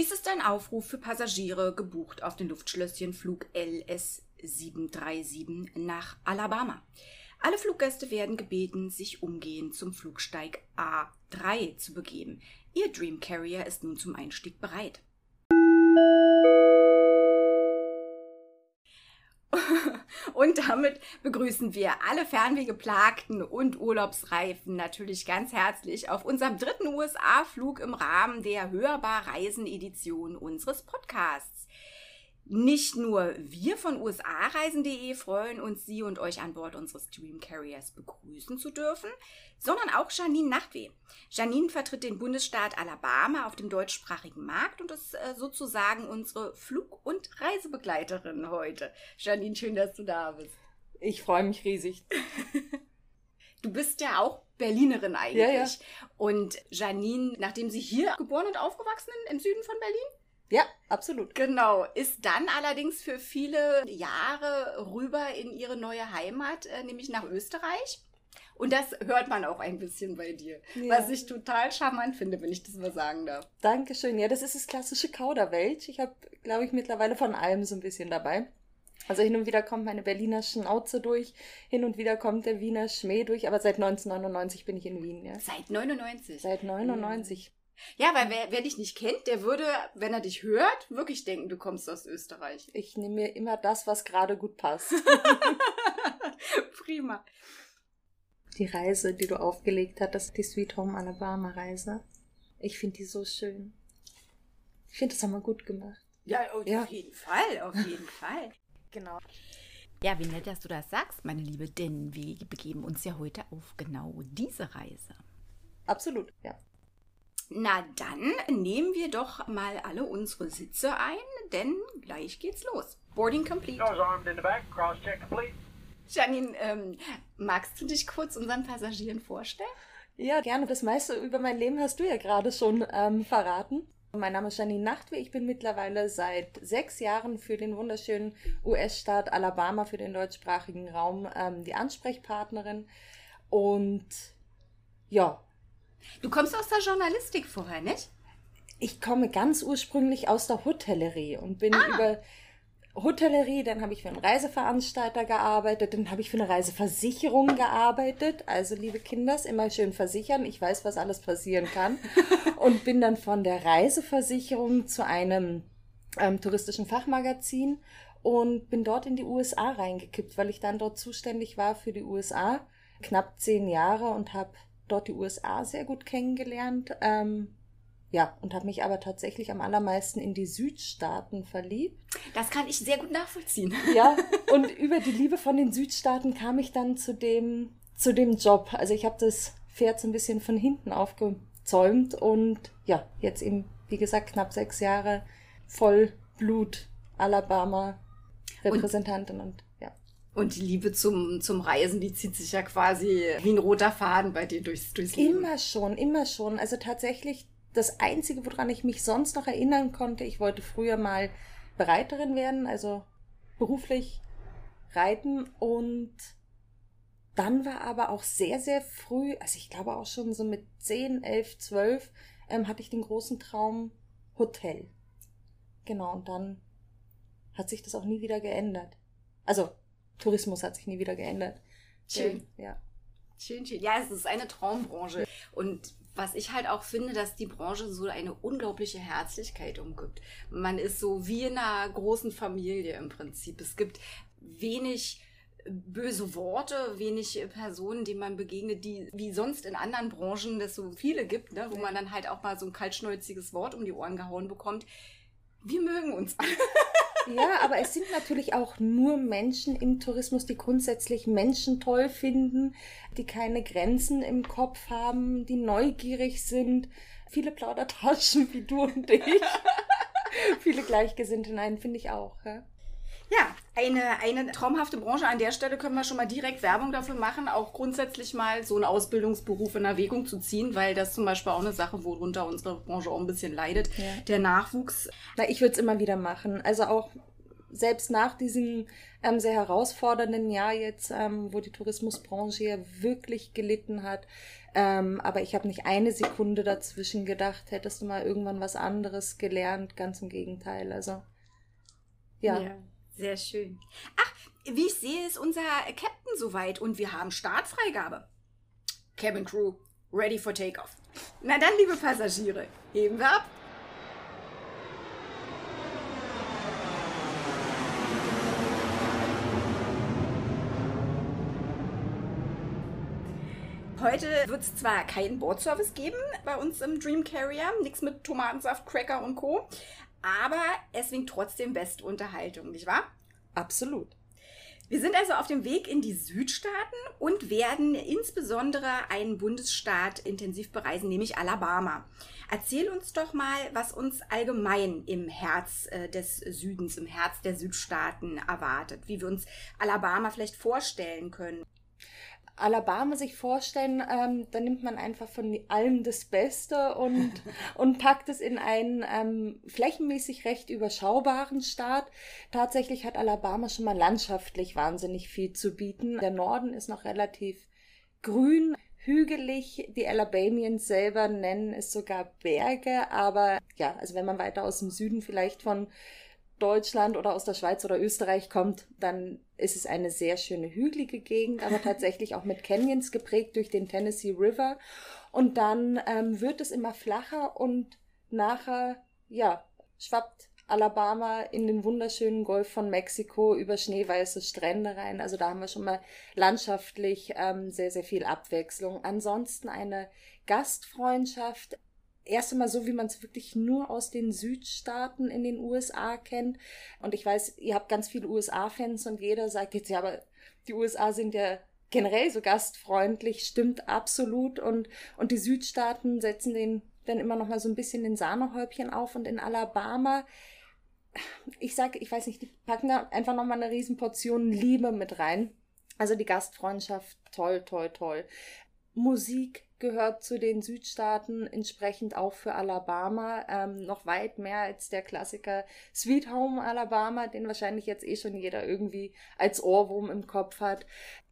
Dies ist ein Aufruf für Passagiere gebucht auf den Luftschlösschenflug LS 737 nach Alabama. Alle Fluggäste werden gebeten, sich umgehend zum Flugsteig A3 zu begeben. Ihr Dream Carrier ist nun zum Einstieg bereit. Und damit begrüßen wir alle Fernwehgeplagten und Urlaubsreifen natürlich ganz herzlich auf unserem dritten USA-Flug im Rahmen der Hörbar Reisen-Edition unseres Podcasts. Nicht nur wir von usareisen.de freuen uns, Sie und euch an Bord unseres Dream Carriers begrüßen zu dürfen, sondern auch Janine Nachtweh. Janine vertritt den Bundesstaat Alabama auf dem deutschsprachigen Markt und ist äh, sozusagen unsere Flug- und Reisebegleiterin heute. Janine, schön, dass du da bist. Ich freue mich riesig. Du bist ja auch Berlinerin eigentlich. Ja, ja. Und Janine, nachdem sie hier geboren und aufgewachsen ist, im Süden von Berlin, ja, absolut. Genau. Ist dann allerdings für viele Jahre rüber in ihre neue Heimat, äh, nämlich nach Österreich. Und das hört man auch ein bisschen bei dir. Ja. Was ich total charmant finde, wenn ich das mal sagen darf. Dankeschön. Ja, das ist das klassische Kauderwelsch. Ich habe, glaube ich, mittlerweile von allem so ein bisschen dabei. Also hin und wieder kommt meine Berliner Schnauze durch, hin und wieder kommt der Wiener Schmäh durch, aber seit 1999 bin ich in Wien. Ja. Seit 99? Seit 99. Ja, weil wer, wer dich nicht kennt, der würde, wenn er dich hört, wirklich denken, du kommst aus Österreich. Ich nehme mir immer das, was gerade gut passt. Prima. Die Reise, die du aufgelegt hast, die Sweet Home Alabama Reise. Ich finde die so schön. Ich finde, das haben wir gut gemacht. Ja, auf ja. jeden Fall, auf jeden Fall. Genau. Ja, wie nett, dass du das sagst, meine Liebe, denn wir begeben uns ja heute auf genau diese Reise. Absolut, ja. Na dann nehmen wir doch mal alle unsere Sitze ein, denn gleich geht's los. Boarding complete. Janine, ähm, magst du dich kurz unseren Passagieren vorstellen? Ja, gerne. Das meiste über mein Leben hast du ja gerade schon ähm, verraten. Mein Name ist Janine Nachtweh. Ich bin mittlerweile seit sechs Jahren für den wunderschönen US-Staat Alabama, für den deutschsprachigen Raum, ähm, die Ansprechpartnerin. Und ja, Du kommst aus der Journalistik vorher, nicht? Ich komme ganz ursprünglich aus der Hotellerie und bin ah. über Hotellerie, dann habe ich für einen Reiseveranstalter gearbeitet, dann habe ich für eine Reiseversicherung gearbeitet. Also, liebe Kinders, immer schön versichern. Ich weiß, was alles passieren kann. und bin dann von der Reiseversicherung zu einem ähm, touristischen Fachmagazin und bin dort in die USA reingekippt, weil ich dann dort zuständig war für die USA. Knapp zehn Jahre und habe dort die USA sehr gut kennengelernt. Ähm, ja, und habe mich aber tatsächlich am allermeisten in die Südstaaten verliebt. Das kann ich sehr gut nachvollziehen. Ja, und über die Liebe von den Südstaaten kam ich dann zu dem, zu dem Job. Also ich habe das Pferd so ein bisschen von hinten aufgezäumt und ja, jetzt eben, wie gesagt, knapp sechs Jahre Vollblut Alabama Repräsentantin und, und und die Liebe zum, zum Reisen, die zieht sich ja quasi wie ein roter Faden bei dir durchs, durchs Leben. Immer schon, immer schon. Also tatsächlich das Einzige, woran ich mich sonst noch erinnern konnte, ich wollte früher mal Bereiterin werden, also beruflich reiten und dann war aber auch sehr, sehr früh, also ich glaube auch schon so mit 10, 11, 12, ähm, hatte ich den großen Traum Hotel. Genau, und dann hat sich das auch nie wieder geändert. Also Tourismus hat sich nie wieder geändert. Schön. Ja. Schön, schön. Ja, es ist eine Traumbranche. Und was ich halt auch finde, dass die Branche so eine unglaubliche Herzlichkeit umgibt. Man ist so wie in einer großen Familie im Prinzip. Es gibt wenig böse Worte, wenig Personen, denen man begegnet, die wie sonst in anderen Branchen es so viele gibt, ne, wo man dann halt auch mal so ein kaltschnäuziges Wort um die Ohren gehauen bekommt. Wir mögen uns alle. Ja, aber es sind natürlich auch nur Menschen im Tourismus, die grundsätzlich Menschen toll finden, die keine Grenzen im Kopf haben, die neugierig sind. Viele Plaudertaschen wie du und ich. Viele Gleichgesinnte, nein, finde ich auch. Ja? Ja, eine, eine traumhafte Branche. An der Stelle können wir schon mal direkt Werbung dafür machen, auch grundsätzlich mal so einen Ausbildungsberuf in Erwägung zu ziehen, weil das zum Beispiel auch eine Sache, worunter unsere Branche auch ein bisschen leidet. Ja. Der Nachwuchs. Na, ich würde es immer wieder machen. Also auch selbst nach diesem ähm, sehr herausfordernden Jahr jetzt, ähm, wo die Tourismusbranche ja wirklich gelitten hat. Ähm, aber ich habe nicht eine Sekunde dazwischen gedacht, hättest du mal irgendwann was anderes gelernt. Ganz im Gegenteil. Also, ja. ja sehr schön. Ach, wie ich sehe, ist unser Captain soweit und wir haben Startfreigabe. Cabin Crew, ready for takeoff. Na dann, liebe Passagiere, heben wir ab. Heute wird es zwar keinen Bordservice geben bei uns im Dream Carrier, nichts mit Tomatensaft, Cracker und Co., aber es winkt trotzdem beste Unterhaltung, nicht wahr? Absolut. Wir sind also auf dem Weg in die Südstaaten und werden insbesondere einen Bundesstaat intensiv bereisen, nämlich Alabama. Erzähl uns doch mal, was uns allgemein im Herz äh, des Südens, im Herz der Südstaaten erwartet, wie wir uns Alabama vielleicht vorstellen können. Alabama sich vorstellen, ähm, da nimmt man einfach von allem das Beste und, und packt es in einen ähm, flächenmäßig recht überschaubaren Staat. Tatsächlich hat Alabama schon mal landschaftlich wahnsinnig viel zu bieten. Der Norden ist noch relativ grün, hügelig. Die Alabamians selber nennen es sogar Berge, aber ja, also wenn man weiter aus dem Süden vielleicht von Deutschland oder aus der Schweiz oder Österreich kommt, dann ist es eine sehr schöne hügelige Gegend, aber tatsächlich auch mit Canyons geprägt durch den Tennessee River. Und dann ähm, wird es immer flacher und nachher, ja, schwappt Alabama in den wunderschönen Golf von Mexiko über schneeweiße Strände rein. Also da haben wir schon mal landschaftlich ähm, sehr, sehr viel Abwechslung. Ansonsten eine Gastfreundschaft erst einmal so, wie man es wirklich nur aus den Südstaaten in den USA kennt. Und ich weiß, ihr habt ganz viele USA-Fans und jeder sagt jetzt, ja, aber die USA sind ja generell so gastfreundlich, stimmt absolut. Und, und die Südstaaten setzen den dann immer noch mal so ein bisschen den Sahnehäubchen auf. Und in Alabama, ich sage, ich weiß nicht, die packen da einfach noch mal eine Riesenportion Liebe mit rein. Also die Gastfreundschaft, toll, toll, toll. Musik gehört zu den Südstaaten, entsprechend auch für Alabama, ähm, noch weit mehr als der Klassiker Sweet Home Alabama, den wahrscheinlich jetzt eh schon jeder irgendwie als Ohrwurm im Kopf hat.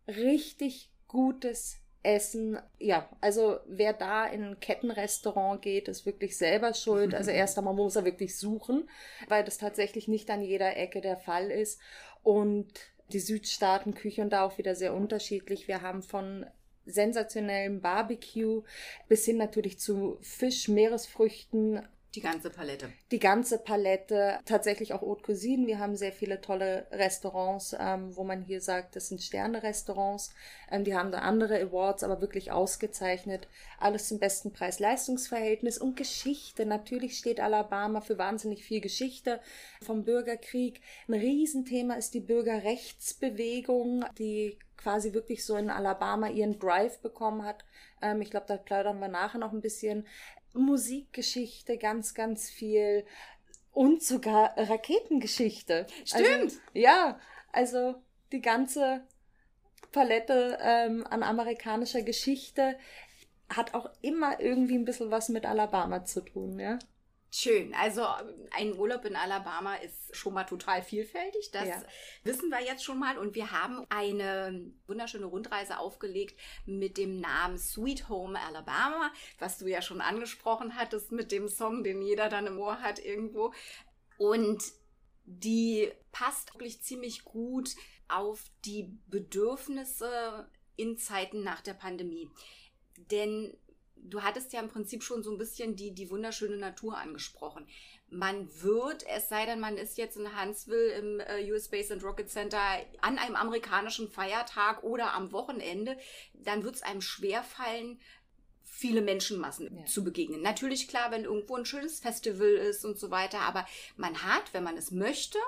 Richtig gutes Essen, ja, also wer da in ein Kettenrestaurant geht, ist wirklich selber schuld. Also erst einmal muss er wirklich suchen, weil das tatsächlich nicht an jeder Ecke der Fall ist. Und die Südstaatenküche und da auch wieder sehr unterschiedlich. Wir haben von sensationellem Barbecue bis hin natürlich zu Fisch, Meeresfrüchten, die ganze Palette. Die ganze Palette. Tatsächlich auch Haute Cuisine. Wir haben sehr viele tolle Restaurants, ähm, wo man hier sagt, das sind Sterne-Restaurants. Ähm, die haben da andere Awards, aber wirklich ausgezeichnet. Alles zum besten Preis-Leistungs-Verhältnis und Geschichte. Natürlich steht Alabama für wahnsinnig viel Geschichte vom Bürgerkrieg. Ein Riesenthema ist die Bürgerrechtsbewegung, die quasi wirklich so in Alabama ihren Drive bekommen hat. Ähm, ich glaube, da plaudern wir nachher noch ein bisschen. Musikgeschichte, ganz, ganz viel und sogar Raketengeschichte. Stimmt. Also, ja, also die ganze Palette ähm, an amerikanischer Geschichte hat auch immer irgendwie ein bisschen was mit Alabama zu tun, ja. Schön. Also ein Urlaub in Alabama ist schon mal total vielfältig. Das ja. wissen wir jetzt schon mal. Und wir haben eine wunderschöne Rundreise aufgelegt mit dem Namen Sweet Home Alabama, was du ja schon angesprochen hattest mit dem Song, den jeder dann im Ohr hat irgendwo. Und die passt wirklich ziemlich gut auf die Bedürfnisse in Zeiten nach der Pandemie. Denn du hattest ja im Prinzip schon so ein bisschen die, die wunderschöne Natur angesprochen. Man wird, es sei denn, man ist jetzt in Huntsville im äh, US Space and Rocket Center an einem amerikanischen Feiertag oder am Wochenende, dann wird es einem schwerfallen, viele Menschenmassen ja. zu begegnen. Natürlich klar, wenn irgendwo ein schönes Festival ist und so weiter, aber man hat, wenn man es möchte,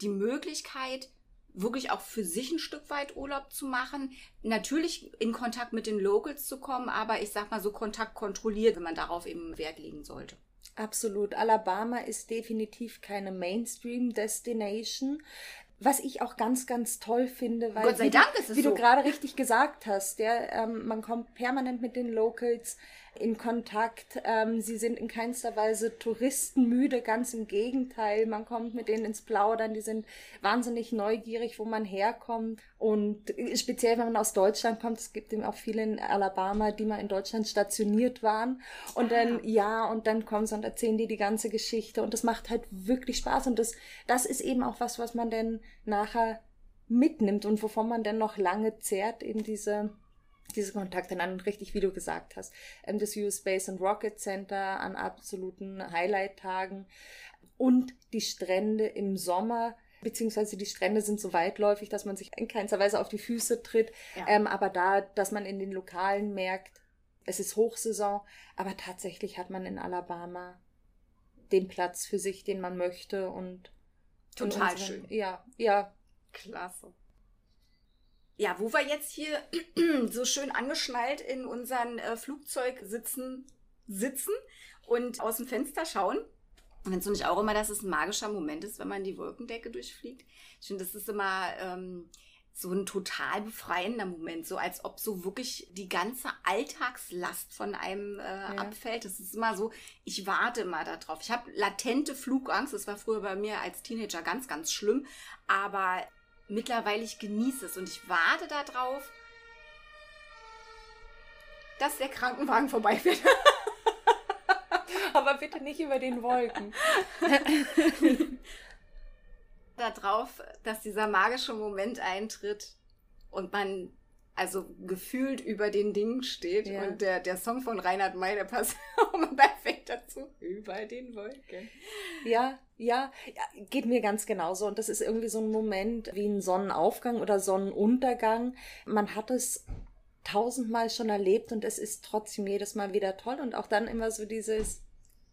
die Möglichkeit, wirklich auch für sich ein Stück weit Urlaub zu machen. Natürlich in Kontakt mit den Locals zu kommen, aber ich sag mal so Kontakt kontrolliert, wenn man darauf eben Wert legen sollte. Absolut. Alabama ist definitiv keine Mainstream-Destination. Was ich auch ganz, ganz toll finde, weil Gott sei wie, Dank ist es wie so. du gerade richtig gesagt hast, ja, ähm, man kommt permanent mit den Locals in Kontakt. Ähm, sie sind in keinster Weise touristenmüde, ganz im Gegenteil. Man kommt mit denen ins Plaudern, die sind wahnsinnig neugierig, wo man herkommt. Und speziell, wenn man aus Deutschland kommt, es gibt eben auch viele in Alabama, die mal in Deutschland stationiert waren. Und dann, ah. ja, und dann kommen sie und erzählen dir die ganze Geschichte. Und das macht halt wirklich Spaß. Und das, das ist eben auch was, was man dann nachher mitnimmt und wovon man dann noch lange zehrt, eben diese diese Kontakte an richtig, wie du gesagt hast, ähm, das US Space and Rocket Center an absoluten Highlight-Tagen und die Strände im Sommer, beziehungsweise die Strände sind so weitläufig, dass man sich in keinster Weise auf die Füße tritt, ja. ähm, aber da, dass man in den Lokalen merkt, es ist Hochsaison, aber tatsächlich hat man in Alabama den Platz für sich, den man möchte und total unseren, schön. Ja, ja. Klasse. Ja, wo wir jetzt hier so schön angeschnallt in unseren äh, Flugzeug sitzen, sitzen und aus dem Fenster schauen. Findest du nicht auch immer, dass es ein magischer Moment ist, wenn man die Wolkendecke durchfliegt? Ich finde, das ist immer ähm, so ein total befreiender Moment, so als ob so wirklich die ganze Alltagslast von einem äh, ja. abfällt. Das ist immer so, ich warte immer darauf. Ich habe latente Flugangst, das war früher bei mir als Teenager ganz, ganz schlimm, aber mittlerweile ich genieße es und ich warte darauf, dass der Krankenwagen vorbeifährt. Aber bitte nicht über den Wolken. darauf, dass dieser magische Moment eintritt und man also gefühlt über den Dingen steht. Ja. Und der, der Song von Reinhard May, der passt auch mal perfekt dazu. Über den Wolken. Ja, ja, ja, geht mir ganz genauso. Und das ist irgendwie so ein Moment wie ein Sonnenaufgang oder Sonnenuntergang. Man hat es tausendmal schon erlebt und es ist trotzdem jedes Mal wieder toll. Und auch dann immer so dieses,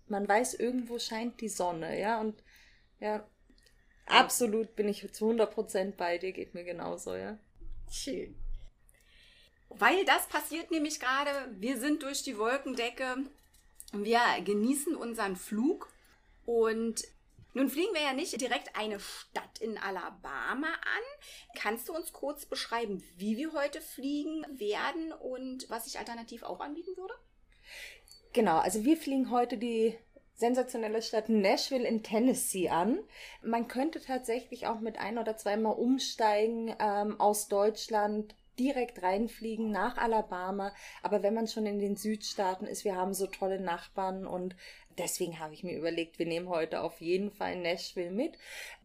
man weiß, irgendwo scheint die Sonne, ja. Und ja, absolut bin ich zu 100% bei dir, geht mir genauso, ja. Schön. Weil das passiert nämlich gerade. Wir sind durch die Wolkendecke. Wir genießen unseren Flug. Und nun fliegen wir ja nicht direkt eine Stadt in Alabama an. Kannst du uns kurz beschreiben, wie wir heute fliegen werden und was sich alternativ auch anbieten würde? Genau, also wir fliegen heute die sensationelle Stadt Nashville in Tennessee an. Man könnte tatsächlich auch mit ein oder zweimal umsteigen ähm, aus Deutschland direkt reinfliegen nach Alabama. Aber wenn man schon in den Südstaaten ist, wir haben so tolle Nachbarn und deswegen habe ich mir überlegt, wir nehmen heute auf jeden Fall Nashville mit.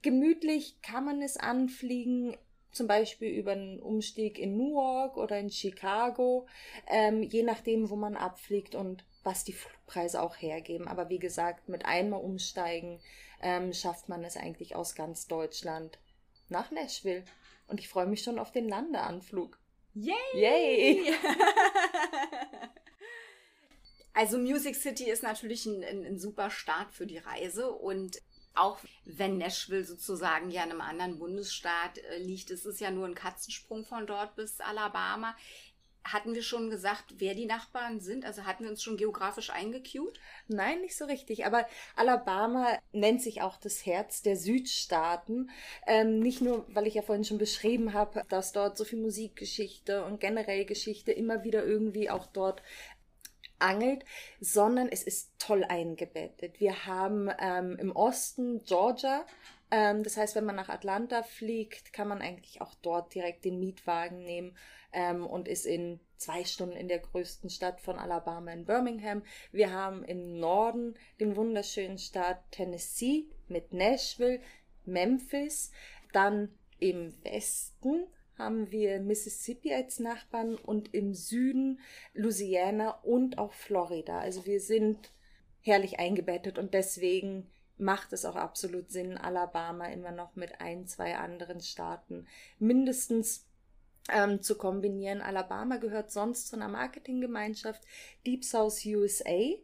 Gemütlich kann man es anfliegen zum Beispiel über einen Umstieg in Newark oder in Chicago, ähm, je nachdem, wo man abfliegt und was die Flugpreise auch hergeben. Aber wie gesagt, mit einmal umsteigen ähm, schafft man es eigentlich aus ganz Deutschland nach Nashville. Und ich freue mich schon auf den Landeanflug. Yay! Yay! also Music City ist natürlich ein, ein, ein super Start für die Reise und auch wenn Nashville sozusagen ja in einem anderen Bundesstaat äh, liegt, es ist ja nur ein Katzensprung von dort bis Alabama. Hatten wir schon gesagt, wer die Nachbarn sind? Also hatten wir uns schon geografisch eingecued? Nein, nicht so richtig. Aber Alabama nennt sich auch das Herz der Südstaaten. Ähm, nicht nur, weil ich ja vorhin schon beschrieben habe, dass dort so viel Musikgeschichte und generell Geschichte immer wieder irgendwie auch dort angelt, sondern es ist toll eingebettet. Wir haben ähm, im Osten Georgia, ähm, das heißt, wenn man nach Atlanta fliegt, kann man eigentlich auch dort direkt den Mietwagen nehmen ähm, und ist in zwei Stunden in der größten Stadt von Alabama in Birmingham. Wir haben im Norden den wunderschönen Staat Tennessee mit Nashville, Memphis. Dann im Westen haben wir Mississippi als Nachbarn und im Süden Louisiana und auch Florida. Also wir sind herrlich eingebettet und deswegen macht es auch absolut Sinn, Alabama immer noch mit ein, zwei anderen Staaten mindestens ähm, zu kombinieren. Alabama gehört sonst zu einer Marketinggemeinschaft Deep South USA.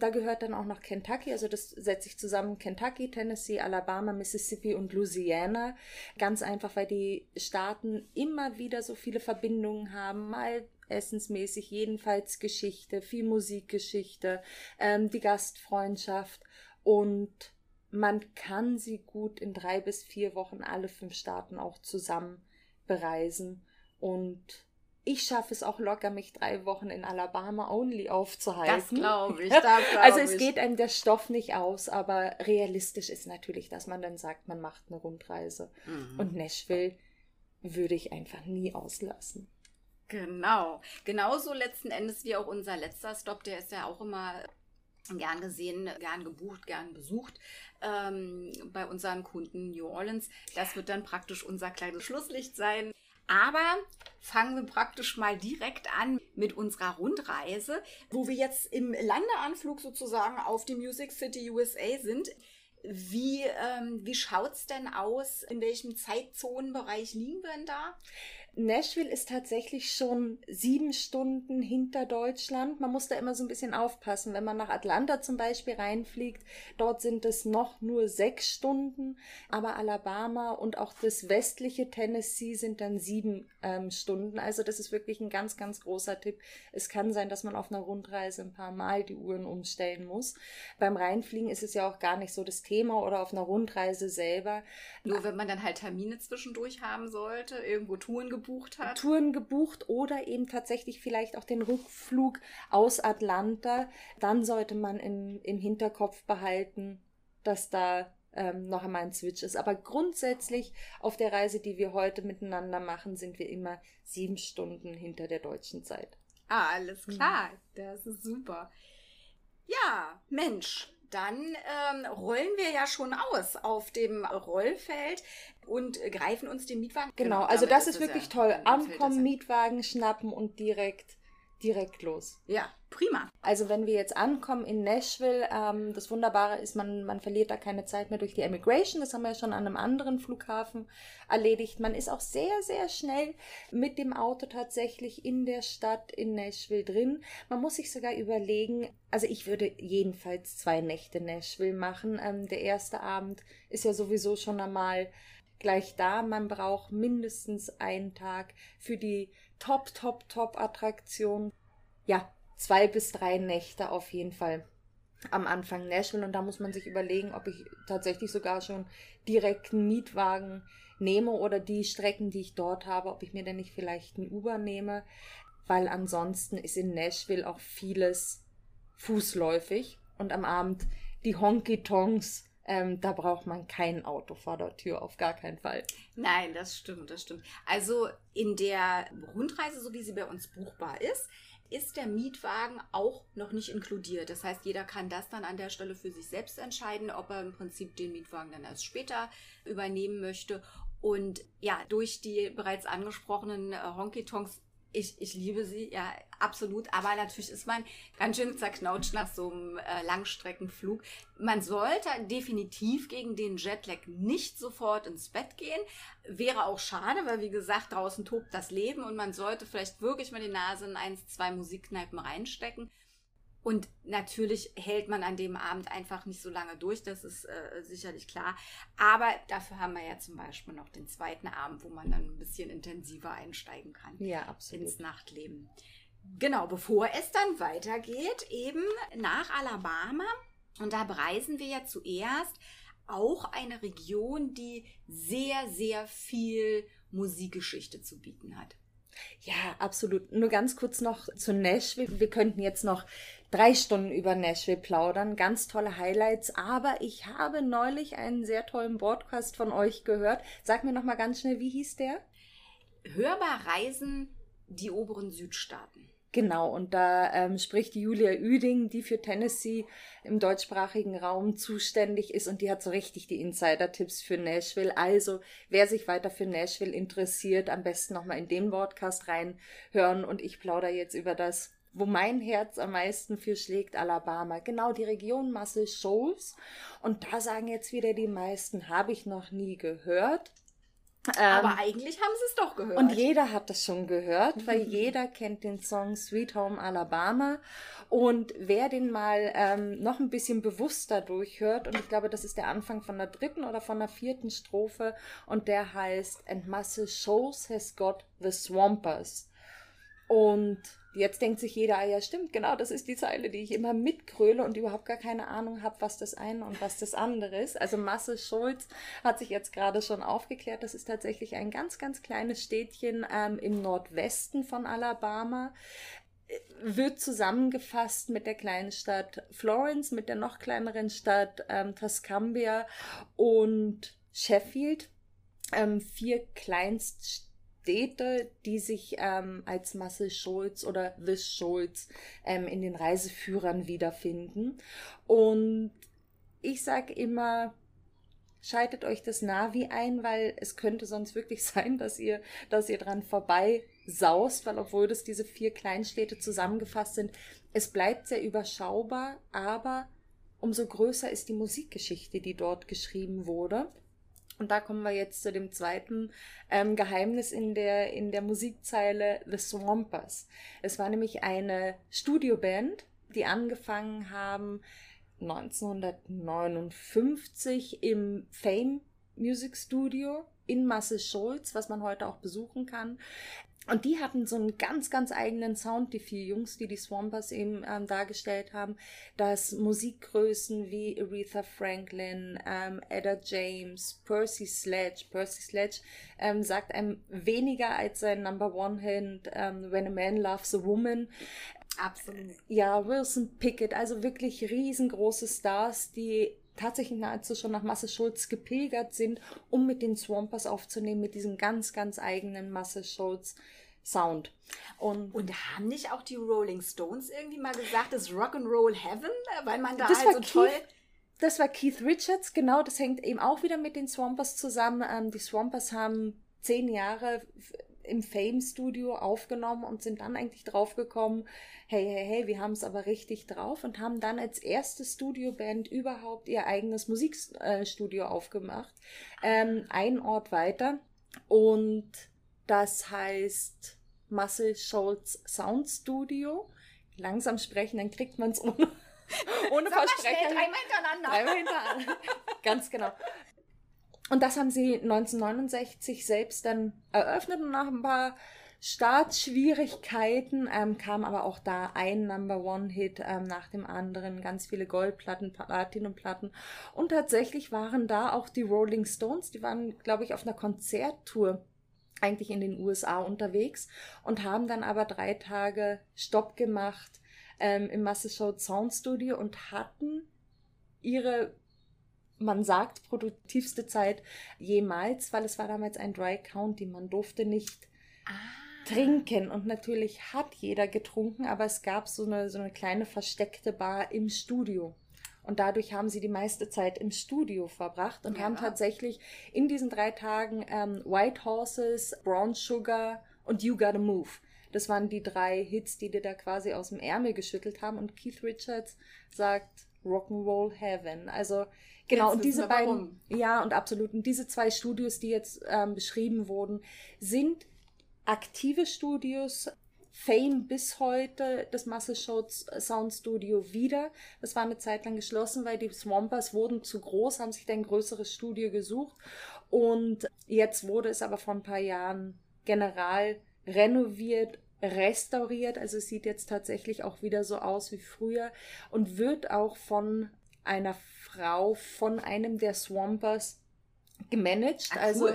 Da gehört dann auch noch Kentucky, also das setzt sich zusammen Kentucky, Tennessee, Alabama, Mississippi und Louisiana. Ganz einfach, weil die Staaten immer wieder so viele Verbindungen haben, mal essensmäßig, jedenfalls Geschichte, viel Musikgeschichte, ähm, die Gastfreundschaft und man kann sie gut in drei bis vier Wochen alle fünf Staaten auch zusammen bereisen. Und ich schaffe es auch locker, mich drei Wochen in Alabama only aufzuhalten. Das glaube ich. Das glaub also es ich. geht einem der Stoff nicht aus, aber realistisch ist natürlich, dass man dann sagt, man macht eine Rundreise. Mhm. Und Nashville würde ich einfach nie auslassen. Genau. Genauso letzten Endes wie auch unser letzter Stop, der ist ja auch immer gern gesehen, gern gebucht, gern besucht ähm, bei unseren Kunden New Orleans. Das wird dann praktisch unser kleines Schlusslicht sein. Aber fangen wir praktisch mal direkt an mit unserer Rundreise, wo wir jetzt im Landeanflug sozusagen auf die Music City USA sind. Wie, ähm, wie schaut es denn aus? In welchem Zeitzonenbereich liegen wir denn da? Nashville ist tatsächlich schon sieben Stunden hinter Deutschland. Man muss da immer so ein bisschen aufpassen. Wenn man nach Atlanta zum Beispiel reinfliegt, dort sind es noch nur sechs Stunden, aber Alabama und auch das westliche Tennessee sind dann sieben ähm, Stunden. Also das ist wirklich ein ganz, ganz großer Tipp. Es kann sein, dass man auf einer Rundreise ein paar Mal die Uhren umstellen muss. Beim Reinfliegen ist es ja auch gar nicht so das Thema oder auf einer Rundreise selber. Nur wenn man dann halt Termine zwischendurch haben sollte, irgendwo Touren gebucht hat. Touren gebucht oder eben tatsächlich vielleicht auch den Rückflug aus Atlanta. Dann sollte man in, im Hinterkopf behalten, dass da ähm, noch einmal ein Switch ist. Aber grundsätzlich auf der Reise, die wir heute miteinander machen, sind wir immer sieben Stunden hinter der deutschen Zeit. Ah, alles klar. Mhm. Das ist super. Ja, Mensch, dann ähm, rollen wir ja schon aus auf dem Rollfeld und greifen uns den Mietwagen. Genau, genau also das ist, ist wirklich ja, toll. Ankommen, Mietwagen schnappen und direkt direkt los. Ja, prima. Also wenn wir jetzt ankommen in Nashville, ähm, das Wunderbare ist, man, man verliert da keine Zeit mehr durch die Immigration. Das haben wir ja schon an einem anderen Flughafen erledigt. Man ist auch sehr, sehr schnell mit dem Auto tatsächlich in der Stadt in Nashville drin. Man muss sich sogar überlegen, also ich würde jedenfalls zwei Nächte Nashville machen. Ähm, der erste Abend ist ja sowieso schon einmal gleich da. Man braucht mindestens einen Tag für die Top, Top, Top Attraktion. Ja, zwei bis drei Nächte auf jeden Fall am Anfang Nashville. Und da muss man sich überlegen, ob ich tatsächlich sogar schon direkt einen Mietwagen nehme oder die Strecken, die ich dort habe, ob ich mir denn nicht vielleicht einen Uber nehme, weil ansonsten ist in Nashville auch vieles fußläufig. Und am Abend die Honky Tonks ähm, da braucht man kein Auto vor der Tür, auf gar keinen Fall. Nein, das stimmt, das stimmt. Also in der Rundreise, so wie sie bei uns buchbar ist, ist der Mietwagen auch noch nicht inkludiert. Das heißt, jeder kann das dann an der Stelle für sich selbst entscheiden, ob er im Prinzip den Mietwagen dann erst später übernehmen möchte. Und ja, durch die bereits angesprochenen äh, Honky-Tonks ich, ich liebe sie, ja, absolut. Aber natürlich ist man ganz schön zerknautscht nach so einem äh, Langstreckenflug. Man sollte definitiv gegen den Jetlag nicht sofort ins Bett gehen. Wäre auch schade, weil wie gesagt, draußen tobt das Leben und man sollte vielleicht wirklich mal die Nase in eins, zwei Musikkneipen reinstecken. Und natürlich hält man an dem Abend einfach nicht so lange durch, das ist äh, sicherlich klar. Aber dafür haben wir ja zum Beispiel noch den zweiten Abend, wo man dann ein bisschen intensiver einsteigen kann ja, absolut. ins Nachtleben. Genau, bevor es dann weitergeht, eben nach Alabama. Und da bereisen wir ja zuerst auch eine Region, die sehr, sehr viel Musikgeschichte zu bieten hat. Ja, absolut. Nur ganz kurz noch zu Nashville. Wir könnten jetzt noch drei Stunden über Nashville plaudern. Ganz tolle Highlights. Aber ich habe neulich einen sehr tollen Podcast von euch gehört. Sag mir noch mal ganz schnell, wie hieß der? Hörbar Reisen die oberen Südstaaten. Genau, und da ähm, spricht Julia Üding, die für Tennessee im deutschsprachigen Raum zuständig ist und die hat so richtig die Insider-Tipps für Nashville. Also, wer sich weiter für Nashville interessiert, am besten nochmal in den Podcast reinhören und ich plaudere jetzt über das wo mein Herz am meisten für schlägt, Alabama. Genau die Region Muscle Shoals. Und da sagen jetzt wieder die meisten, habe ich noch nie gehört. Aber ähm, eigentlich haben sie es doch gehört. Und jeder hat es schon gehört, weil jeder kennt den Song Sweet Home Alabama. Und wer den mal ähm, noch ein bisschen bewusster durchhört, und ich glaube, das ist der Anfang von der dritten oder von der vierten Strophe, und der heißt And Muscle Shoals has got the Swampers. Und Jetzt denkt sich jeder, ah ja, stimmt, genau, das ist die Zeile, die ich immer mitkröle und überhaupt gar keine Ahnung habe, was das eine und was das andere ist. Also Masse Schulz hat sich jetzt gerade schon aufgeklärt, das ist tatsächlich ein ganz, ganz kleines Städtchen ähm, im Nordwesten von Alabama wird zusammengefasst mit der kleinen Stadt Florence, mit der noch kleineren Stadt ähm, Tuscumbia und Sheffield. Ähm, vier Kleinststädte Städte, die sich ähm, als Marcel Schulz oder The Schulz ähm, in den Reiseführern wiederfinden. Und ich sage immer, schaltet euch das Navi ein, weil es könnte sonst wirklich sein, dass ihr, dass ihr dran vorbei saust, weil obwohl das diese vier Kleinstädte zusammengefasst sind, es bleibt sehr überschaubar, aber umso größer ist die Musikgeschichte, die dort geschrieben wurde. Und da kommen wir jetzt zu dem zweiten ähm, Geheimnis in der, in der Musikzeile The Swampers. Es war nämlich eine Studioband, die angefangen haben 1959 im Fame Music Studio in Massachusetts, was man heute auch besuchen kann. Und die hatten so einen ganz, ganz eigenen Sound, die vier Jungs, die die Swampers eben ähm, dargestellt haben, dass Musikgrößen wie Aretha Franklin, ähm, Ada James, Percy Sledge, Percy Sledge ähm, sagt einem weniger als sein Number One Hit ähm, When a Man Loves a Woman. Absolut. Ja, Wilson Pickett, also wirklich riesengroße Stars, die tatsächlich nahezu schon nach Masse Schulz gepilgert sind, um mit den Swampers aufzunehmen, mit diesem ganz, ganz eigenen Masse Schulz Sound. Und, und haben nicht auch die Rolling Stones irgendwie mal gesagt, das Rock'n'Roll Heaven, weil man da das halt so Keith, toll. Das war Keith Richards, genau, das hängt eben auch wieder mit den Swampers zusammen. Ähm, die Swampers haben zehn Jahre im Fame Studio aufgenommen und sind dann eigentlich draufgekommen, hey, hey, hey, wir haben es aber richtig drauf und haben dann als erste Studioband überhaupt ihr eigenes Musikstudio aufgemacht. Ähm, ein Ort weiter und das heißt Muscle Schultz Sound Studio. Langsam sprechen, dann kriegt man es ohne, ohne Versprechen. Dreimal hintereinander. Dreimal hintereinander. Ganz genau. Und das haben sie 1969 selbst dann eröffnet und nach ein paar Startschwierigkeiten ähm, kam aber auch da ein Number One Hit ähm, nach dem anderen, ganz viele Goldplatten, Platinumplatten und tatsächlich waren da auch die Rolling Stones, die waren glaube ich auf einer Konzerttour eigentlich in den USA unterwegs und haben dann aber drei Tage Stopp gemacht ähm, im Massachusetts Sound Studio und hatten ihre man sagt, produktivste Zeit jemals, weil es war damals ein Dry County. Man durfte nicht ah. trinken. Und natürlich hat jeder getrunken, aber es gab so eine, so eine kleine versteckte Bar im Studio. Und dadurch haben sie die meiste Zeit im Studio verbracht und ja. haben tatsächlich in diesen drei Tagen ähm, White Horses, Brown Sugar und You Gotta Move. Das waren die drei Hits, die die da quasi aus dem Ärmel geschüttelt haben. Und Keith Richards sagt Rock'n'Roll Heaven. Also Genau, und diese beiden, ja, und absolut. Und diese zwei Studios, die jetzt ähm, beschrieben wurden, sind aktive Studios. Fame bis heute, das Muscle Shows Sound Studio wieder. Das war eine Zeit lang geschlossen, weil die Swampers wurden zu groß, haben sich dann ein größeres Studio gesucht. Und jetzt wurde es aber vor ein paar Jahren general renoviert restauriert, also es sieht jetzt tatsächlich auch wieder so aus wie früher und wird auch von einer Frau von einem der Swampers gemanagt. Ach, also,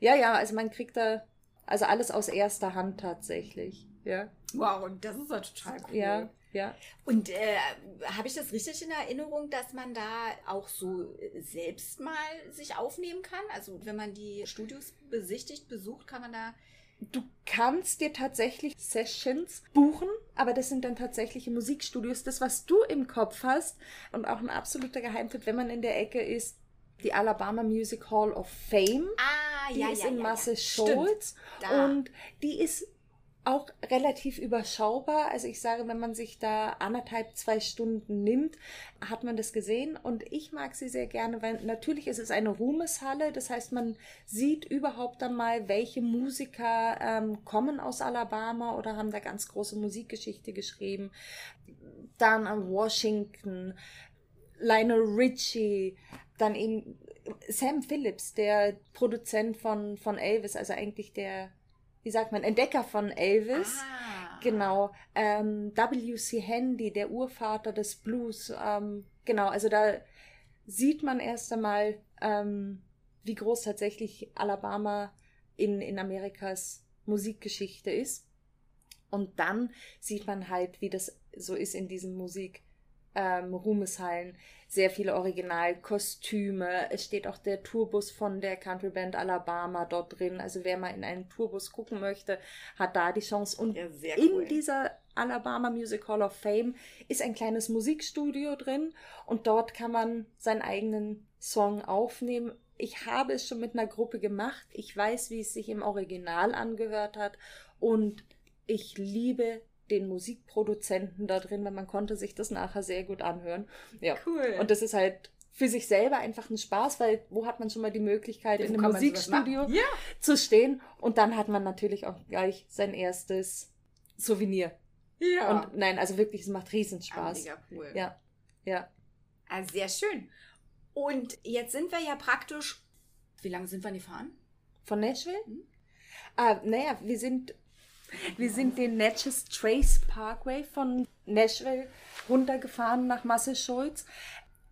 ja, ja, also man kriegt da also alles aus erster Hand tatsächlich. Ja. Wow, und das ist ja total cool. Ja, ja. Und äh, habe ich das richtig in Erinnerung, dass man da auch so selbst mal sich aufnehmen kann? Also wenn man die Studios besichtigt, besucht, kann man da Du kannst dir tatsächlich Sessions buchen, aber das sind dann tatsächliche Musikstudios. Das, was du im Kopf hast und auch ein absoluter Geheimtipp, wenn man in der Ecke ist, die Alabama Music Hall of Fame. Ah, die ja, ist ja, in ja, Massachusetts und die ist auch relativ überschaubar. Also ich sage, wenn man sich da anderthalb, zwei Stunden nimmt, hat man das gesehen. Und ich mag sie sehr gerne, weil natürlich ist es eine Ruhmeshalle. Das heißt, man sieht überhaupt einmal, welche Musiker ähm, kommen aus Alabama oder haben da ganz große Musikgeschichte geschrieben. Dann an Washington, Lionel Richie, dann eben Sam Phillips, der Produzent von, von Elvis, also eigentlich der wie sagt man, Entdecker von Elvis. Ah. Genau. Ähm, W.C. Handy, der Urvater des Blues. Ähm, genau, also da sieht man erst einmal, ähm, wie groß tatsächlich Alabama in, in Amerikas Musikgeschichte ist. Und dann sieht man halt, wie das so ist in diesen Musik. Ähm, Ruhmeshallen, sehr viele Originalkostüme. Es steht auch der Tourbus von der Countryband Alabama dort drin. Also wer mal in einen Tourbus gucken möchte, hat da die Chance. Und Ja, sehr in cool. dieser Alabama Music Hall of Fame ist ein kleines Musikstudio drin und dort kann man seinen eigenen Song aufnehmen. Ich habe es schon mit einer Gruppe gemacht. Ich weiß, wie es sich im Original angehört hat und ich liebe den Musikproduzenten da drin, weil man konnte sich das nachher sehr gut anhören. Ja. Cool. Und das ist halt für sich selber einfach ein Spaß, weil wo hat man schon mal die Möglichkeit, Ja, in einem Musikstudio? Ja. zu stehen und dann hat man natürlich auch gleich sein erstes Souvenir. Ja. Und nein, also wirklich, es macht ah, Riesenspaß. mega cool. Ja, ja. Ah, sehr schön. Und jetzt sind wir ja praktisch. Wie lange sind wir denn gefahren? Von Nashville? Mhm. Ah, naja, wir sind, wir sind den Natchez Trace Parkway von Nashville runtergefahren nach Massachusetts.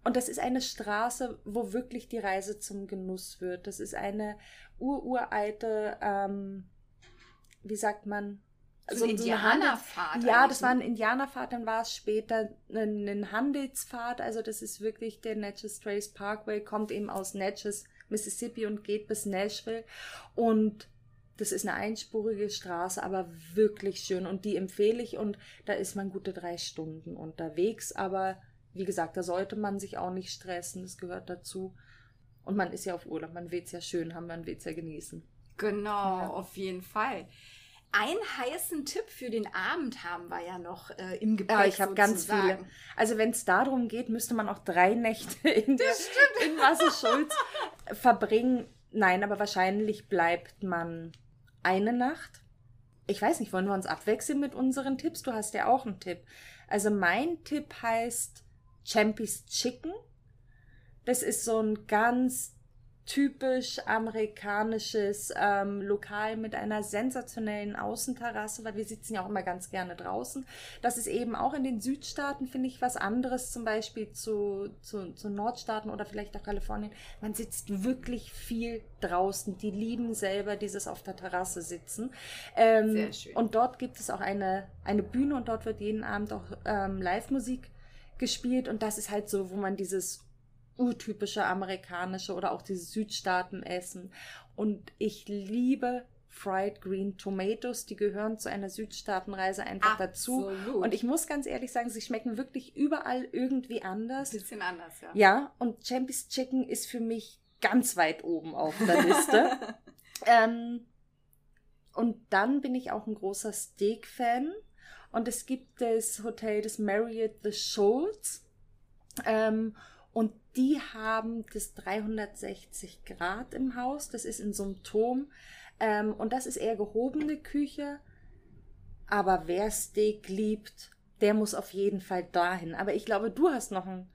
Und das ist eine Straße, wo wirklich die Reise zum Genuss wird. Das ist eine ururalte, ähm, wie sagt man? So ein eine Indianerfahrt. Ja, das war ein ne? Indianerpfad, dann war es später ein, ein Handelspfad. Also das ist wirklich der Natchez Trace Parkway, kommt eben aus Natchez, Mississippi und geht bis Nashville. Und das ist eine einspurige Straße, aber wirklich schön. Und die empfehle ich. Und da ist man gute drei Stunden unterwegs. Aber wie gesagt, da sollte man sich auch nicht stressen. Das gehört dazu. Und man ist ja auf Urlaub. Man will es ja schön haben, man will es ja genießen. Genau, Ja. auf jeden Fall. Einen heißen Tipp für den Abend haben wir ja noch äh, im Gepäck. Ja, ich habe ganz viele. Also wenn es darum geht, müsste man auch drei Nächte in, der, in Wasserschulz verbringen. Nein, aber wahrscheinlich bleibt man eine Nacht. Ich weiß nicht, wollen wir uns abwechseln mit unseren Tipps? Du hast ja auch einen Tipp. Also mein Tipp heißt Champy's Chicken. Das ist so ein ganz typisch amerikanisches ähm, Lokal mit einer sensationellen Außenterrasse, weil wir sitzen ja auch immer ganz gerne draußen. Das ist eben auch in den Südstaaten, finde ich, was anderes, zum Beispiel zu, zu, zu Nordstaaten oder vielleicht auch Kalifornien. Man sitzt wirklich viel draußen. Die lieben selber dieses auf der Terrasse sitzen. Ähm, Sehr schön. Und dort gibt es auch eine, eine Bühne und dort wird jeden Abend auch ähm, Live-Musik gespielt und das ist halt so, wo man dieses urtypische amerikanische oder auch diese Südstaaten essen. Und ich liebe Fried Green Tomatoes, die gehören zu einer Südstaatenreise einfach dazu. Absolut. Und ich muss ganz ehrlich sagen, sie schmecken wirklich überall irgendwie anders. bisschen anders, ja. Ja, und Champy's Chicken ist für mich ganz weit oben auf der Liste. ähm, und dann bin ich auch ein großer Steak-Fan. Und es gibt das Hotel des Marriott The Shoals. Ähm, und die haben das 360 Grad im Haus. Das ist in so einem Turm. Ähm, und das ist eher gehobene Küche. Aber wer Steak liebt, der muss auf jeden Fall dahin. Aber ich glaube, du hast noch einen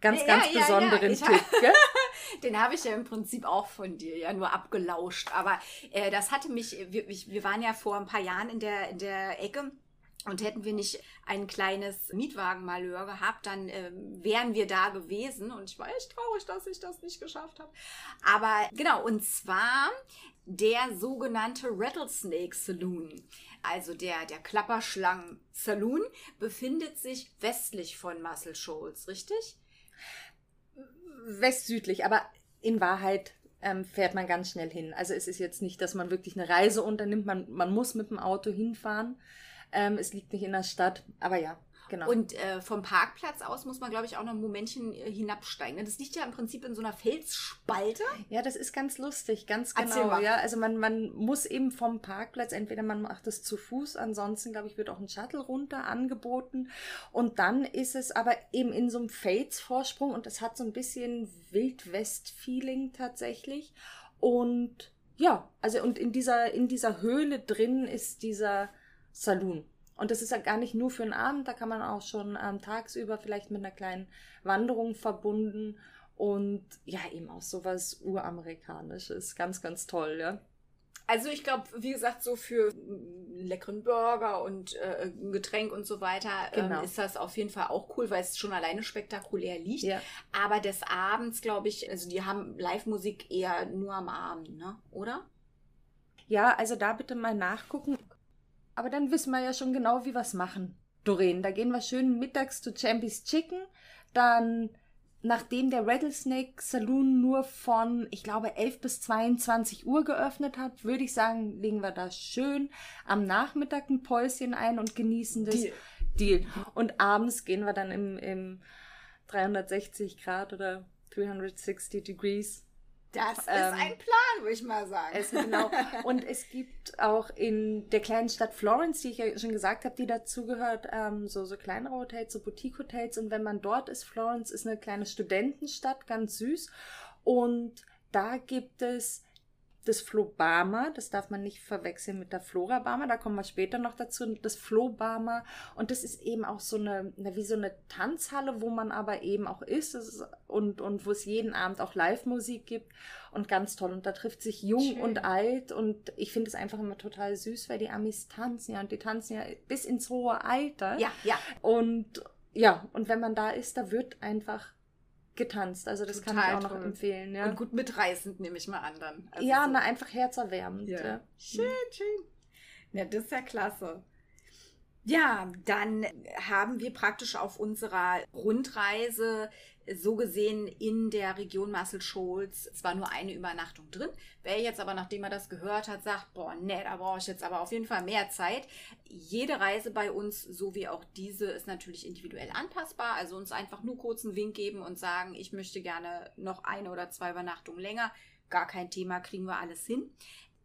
ganz, Ja, ganz ja, ja, besonderen ich Tipp, gell? Den habe ich ja im Prinzip auch von dir ja nur abgelauscht. Aber äh, das hatte mich, wir, ich, wir waren ja vor ein paar Jahren in der, in der Ecke. Und hätten wir nicht ein kleines Mietwagenmalheur gehabt, dann ähm, wären wir da gewesen. Und ich war echt traurig, dass ich das nicht geschafft habe. Aber genau, und zwar der sogenannte Rattlesnake Saloon. Also der, der Klapperschlangen Saloon befindet sich westlich von Muscle Shoals, richtig? Westsüdlich, aber in Wahrheit ähm, fährt man ganz schnell hin. Also es ist jetzt nicht, dass man wirklich eine Reise unternimmt. Man, man muss mit dem Auto hinfahren. Ähm, es liegt nicht in der Stadt, aber ja, genau. Und äh, vom Parkplatz aus muss man, glaube ich, auch noch ein Momentchen äh, hinabsteigen. ne? Das liegt ja im Prinzip in so einer Felsspalte. Ja, das ist ganz lustig, ganz genau. Ja, also man, man muss eben vom Parkplatz, entweder man macht es zu Fuß, ansonsten, glaube ich, wird auch ein Shuttle runter angeboten. Und dann ist es aber eben in so einem Felsvorsprung und das hat so ein bisschen Wildwest-Feeling tatsächlich. Und ja, also und in dieser, in dieser Höhle drin ist dieser Saloon. Und das ist ja gar nicht nur für einen Abend, da kann man auch schon ähm, tagsüber vielleicht mit einer kleinen Wanderung verbunden und ja, eben auch sowas uramerikanisches. Ganz, ganz toll, ja. Also ich glaube, wie gesagt, so für einen leckeren Burger und äh, Getränk und so weiter genau. ähm, ist das auf jeden Fall auch cool, weil es schon alleine spektakulär liegt. Ja. Aber des Abends, glaube ich, also die haben Live-Musik eher nur am Abend, ne? Oder? Ja, also da bitte mal nachgucken. Aber dann wissen wir ja schon genau, wie wir es machen. Doreen, da gehen wir schön mittags zu Champy's Chicken. Dann nachdem der Rattlesnake Saloon nur von, ich glaube, 11 bis 22 Uhr geöffnet hat, würde ich sagen, legen wir da schön am Nachmittag ein Päuschen ein und genießen das Deal. Deal. Und abends gehen wir dann im, im 360 Grad oder 360 Degrees das ist ähm, ein Plan, würde ich mal sagen. Es, genau. Und es gibt auch in der kleinen Stadt Florence, die ich ja schon gesagt habe, die dazugehört, ähm, so, so kleinere Hotels, so Boutique-Hotels. Und wenn man dort ist, Florence ist eine kleine Studentenstadt, ganz süß. Und da gibt es das Flobama, das darf man nicht verwechseln mit der Florabama, da kommen wir später noch dazu, das Flobama und das ist eben auch so eine, wie so eine Tanzhalle, wo man aber eben auch ist, ist und, und wo es jeden Abend auch Live-Musik gibt und ganz toll und da trifft sich jung Schön. und alt und ich finde es einfach immer total süß, weil die Amis tanzen ja und die tanzen ja bis ins hohe Alter. Ja, ja. Und ja, und wenn man da ist, da wird einfach getanzt. Also das Total kann ich auch noch toll. empfehlen. Ja. Und gut mitreißend, nehme ich mal an dann. Also ja, so. na, einfach herzerwärmend. Ja. ja. Schön, schön. Ja, das ist ja klasse. Ja, dann haben wir praktisch auf unserer Rundreise so gesehen in der Region Marcel Scholz zwar nur eine Übernachtung drin. Wer jetzt aber, nachdem er das gehört hat, sagt, boah, ne, da brauche ich jetzt aber auf jeden Fall mehr Zeit. Jede Reise bei uns, so wie auch diese, ist natürlich individuell anpassbar. Also uns einfach nur kurz einen Wink geben und sagen, ich möchte gerne noch eine oder zwei Übernachtungen länger. Gar kein Thema, kriegen wir alles hin.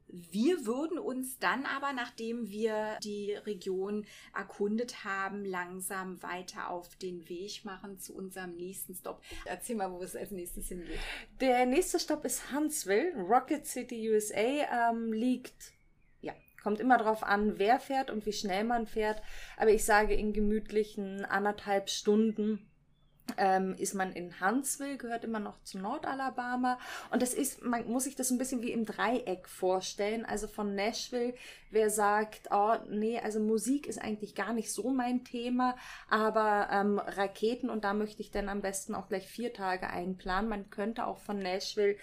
Wir würden uns dann aber, nachdem wir die Region erkundet haben, langsam weiter auf den Weg machen zu unserem nächsten Stop. Erzähl mal, wo es als nächstes hingeht. Der nächste Stop ist Huntsville, Rocket City, USA. Ähm, liegt ja, kommt immer darauf an, wer fährt und wie schnell man fährt. Aber ich sage in gemütlichen anderthalb Stunden ähm, ist man in Huntsville, gehört immer noch zu Nordalabama. Und das ist, man muss sich das ein bisschen wie im Dreieck vorstellen. Also von Nashville, wer sagt, oh nee, also Musik ist eigentlich gar nicht so mein Thema, aber ähm, Raketen und da möchte ich dann am besten auch gleich vier Tage einplanen. Man könnte auch von Nashville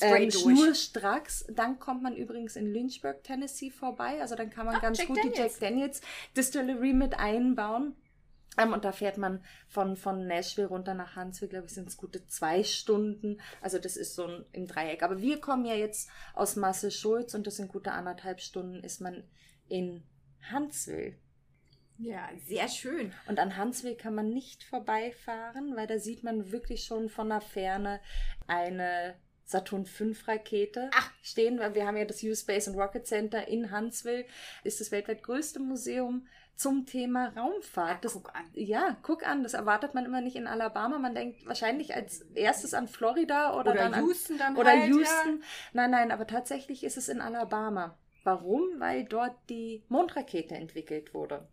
ähm, schnurstracks. Dann kommt man übrigens in Lynchburg, Tennessee vorbei. Also dann kann man oh, ganz Jack gut Daniels. die Jack Daniels Distillery mit einbauen. Ähm, und da fährt man von, von Nashville runter nach Huntsville, glaube ich, sind es gute zwei Stunden. Also das ist so ein, im Dreieck. Aber wir kommen ja jetzt aus Marcel Schulz und das sind gute anderthalb Stunden, ist man in Huntsville. Ja, sehr schön. Und an Huntsville kann man nicht vorbeifahren, weil da sieht man wirklich schon von der Ferne eine Saturn V Rakete Ach. stehen, weil wir haben ja das U-Space and Rocket Center in Huntsville, ist das weltweit größte Museum zum Thema Raumfahrt. Das, guck an. Ja, guck an. Das erwartet man immer nicht in Alabama. Man denkt wahrscheinlich als erstes an Florida oder, oder dann Houston an, dann oder halt, Houston. Ja. Nein, nein, aber tatsächlich ist es in Alabama. Warum? Weil dort die Mondrakete entwickelt wurde.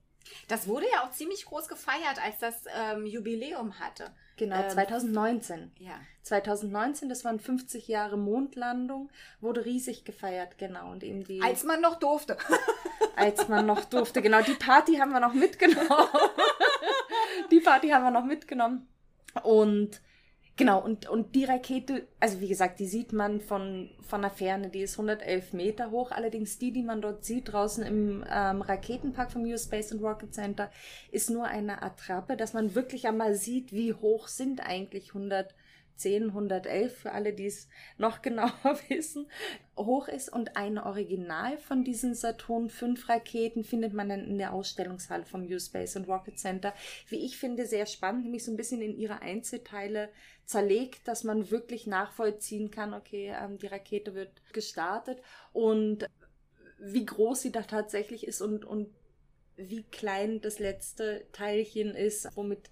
Das wurde ja auch ziemlich groß gefeiert, als das ähm, Jubiläum hatte. Genau, ähm, 2019. Ja. 2019, das waren 50 Jahre Mondlandung, wurde riesig gefeiert, genau. Und eben die. Als man noch durfte. als man noch durfte, genau. Die Party haben wir noch mitgenommen. die Party haben wir noch mitgenommen. Und Genau, und, und die Rakete, also wie gesagt, die sieht man von, von der Ferne, die ist 111 Meter hoch. Allerdings die, die man dort sieht draußen im ähm, Raketenpark vom US Space and Rocket Center, ist nur eine Attrappe, dass man wirklich einmal sieht, wie hoch sind eigentlich 100 10, 111 für alle, die es noch genauer wissen, hoch ist. Und ein Original von diesen Saturn V Raketen findet man dann in der Ausstellungshalle vom U-Space und Rocket Center. Wie ich finde, sehr spannend, nämlich so ein bisschen in ihre Einzelteile zerlegt, dass man wirklich nachvollziehen kann, okay, ähm, die Rakete wird gestartet und wie groß sie da tatsächlich ist und, und wie klein das letzte Teilchen ist, womit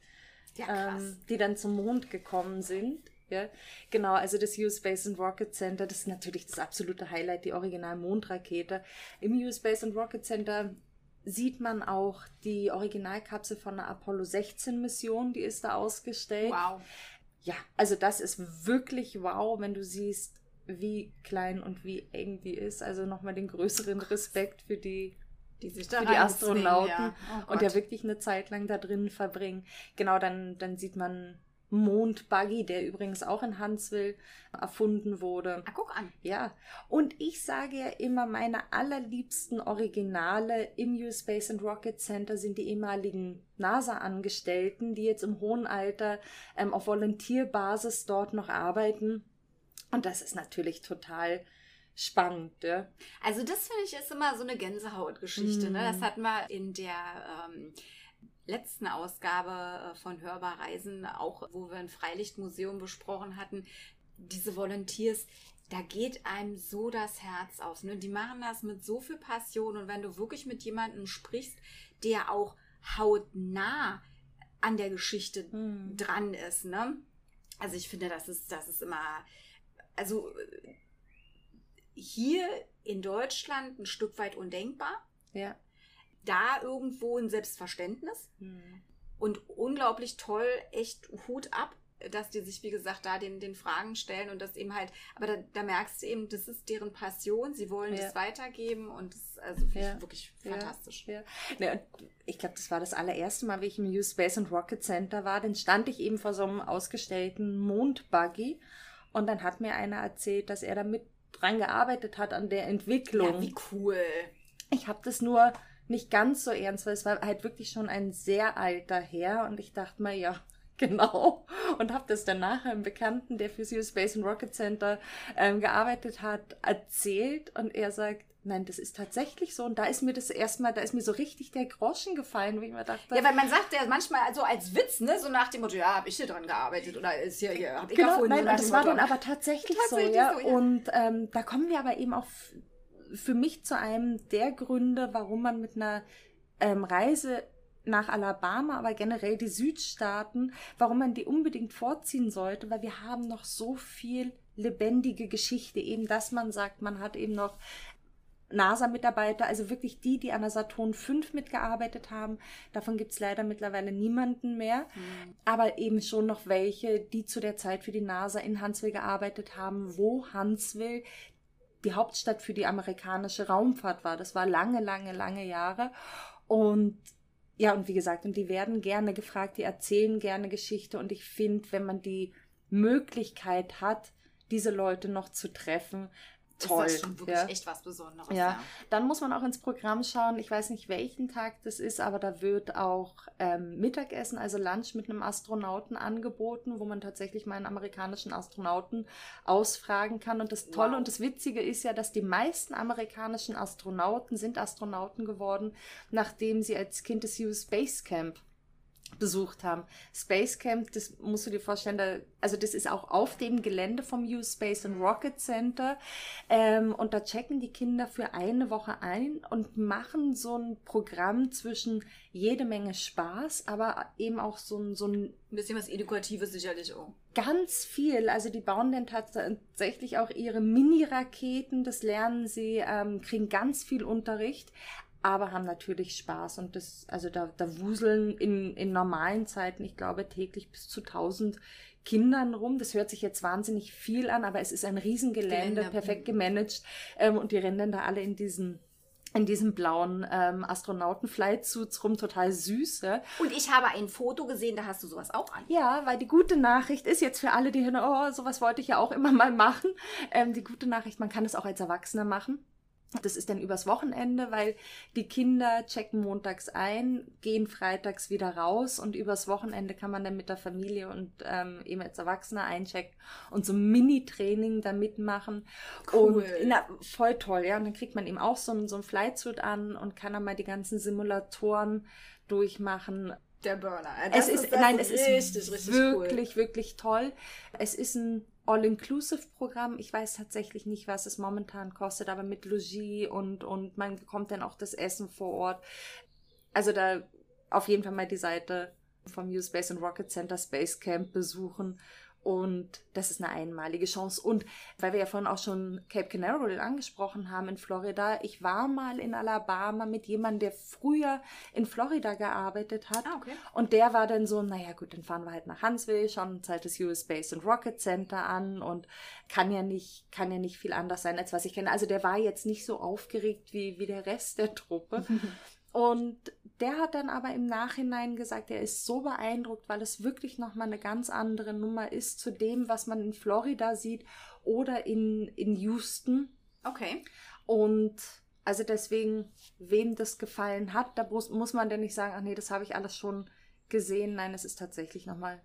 ja, ähm, die dann zum Mond gekommen sind. Ja, genau, also das US Space and Rocket Center, das ist natürlich das absolute Highlight, die original Mondrakete. Im US Space and Rocket Center sieht man auch die Originalkapsel von der Apollo 16 Mission, die ist da ausgestellt. Wow. Ja, also das ist wirklich wow, wenn du siehst, wie klein und wie eng die ist. Also nochmal den größeren Respekt für die, die, sich für die Astronauten ja. Oh und ja wirklich eine Zeit lang da drin verbringen. Genau, dann, dann sieht man Mondbuggy, der übrigens auch in Huntsville erfunden wurde. Ah, guck an. Ja. Und ich sage ja immer, meine allerliebsten Originale im US Space and Rocket Center sind die ehemaligen NASA-Angestellten, die jetzt im hohen Alter ähm, auf Volontierbasis dort noch arbeiten. Und das ist natürlich total spannend. Ja? Also das finde ich ist immer so eine Gänsehautgeschichte. Mm. Ne? Das mhm. hat man in der ähm, letzten Ausgabe äh, von Hörbar Reisen, auch wo wir ein Freilichtmuseum besprochen hatten, diese Volunteers, da geht einem so das Herz auf. Ne? Die machen das mit so viel Passion und wenn du wirklich mit jemandem sprichst, der auch hautnah an der Geschichte hm. dran ist, ne? Also ich finde, das ist, das ist immer, also hier in Deutschland ein Stück weit undenkbar. Ja da irgendwo ein Selbstverständnis mhm. und unglaublich toll, echt Hut ab, dass die sich, wie gesagt, da den, den Fragen stellen und das eben halt, aber da, da merkst du eben, das ist deren Passion, sie wollen ja. das weitergeben und das also ja. ich wirklich fantastisch. Ja. Ja. ich glaube, das war das allererste Mal, wie ich im New Space and Rocket Center war, dann stand ich eben vor so einem ausgestellten Mondbuggy und dann hat mir einer erzählt, dass er damit dran gearbeitet hat an der Entwicklung. Ja, wie cool. Ich habe das nur nicht ganz so ernst, weil es war halt wirklich schon ein sehr alter Herr und ich dachte mir, ja, genau. Und habe das dann nachher einem Bekannten, der für Sea Space and Rocket Center ähm, gearbeitet hat, erzählt und er sagt, Nein, das ist tatsächlich so. Und da ist mir das erstmal, da ist mir so richtig der Groschen gefallen, wie ich mir dachte. Ja, weil man sagt ja manchmal so als Witz, ne, so nach dem Motto, ja, habe ich hier dran gearbeitet oder ist hier, hier hab ich genau, erfunden. Nein, so das war dann aber tatsächlich, tatsächlich so, ja. So, ja. Und ähm, da kommen wir aber eben auch für mich zu einem der Gründe, warum man mit einer ähm, Reise nach Alabama, aber generell die Südstaaten, warum man die unbedingt vorziehen sollte, weil wir haben noch so viel lebendige Geschichte, eben dass man sagt, man hat eben noch NASA-Mitarbeiter, also wirklich die, die an der Saturn 5 mitgearbeitet haben. Davon gibt es leider mittlerweile niemanden mehr. Mhm. Aber eben schon noch welche, die zu der Zeit für die NASA in Huntsville gearbeitet haben, wo Huntsville die Hauptstadt für die amerikanische Raumfahrt war. Das war lange, lange, lange Jahre. Und ja, und wie gesagt, und die werden gerne gefragt, die erzählen gerne Geschichte. Und ich finde, wenn man die Möglichkeit hat, diese Leute noch zu treffen, toll. Das ist schon wirklich ja. echt was Besonderes. Ja. ja. Dann muss man auch ins Programm schauen. Ich weiß nicht, welchen Tag das ist, aber da wird auch ähm, Mittagessen, also Lunch mit einem Astronauten angeboten, wo man tatsächlich mal einen amerikanischen Astronauten ausfragen kann. Und das Tolle wow. und das Witzige ist ja, dass die meisten amerikanischen Astronauten sind Astronauten geworden, nachdem sie als Kind des US Space Camp besucht haben. Space Camp, das musst du dir vorstellen, da, also das ist auch auf dem Gelände vom US Space and Rocket Center. Ähm, und da checken die Kinder für eine Woche ein und machen so ein Programm zwischen jede Menge Spaß, aber eben auch so ein, so ein bisschen was Edukatives sicherlich auch. Ganz viel. Also die bauen dann tatsächlich auch ihre Mini-Raketen, das lernen sie, ähm, kriegen ganz viel Unterricht aber haben natürlich Spaß und das, also da, da wuseln in, in normalen Zeiten, ich glaube, täglich bis zu 1000 Kindern rum. Das hört sich jetzt wahnsinnig viel an, aber es ist ein Riesengelände, Gelände. perfekt gemanagt ähm, und die rennen dann da alle in diesen in diesem blauen ähm, Astronauten-Flight-Suits rum, total süß. Ja? Und ich habe ein Foto gesehen, da hast du sowas auch an. Ja, weil die gute Nachricht ist jetzt für alle, die hören, oh, sowas wollte ich ja auch immer mal machen. Ähm, die gute Nachricht, man kann es auch als Erwachsener machen. Das ist dann übers Wochenende, weil die Kinder checken montags ein, gehen freitags wieder raus und übers Wochenende kann man dann mit der Familie und ähm, eben als Erwachsener einchecken und so Mini-Training da mitmachen. Cool. Und na, voll toll, ja. Und dann kriegt man eben auch so ein, so ein Flightsuit an und kann dann mal die ganzen Simulatoren durchmachen. Der Burner. Das es ist, ist nein, es ist richtig, wirklich, cool. wirklich toll. Es ist ein All-Inclusive-Programm. Ich weiß tatsächlich nicht, was es momentan kostet, aber mit Logis und, und man bekommt dann auch das Essen vor Ort. Also da auf jeden Fall mal die Seite vom U Space and Rocket Center Space Camp besuchen Und das ist eine einmalige Chance. Und weil wir ja vorhin auch schon Cape Canaveral angesprochen haben in Florida, ich war mal in Alabama mit jemandem, der früher in Florida gearbeitet hat. Ah, okay. Und der war dann so, naja gut, dann fahren wir halt nach Huntsville, schauen uns halt das US Space and Rocket Center an und kann ja nicht, kann ja nicht viel anders sein, als was ich kenne. Also der war jetzt nicht so aufgeregt wie, wie der Rest der Truppe. Und der hat dann aber im Nachhinein gesagt, er ist so beeindruckt, weil es wirklich nochmal eine ganz andere Nummer ist zu dem, was man in Florida sieht oder in, in Houston. Okay. Und also deswegen, wem das gefallen hat, da muss, muss man denn nicht sagen, ach nee, das habe ich alles schon gesehen. Nein, es ist tatsächlich nochmal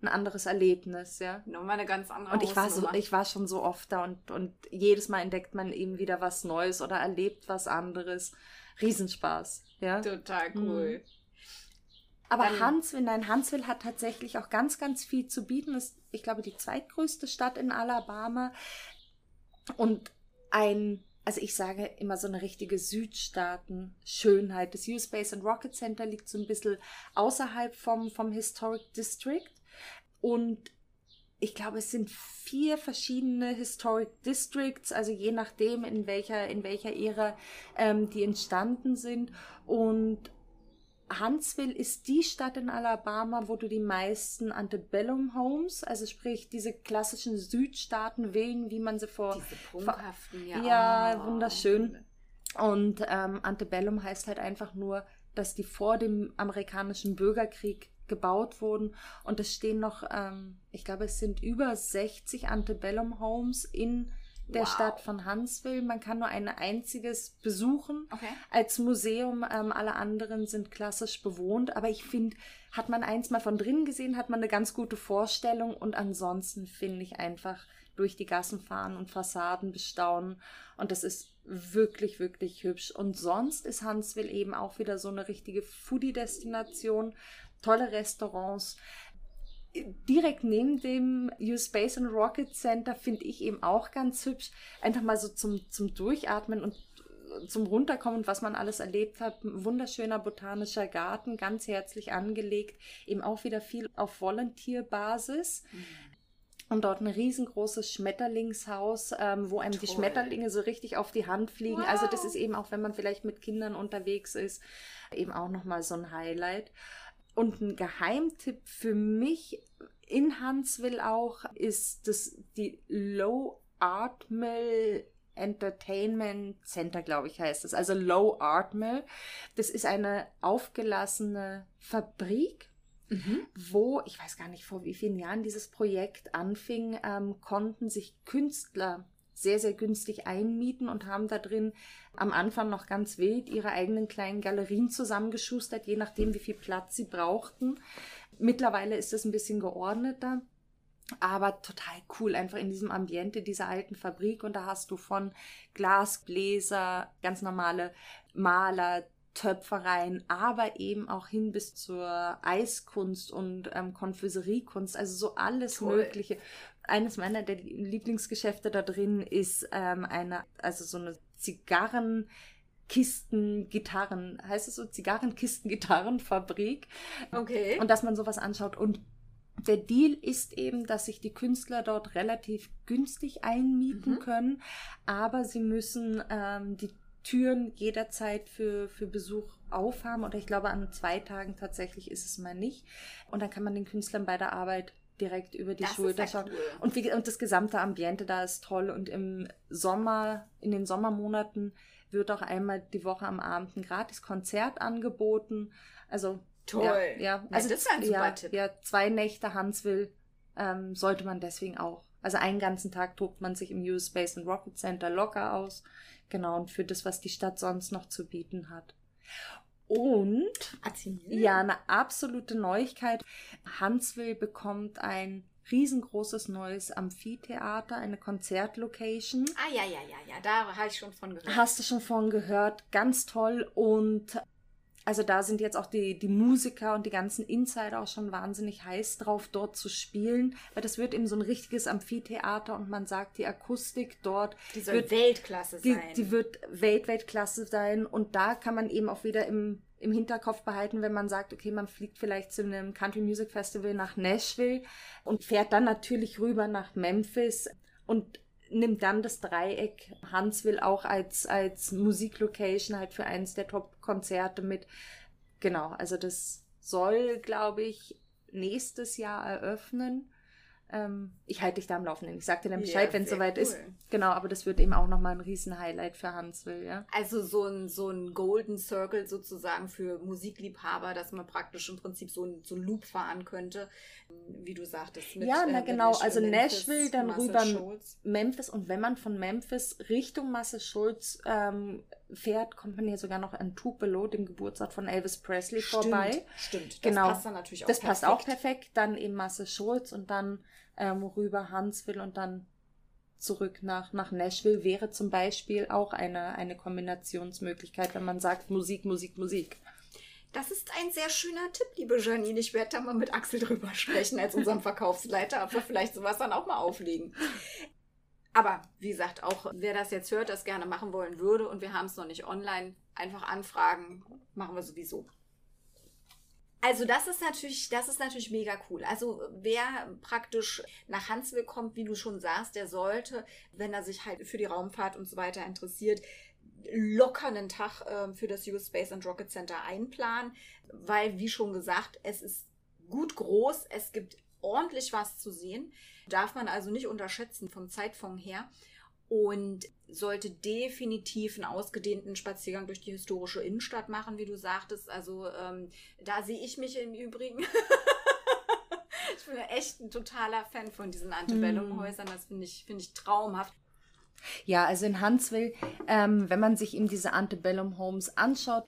ein anderes Erlebnis, ja. Nochmal eine ganz andere Und ich war, so, ich war schon so oft da und, und jedes Mal entdeckt man eben wieder was Neues oder erlebt was anderes. Riesenspaß, ja. Total cool. Aber Dann- Huntsville, nein, Huntsville hat tatsächlich auch ganz, ganz viel zu bieten. Ist, ich glaube, die zweitgrößte Stadt in Alabama. Und ein, also ich sage immer so eine richtige Südstaaten-Schönheit. Das US Space and Rocket Center liegt so ein bisschen außerhalb vom, vom Historic District. Und ich glaube, es sind vier verschiedene Historic Districts, also je nachdem, in welcher, in welcher Ära ähm, die entstanden sind. Und Huntsville ist die Stadt in Alabama, wo du die meisten Antebellum Homes, also sprich diese klassischen Südstaaten-Villen, wie man sie vor. Diese prunkhaften, ja. Ja, Oh. wunderschön. Und ähm, Antebellum heißt halt einfach nur, dass die vor dem amerikanischen Bürgerkrieg gebaut wurden. Und es stehen noch, ähm, ich glaube, es sind über 60 Antebellum Homes in der Wow. Stadt von Huntsville. Man kann nur ein einziges besuchen Okay. als Museum. Ähm, alle anderen sind klassisch bewohnt. Aber ich finde, hat man eins mal von drinnen gesehen, hat man eine ganz gute Vorstellung. Und ansonsten finde ich einfach durch die Gassen fahren und Fassaden bestaunen. Und das ist wirklich, wirklich hübsch. Und sonst ist Huntsville eben auch wieder so eine richtige Foodie-Destination. Tolle Restaurants. Direkt neben dem US Space and Rocket Center finde ich eben auch ganz hübsch. Einfach mal so zum, zum Durchatmen und zum Runterkommen, und was man alles erlebt hat. Ein wunderschöner botanischer Garten, ganz herzlich angelegt. Eben auch wieder viel auf Volunteer-Basis. Und dort ein riesengroßes Schmetterlingshaus, ähm, wo einem die Toll. Schmetterlinge so richtig auf die Hand fliegen. Also das Wow. ist eben auch, wenn man vielleicht mit Kindern unterwegs ist, eben auch nochmal so ein Highlight. Und ein Geheimtipp für mich in Huntsville auch ist das die Low Art Mill Entertainment Center, glaube ich, heißt es. Also Low Art Mill. Das ist eine aufgelassene Fabrik, Mhm. wo, ich weiß gar nicht vor wie vielen Jahren dieses Projekt anfing, ähm, konnten sich Künstler sehr, sehr günstig einmieten und haben da drin am Anfang noch ganz wild ihre eigenen kleinen Galerien zusammengeschustert, je nachdem, wie viel Platz sie brauchten. Mittlerweile ist es ein bisschen geordneter. Aber total cool, einfach in diesem Ambiente dieser alten Fabrik. Und da hast du von Glasgläser, ganz normale Maler, Töpfereien, aber eben auch hin bis zur Eiskunst und ähm, Konfiseriekunst, also so alles Toll. Mögliche. Eines meiner der Lieblingsgeschäfte da drin ist ähm, eine, also so eine Zigarrenkisten, Gitarren, heißt es so, Zigarrenkisten, Gitarrenfabrik Okay. und dass man sowas anschaut. Und der Deal ist eben, dass sich die Künstler dort relativ günstig einmieten Mhm. können, aber sie müssen ähm, die Türen jederzeit für, für Besuch aufhaben. Oder ich glaube, an zwei Tagen tatsächlich ist es mal nicht. Und dann kann man den Künstlern bei der Arbeit direkt über die Das Schulter ja schauen. cool. Und, wie, und das gesamte Ambiente da ist toll. Und im Sommer, in den Sommermonaten wird auch einmal die Woche am Abend ein gratis Konzert angeboten. Also Toll. Ja, ja. Ja, also das ist ein super ja, Tipp. Ja, zwei Nächte Huntsville ähm, sollte man deswegen auch. Also einen ganzen Tag tobt man sich im US Space and Rocket Center locker aus. Genau, und für das, was die Stadt sonst noch zu bieten hat. Und Erzähl. ja, eine absolute Neuigkeit. Huntsville bekommt ein riesengroßes neues Amphitheater, eine Konzertlocation. Ah, ja, ja, ja, ja. Da habe ich schon von gehört. Hast du schon von gehört? Ganz toll. Und also da sind jetzt auch die, die Musiker und die ganzen Insider auch schon wahnsinnig heiß drauf, dort zu spielen. Weil das wird eben so ein richtiges Amphitheater und man sagt, die Akustik dort Die soll wird, Weltklasse die, sein. die wird Weltweltklasse sein. Und da kann man eben auch wieder im im Hinterkopf behalten, wenn man sagt, okay, man fliegt vielleicht zu einem Country Music Festival nach Nashville und fährt dann natürlich rüber nach Memphis und nimmt dann das Dreieck Huntsville auch als, als Musiklocation halt für eines der Top-Konzerte mit. Genau, also das soll, glaube ich, nächstes Jahr eröffnen. Ähm, ich halte dich da am Laufenden. Ich sag dir dann Bescheid, ja, wenn es soweit cool. ist. Genau, aber das wird eben auch nochmal ein Riesen-Highlight für Hansville, ja. Also so ein, so ein Golden Circle sozusagen für Musikliebhaber, dass man praktisch im Prinzip so ein, so ein Loop fahren könnte, wie du sagtest. Mit, ja, na äh, genau, also Nashville, dann Marcel rüber Schulz. Memphis und wenn man von Memphis Richtung Marcel Schulz ähm, fährt, kommt man hier sogar noch an Tupelo, dem Geburtsort von Elvis Presley, stimmt, vorbei. Stimmt, das genau. passt dann natürlich auch Das perfekt. passt auch perfekt. Dann eben Marcel Schulz und dann ähm, rüber Huntsville und dann zurück nach, nach Nashville wäre zum Beispiel auch eine, eine Kombinationsmöglichkeit, wenn man sagt Musik, Musik, Musik. Das ist ein sehr schöner Tipp, liebe Janine. Ich werde da mal mit Axel drüber sprechen als unserem Verkaufsleiter, aber vielleicht sowas dann auch mal auflegen. Aber wie gesagt, auch wer das jetzt hört, das gerne machen wollen würde und wir haben es noch nicht online, einfach anfragen, machen wir sowieso. Also das ist natürlich, das ist natürlich mega cool. Also wer praktisch nach Hansville kommt, wie du schon sagst, der sollte, wenn er sich halt für die Raumfahrt und so weiter interessiert, locker einen Tag äh, für das US Space and Rocket Center einplanen, weil, wie schon gesagt, es ist gut groß, es gibt ordentlich was zu sehen, darf man also nicht unterschätzen vom Zeitfond her und sollte definitiv einen ausgedehnten Spaziergang durch die historische Innenstadt machen, wie du sagtest. Also ähm, da sehe ich mich im Übrigen. ich bin echt ein totaler Fan von diesen Antebellum-Häusern. Das finde ich, find ich traumhaft. Ja, also in Huntsville, ähm, wenn man sich eben diese Antebellum Homes anschaut,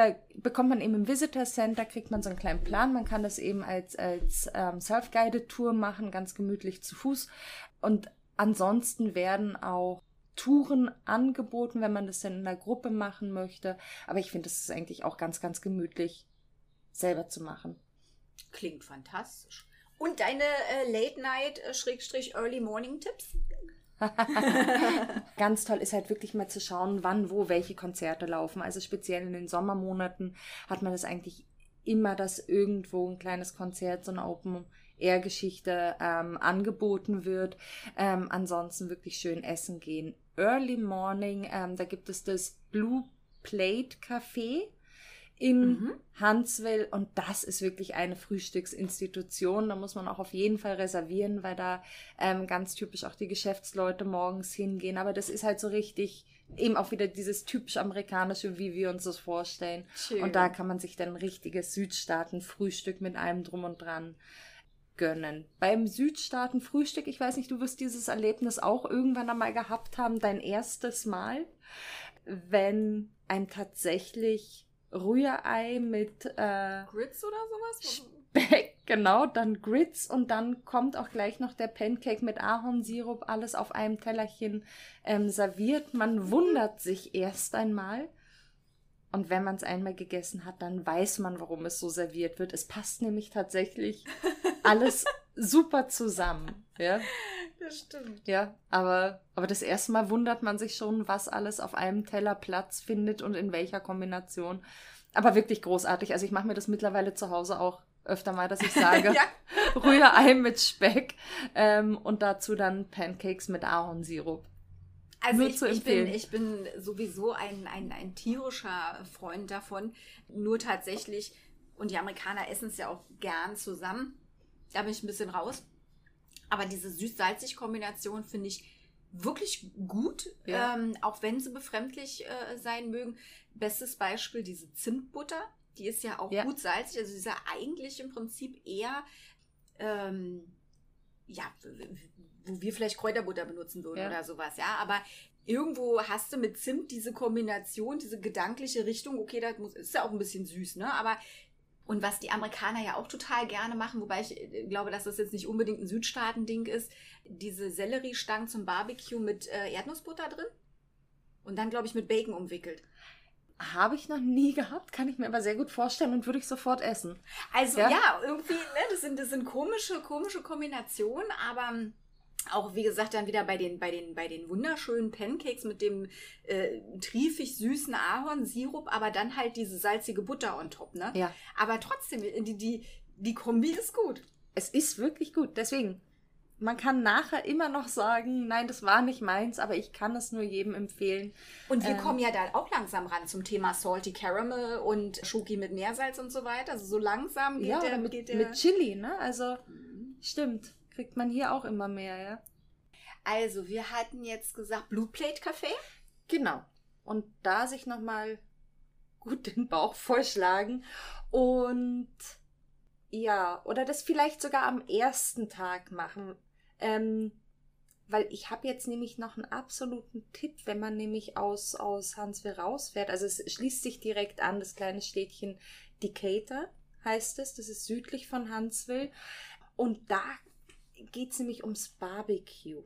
da bekommt man eben im Visitor Center, kriegt man so einen kleinen Plan. Man kann das eben als, als ähm, Self-Guided Tour machen, ganz gemütlich zu Fuß. Und ansonsten werden auch Touren angeboten, wenn man das dann in einer Gruppe machen möchte. Aber ich finde, es ist eigentlich auch ganz, ganz gemütlich, selber zu machen. Klingt fantastisch. Und deine äh, Late-Night-Early-Morning-Tipps? Ganz toll ist halt wirklich mal zu schauen, wann, wo, welche Konzerte laufen. Also speziell in den Sommermonaten hat man das eigentlich immer, dass irgendwo ein kleines Konzert, so eine Open Air Geschichte ähm, angeboten wird. Ähm, ansonsten wirklich schön essen gehen. Early Morning, ähm, da gibt es das Blue Plate Café in mhm. Huntsville und das ist wirklich eine Frühstücksinstitution. Da muss man auch auf jeden Fall reservieren, weil da ähm, ganz typisch auch die Geschäftsleute morgens hingehen. Aber das ist halt so richtig eben auch wieder dieses typisch amerikanische, wie wir uns das vorstellen. Schön. Und da kann man sich dann ein richtiges Südstaaten-Frühstück mit allem drum und dran gönnen. Beim Südstaaten-Frühstück, ich weiß nicht, du wirst dieses Erlebnis auch irgendwann einmal gehabt haben, dein erstes Mal, wenn ein tatsächlich Rührei mit äh, Grits oder sowas? Speck, genau, dann Grits und dann kommt auch gleich noch der Pancake mit Ahornsirup, alles auf einem Tellerchen ähm, serviert. Man wundert sich erst einmal. Und wenn man es einmal gegessen hat, dann weiß man, warum es so serviert wird. Es passt nämlich tatsächlich alles super zusammen. Ja, das stimmt. Ja, aber, aber das erste Mal wundert man sich schon, was alles auf einem Teller Platz findet und in welcher Kombination. Aber wirklich großartig. Also ich mache mir das mittlerweile zu Hause auch öfter mal, dass ich sage, ja. Rührei mit Speck ähm, und dazu dann Pancakes mit Ahornsirup. Also ich, ich, bin, ich bin sowieso ein, ein, ein tierischer Freund davon. Nur tatsächlich, und die Amerikaner essen es ja auch gern zusammen. Da bin ich ein bisschen raus. Aber diese süß-salzig-Kombination finde ich wirklich gut, ja. ähm, auch wenn sie befremdlich äh, sein mögen. Bestes Beispiel, diese Zimtbutter, die ist ja auch ja. gut salzig, also sie ist ja eigentlich im Prinzip eher, ähm, ja, wo wir vielleicht Kräuterbutter benutzen würden ja. oder sowas, ja, aber irgendwo hast du mit Zimt diese Kombination, diese gedankliche Richtung, okay, das muss, ist ja auch ein bisschen süß, ne, aber und was die Amerikaner ja auch total gerne machen, wobei ich äh, glaube, dass das jetzt nicht unbedingt ein Südstaaten-Ding ist, diese Selleriestangen zum Barbecue mit äh, Erdnussbutter drin und dann, glaube ich, mit Bacon umwickelt. Habe ich noch nie gehabt, kann ich mir aber sehr gut vorstellen und würde ich sofort essen. Also ja, ja irgendwie, ne, das, sind, das sind komische, komische Kombinationen, aber auch wie gesagt dann wieder bei den bei den bei den wunderschönen Pancakes mit dem äh, triefig süßen Ahornsirup, aber dann halt diese salzige Butter on top, ne? Ja. Aber trotzdem die die die Kombi ist gut. Es ist wirklich gut. Deswegen man kann nachher immer noch sagen, nein, das war nicht meins, aber ich kann es nur jedem empfehlen. Und wir ähm, kommen ja da auch langsam ran zum Thema Salty Caramel und Schoki mit Meersalz und so weiter. Also so langsam geht ja, der, mit, geht der mit Chili, ne? Also mhm. stimmt, kriegt man hier auch immer mehr, ja. Also wir hatten jetzt gesagt Blue Plate Café. Genau. Und da sich noch mal gut den Bauch vollschlagen und ja, oder das vielleicht sogar am ersten Tag machen. Ähm, weil ich habe jetzt nämlich noch einen absoluten Tipp, wenn man nämlich aus, aus Hansville rausfährt. Also es schließt sich direkt an, das kleine Städtchen Decatur heißt es. Das ist südlich von Hansville. Und da geht es nämlich ums Barbecue.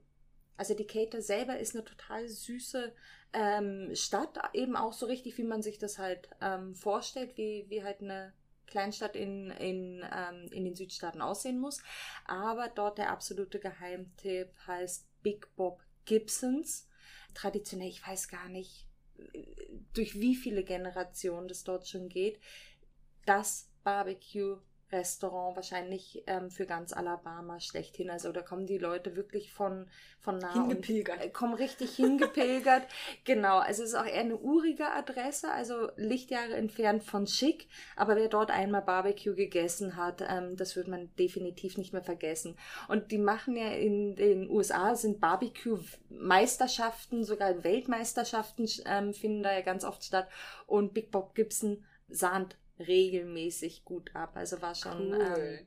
Also Decatur selber ist eine total süße ähm, Stadt, eben auch so richtig, wie man sich das halt ähm, vorstellt, wie, wie halt eine Kleinstadt in, in, ähm, in den Südstaaten aussehen muss. Aber dort der absolute Geheimtipp heißt Big Bob Gibsons. Traditionell, ich weiß gar nicht, durch wie viele Generationen das dort schon geht. Das Barbecue Restaurant wahrscheinlich ähm, für ganz Alabama schlechthin. Also da kommen die Leute wirklich von, von nah hingepilgert. und äh, kommen richtig hingepilgert. genau, also es ist auch eher eine urige Adresse, also Lichtjahre entfernt von schick. Aber wer dort einmal Barbecue gegessen hat, ähm, das wird man definitiv nicht mehr vergessen. Und die machen ja in den USA sind Barbecue-Meisterschaften, sogar Weltmeisterschaften ähm, finden da ja ganz oft statt. Und Big Bob Gibson sahnt regelmäßig gut ab. Also war schon cool. ähm,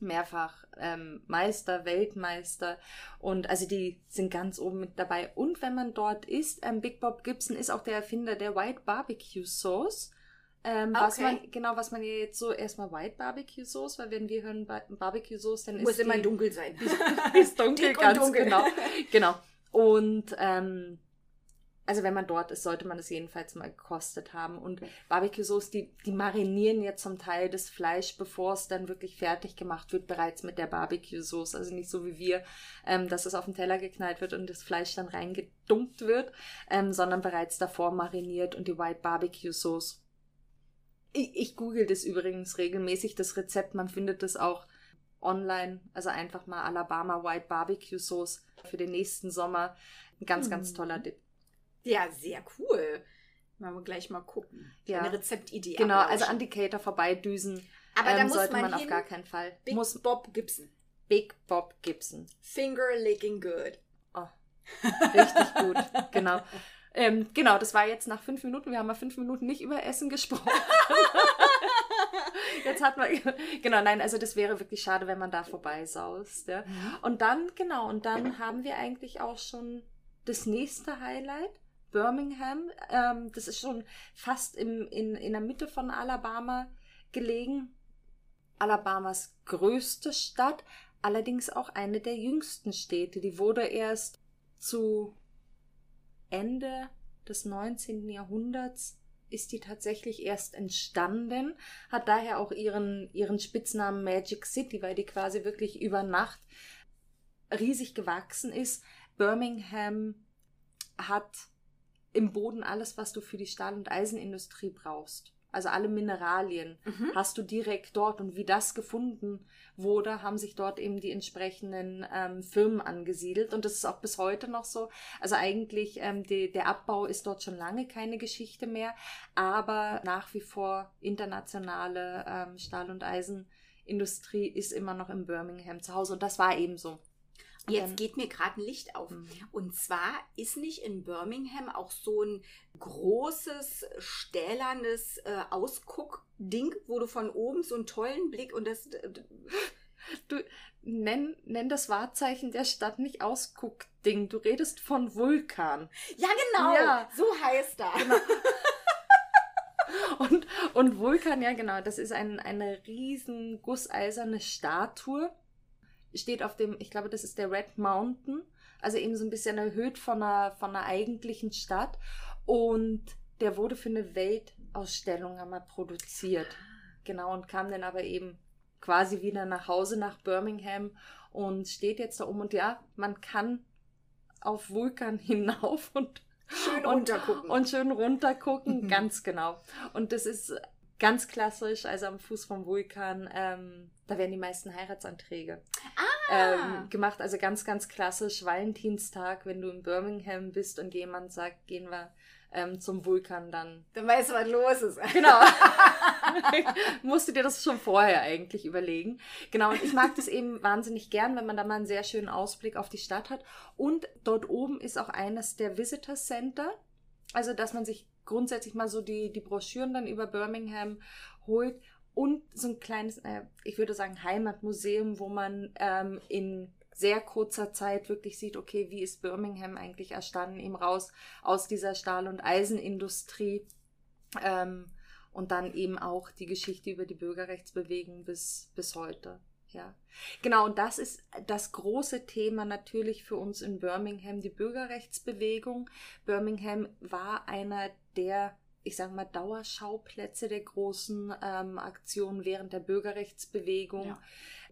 mehrfach ähm, Meister, Weltmeister und also die sind ganz oben mit dabei. Und wenn man dort ist, ähm, Big Bob Gibson ist auch der Erfinder der White Barbecue Sauce. Ähm, okay. Was man, genau, was man ja jetzt so erstmal White Barbecue Sauce, weil wenn wir hören Barbecue Sauce, dann Muss ist immer die, dunkel sein. ist dunkel, ganz dunkel. genau. Genau. Und ähm, also wenn man dort ist, sollte man es jedenfalls mal gekostet haben. Und Barbecue-Sauce, die, die marinieren ja zum Teil das Fleisch, bevor es dann wirklich fertig gemacht wird, bereits mit der Barbecue-Sauce. Also nicht so wie wir, ähm, dass es auf den Teller geknallt wird und das Fleisch dann reingedumpt wird, ähm, sondern bereits davor mariniert und die White Barbecue-Sauce. Ich, ich google das übrigens regelmäßig, das Rezept. Man findet das auch online. Also einfach mal Alabama White Barbecue Sauce für den nächsten Sommer. Ein ganz, ganz mhm. toller Dip. Ja, sehr cool. Wollen wir gleich mal gucken. Ja. Eine Rezeptidee. Genau, ablauschen. also an Decatur vorbeidüsen. Aber ähm, da muss sollte man, man auf gar keinen Fall. Big muss Bob Gibson. Big Bob Gibson. Finger licking good. Oh, richtig gut. Genau. Ähm, genau, das war jetzt nach fünf Minuten. Wir haben mal fünf Minuten nicht über Essen gesprochen. jetzt hat man, genau, nein, also das wäre wirklich schade, wenn man da vorbeisaust. Ja. Mhm. Und dann, genau, und dann haben wir eigentlich auch schon das nächste Highlight. Birmingham. Ähm, das ist schon fast im, in, in der Mitte von Alabama gelegen. Alabamas größte Stadt, allerdings auch eine der jüngsten Städte. Die wurde erst zu Ende des 19. Jahrhunderts ist die tatsächlich erst entstanden, hat daher auch ihren, ihren Spitznamen Magic City, weil die quasi wirklich über Nacht riesig gewachsen ist. Birmingham hat im Boden alles, was du für die Stahl- und Eisenindustrie brauchst. Also alle Mineralien mhm. hast du direkt dort. Und wie das gefunden wurde, haben sich dort eben die entsprechenden ähm, Firmen angesiedelt. Und das ist auch bis heute noch so. Also eigentlich, ähm, die, der Abbau ist dort schon lange keine Geschichte mehr. Aber nach wie vor internationale ähm, Stahl- und Eisenindustrie ist immer noch in Birmingham zu Hause. Und das war eben so. Jetzt ähm, geht mir gerade ein Licht auf. Mhm. Und zwar ist nicht in Birmingham auch so ein großes, stählernes äh, Ausguckding, wo du von oben so einen tollen Blick und das. Du nenn, nenn das Wahrzeichen der Stadt nicht Ausguckding. Du redest von Vulkan. Ja, genau. Ja. So heißt das. Genau. und, und Vulkan, ja genau, das ist ein, eine riesen gusseiserne Statue steht auf dem, ich glaube, das ist der Red Mountain, also eben so ein bisschen erhöht von einer, von einer eigentlichen Stadt. Und der wurde für eine Weltausstellung einmal produziert. Genau, und kam dann aber eben quasi wieder nach Hause nach Birmingham und steht jetzt da oben. Und ja, man kann auf Vulkan hinauf und schön runtergucken. Und, und schön runtergucken, mhm. ganz genau. Und das ist ganz klassisch, also am Fuß vom Vulkan, ähm, da werden die meisten Heiratsanträge ah. ähm, gemacht. Also ganz, ganz klassisch Valentinstag, wenn du in Birmingham bist und jemand sagt, gehen wir ähm, zum Vulkan, dann. Dann weißt du, was los ist. Genau. Musst du dir das schon vorher eigentlich überlegen. Genau, und ich mag das eben wahnsinnig gern, wenn man da mal einen sehr schönen Ausblick auf die Stadt hat. Und dort oben ist auch eines der Visitor Center. Also, dass man sich grundsätzlich mal so die, die Broschüren dann über Birmingham holt und so ein kleines, äh, ich würde sagen, Heimatmuseum, wo man ähm, in sehr kurzer Zeit wirklich sieht, okay, wie ist Birmingham eigentlich erstanden, eben raus aus dieser Stahl- und Eisenindustrie. Ähm, und dann eben auch die Geschichte über die Bürgerrechtsbewegung bis, bis heute. Ja, genau, und das ist das große Thema natürlich für uns in Birmingham, die Bürgerrechtsbewegung. Birmingham war einer der, ich sage mal, Dauerschauplätze der großen ähm, Aktionen während der Bürgerrechtsbewegung. Ja.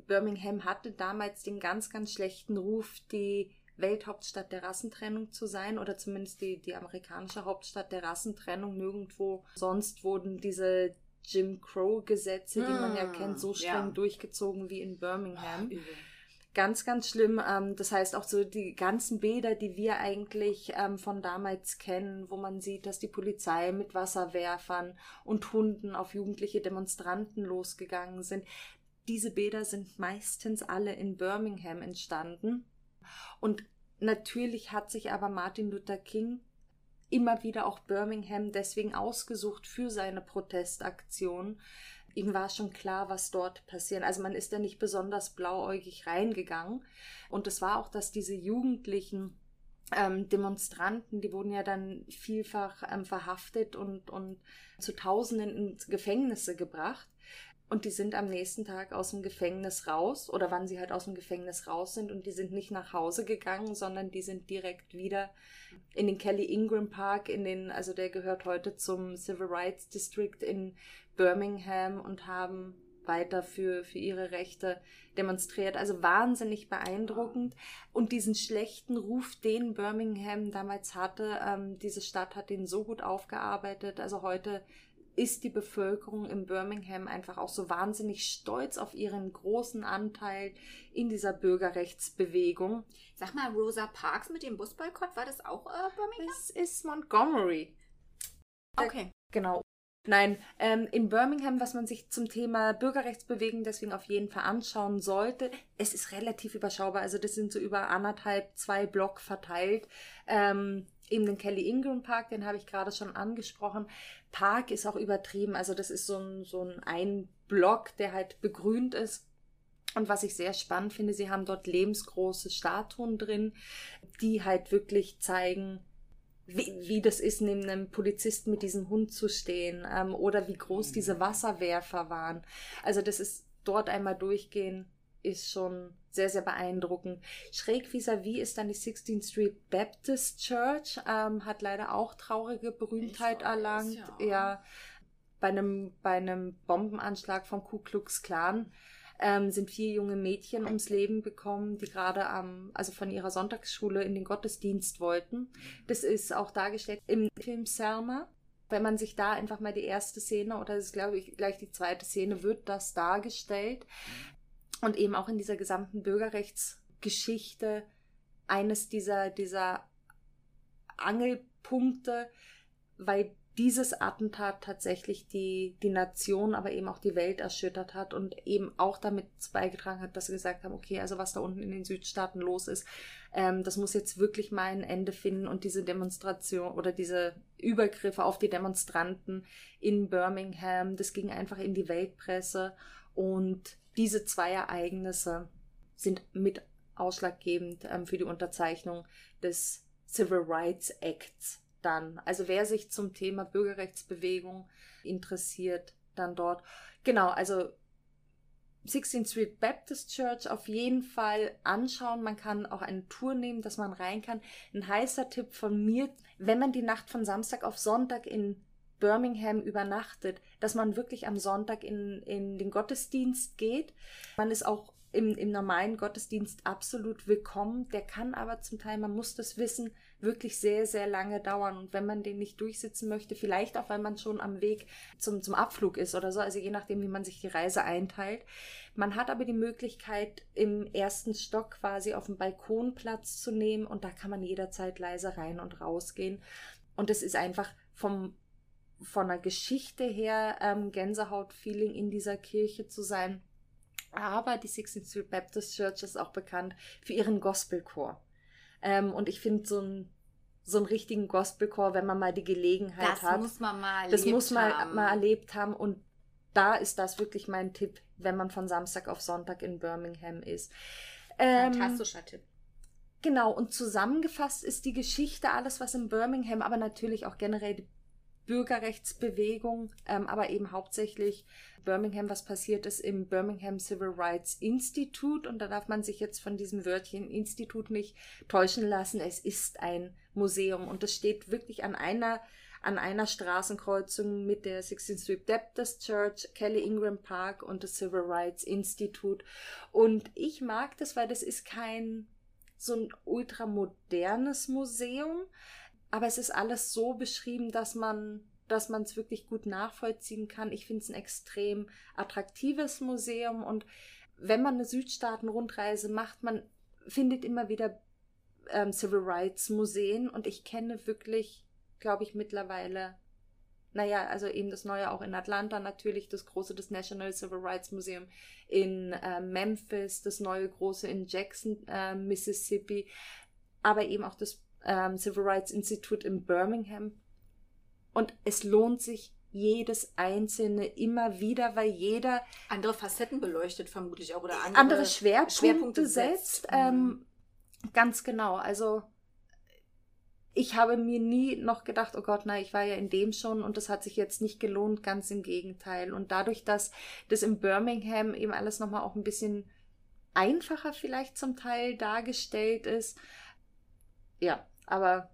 Birmingham hatte damals den ganz, ganz schlechten Ruf, die Welthauptstadt der Rassentrennung zu sein oder zumindest die, die amerikanische Hauptstadt der Rassentrennung. Nirgendwo sonst wurden diese Jim Crow-Gesetze, die man ja kennt, so streng ja. durchgezogen wie in Birmingham. Ach, ganz, ganz schlimm. Ähm, das heißt auch so die ganzen Bäder, die wir eigentlich ähm, von damals kennen, wo man sieht, dass die Polizei mit Wasserwerfern und Hunden auf jugendliche Demonstranten losgegangen sind. Diese Bäder sind meistens alle in Birmingham entstanden. Und natürlich hat sich aber Martin Luther King immer wieder auch Birmingham deswegen ausgesucht für seine Protestaktion. Ihm war schon klar, was dort passiert. Also man ist ja nicht besonders blauäugig reingegangen. Und es war auch, dass diese Jugendlichen ähm, Demonstranten, die wurden ja dann vielfach ähm, verhaftet und, und zu Tausenden ins Gefängnisse gebracht. Und die sind am nächsten Tag aus dem Gefängnis raus oder wann sie halt aus dem Gefängnis raus sind und die sind nicht nach Hause gegangen, sondern die sind direkt wieder in den Kelly Ingram Park, in den, also der gehört heute zum Civil Rights District in Birmingham und haben weiter für, für ihre Rechte demonstriert. Also wahnsinnig beeindruckend. Und diesen schlechten Ruf, den Birmingham damals hatte, ähm, diese Stadt hat den so gut aufgearbeitet. Also heute ist die Bevölkerung in Birmingham einfach auch so wahnsinnig stolz auf ihren großen Anteil in dieser Bürgerrechtsbewegung. Sag mal, Rosa Parks mit dem Busboykott, war das auch äh, Birmingham? Das ist Montgomery. Okay. Genau. Nein, ähm, in Birmingham, was man sich zum Thema Bürgerrechtsbewegung deswegen auf jeden Fall anschauen sollte, es ist relativ überschaubar. Also das sind so über anderthalb, zwei Block verteilt. Ähm, eben den Kelly Ingram Park, den habe ich gerade schon angesprochen. Park ist auch übertrieben. Also das ist so ein, so ein, ein Block, der halt begrünt ist. Und was ich sehr spannend finde, sie haben dort lebensgroße Statuen drin, die halt wirklich zeigen, wie, wie das ist, neben einem Polizisten mit diesem Hund zu stehen ähm, oder wie groß mhm. diese Wasserwerfer waren. Also das ist dort einmal durchgehen, ist schon sehr, sehr beeindruckend. Schräg vis-à-vis -vis ist dann die 16th Street Baptist Church, ähm, hat leider auch traurige Berühmtheit erlangt. Ja. ja. bei einem, bei einem Bombenanschlag vom Ku Klux Klan ähm, sind vier junge Mädchen ums Leben bekommen, die gerade am, also von ihrer Sonntagsschule in den Gottesdienst wollten. Das ist auch dargestellt im Film Selma. Wenn man sich da einfach mal die erste Szene oder das ist glaube ich gleich die zweite Szene wird das dargestellt und eben auch in dieser gesamten Bürgerrechtsgeschichte eines dieser, dieser Angelpunkte, weil dieses Attentat tatsächlich die, die Nation, aber eben auch die Welt erschüttert hat und eben auch damit beigetragen hat, dass sie gesagt haben, okay, also was da unten in den Südstaaten los ist, ähm, das muss jetzt wirklich mal ein Ende finden und diese Demonstration oder diese Übergriffe auf die Demonstranten in Birmingham, das ging einfach in die Weltpresse und diese zwei Ereignisse sind mit ausschlaggebend ähm, für die Unterzeichnung des Civil Rights Acts dann. Also wer sich zum Thema Bürgerrechtsbewegung interessiert, dann dort. Genau, also 16th Street Baptist Church auf jeden Fall anschauen. Man kann auch eine Tour nehmen, dass man rein kann. Ein heißer Tipp von mir, wenn man die Nacht von Samstag auf Sonntag in Birmingham übernachtet, dass man wirklich am Sonntag in, in den Gottesdienst geht. Man ist auch im, im normalen Gottesdienst absolut willkommen. Der kann aber zum Teil, man muss das wissen, wirklich sehr, sehr lange dauern. Und wenn man den nicht durchsitzen möchte, vielleicht auch, weil man schon am Weg zum, zum Abflug ist oder so, also je nachdem, wie man sich die Reise einteilt. Man hat aber die Möglichkeit, im ersten Stock quasi auf dem Balkon Platz zu nehmen und da kann man jederzeit leise rein und rausgehen. Und es ist einfach vom von der Geschichte her ähm, Gänsehaut-Feeling in dieser Kirche zu sein. Aber die 16th Street Baptist Church ist auch bekannt für ihren Gospelchor. Ähm, und ich finde so ein so einen richtigen Gospelchor, wenn man mal die Gelegenheit das hat. Das muss man mal erlebt Das muss man haben. mal erlebt haben. Und da ist das wirklich mein Tipp, wenn man von Samstag auf Sonntag in Birmingham ist. Ähm, Fantastischer Tipp. Genau, und zusammengefasst ist die Geschichte alles, was in Birmingham, aber natürlich auch generell die Bürgerrechtsbewegung, ähm, aber eben hauptsächlich Birmingham, was passiert ist im Birmingham Civil Rights Institute. Und da darf man sich jetzt von diesem Wörtchen Institut nicht täuschen lassen. Es ist ein Museum und es steht wirklich an einer an einer Straßenkreuzung mit der 16th Street Baptist Church, Kelly Ingram Park und das Civil Rights Institute. Und ich mag das, weil das ist kein so ein ultramodernes Museum, aber es ist alles so beschrieben, dass man dass man es wirklich gut nachvollziehen kann. Ich finde es ein extrem attraktives Museum und wenn man eine Südstaaten-Rundreise macht, man findet immer wieder ähm, Civil Rights Museen und ich kenne wirklich, glaube ich, mittlerweile, naja, also eben das neue auch in Atlanta natürlich, das große, das National Civil Rights Museum in äh, Memphis, das neue große in Jackson, äh, Mississippi, aber eben auch das ähm, Civil Rights Institute in Birmingham. Und es lohnt sich jedes einzelne immer wieder, weil jeder andere Facetten beleuchtet vermutlich auch oder andere, andere Schwerpunkte, Schwerpunkte setzt. setzt. Ähm, mhm. ganz genau. Also ich habe mir nie noch gedacht, oh Gott, na, ich war ja in dem schon und das hat sich jetzt nicht gelohnt, ganz im Gegenteil. Und dadurch, dass das in Birmingham eben alles nochmal auch ein bisschen einfacher vielleicht zum Teil dargestellt ist, ja, aber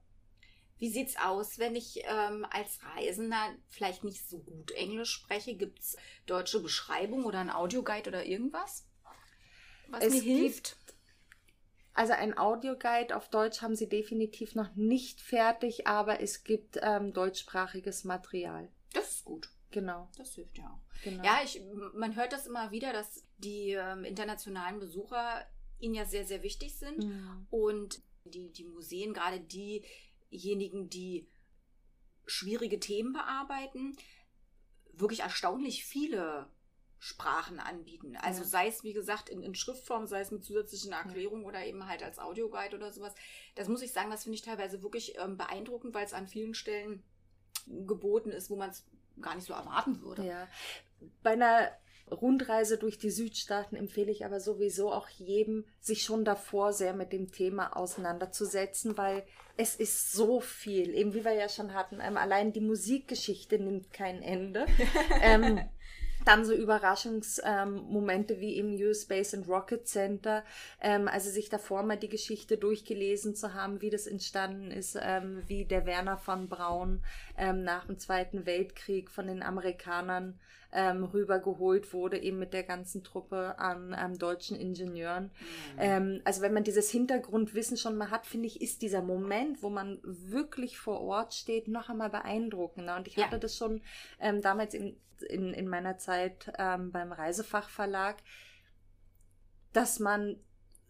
wie sieht's aus, wenn ich ähm, als Reisender vielleicht nicht so gut Englisch spreche? Gibt es deutsche Beschreibung oder ein Audioguide oder irgendwas, was es mir hilft? also ein Audioguide auf Deutsch haben sie definitiv noch nicht fertig, aber es gibt ähm, deutschsprachiges Material. Das ist gut. Genau. Das hilft ja auch. Genau. Ja, ich, man hört das immer wieder, dass die ähm, internationalen Besucher ihnen ja sehr, sehr wichtig sind. Mhm. Und die, die Museen, gerade diejenigen, die schwierige Themen bearbeiten, wirklich erstaunlich viele Sprachen anbieten. Also ja. sei es, wie gesagt, in, in, Schriftform, sei es mit zusätzlichen Erklärungen ja. oder eben halt als Audioguide oder sowas. Das muss ich sagen, das finde ich teilweise wirklich ähm, beeindruckend, weil es an vielen Stellen geboten ist, wo man es gar nicht so erwarten würde. Ja. Bei einer Rundreise durch die Südstaaten empfehle ich aber sowieso auch jedem, sich schon davor sehr mit dem Thema auseinanderzusetzen, weil es ist so viel, eben wie wir ja schon hatten, ähm, allein die Musikgeschichte nimmt kein Ende. ähm, dann so Überraschungsmomente ähm, wie im US Space and Rocket Center, ähm, also sich davor mal die Geschichte durchgelesen zu haben, wie das entstanden ist, ähm, wie der Werner von Braun ähm, nach dem Zweiten Weltkrieg von den Amerikanern ähm, rübergeholt wurde, eben mit der ganzen Truppe an ähm, deutschen Ingenieuren. Mhm. Ähm, also wenn man dieses Hintergrundwissen schon mal hat, finde ich, ist dieser Moment, wo man wirklich vor Ort steht, noch einmal beeindruckender. Und ich ja. hatte das schon ähm, damals in, in, in meiner Zeit ähm, beim Reisefachverlag, dass man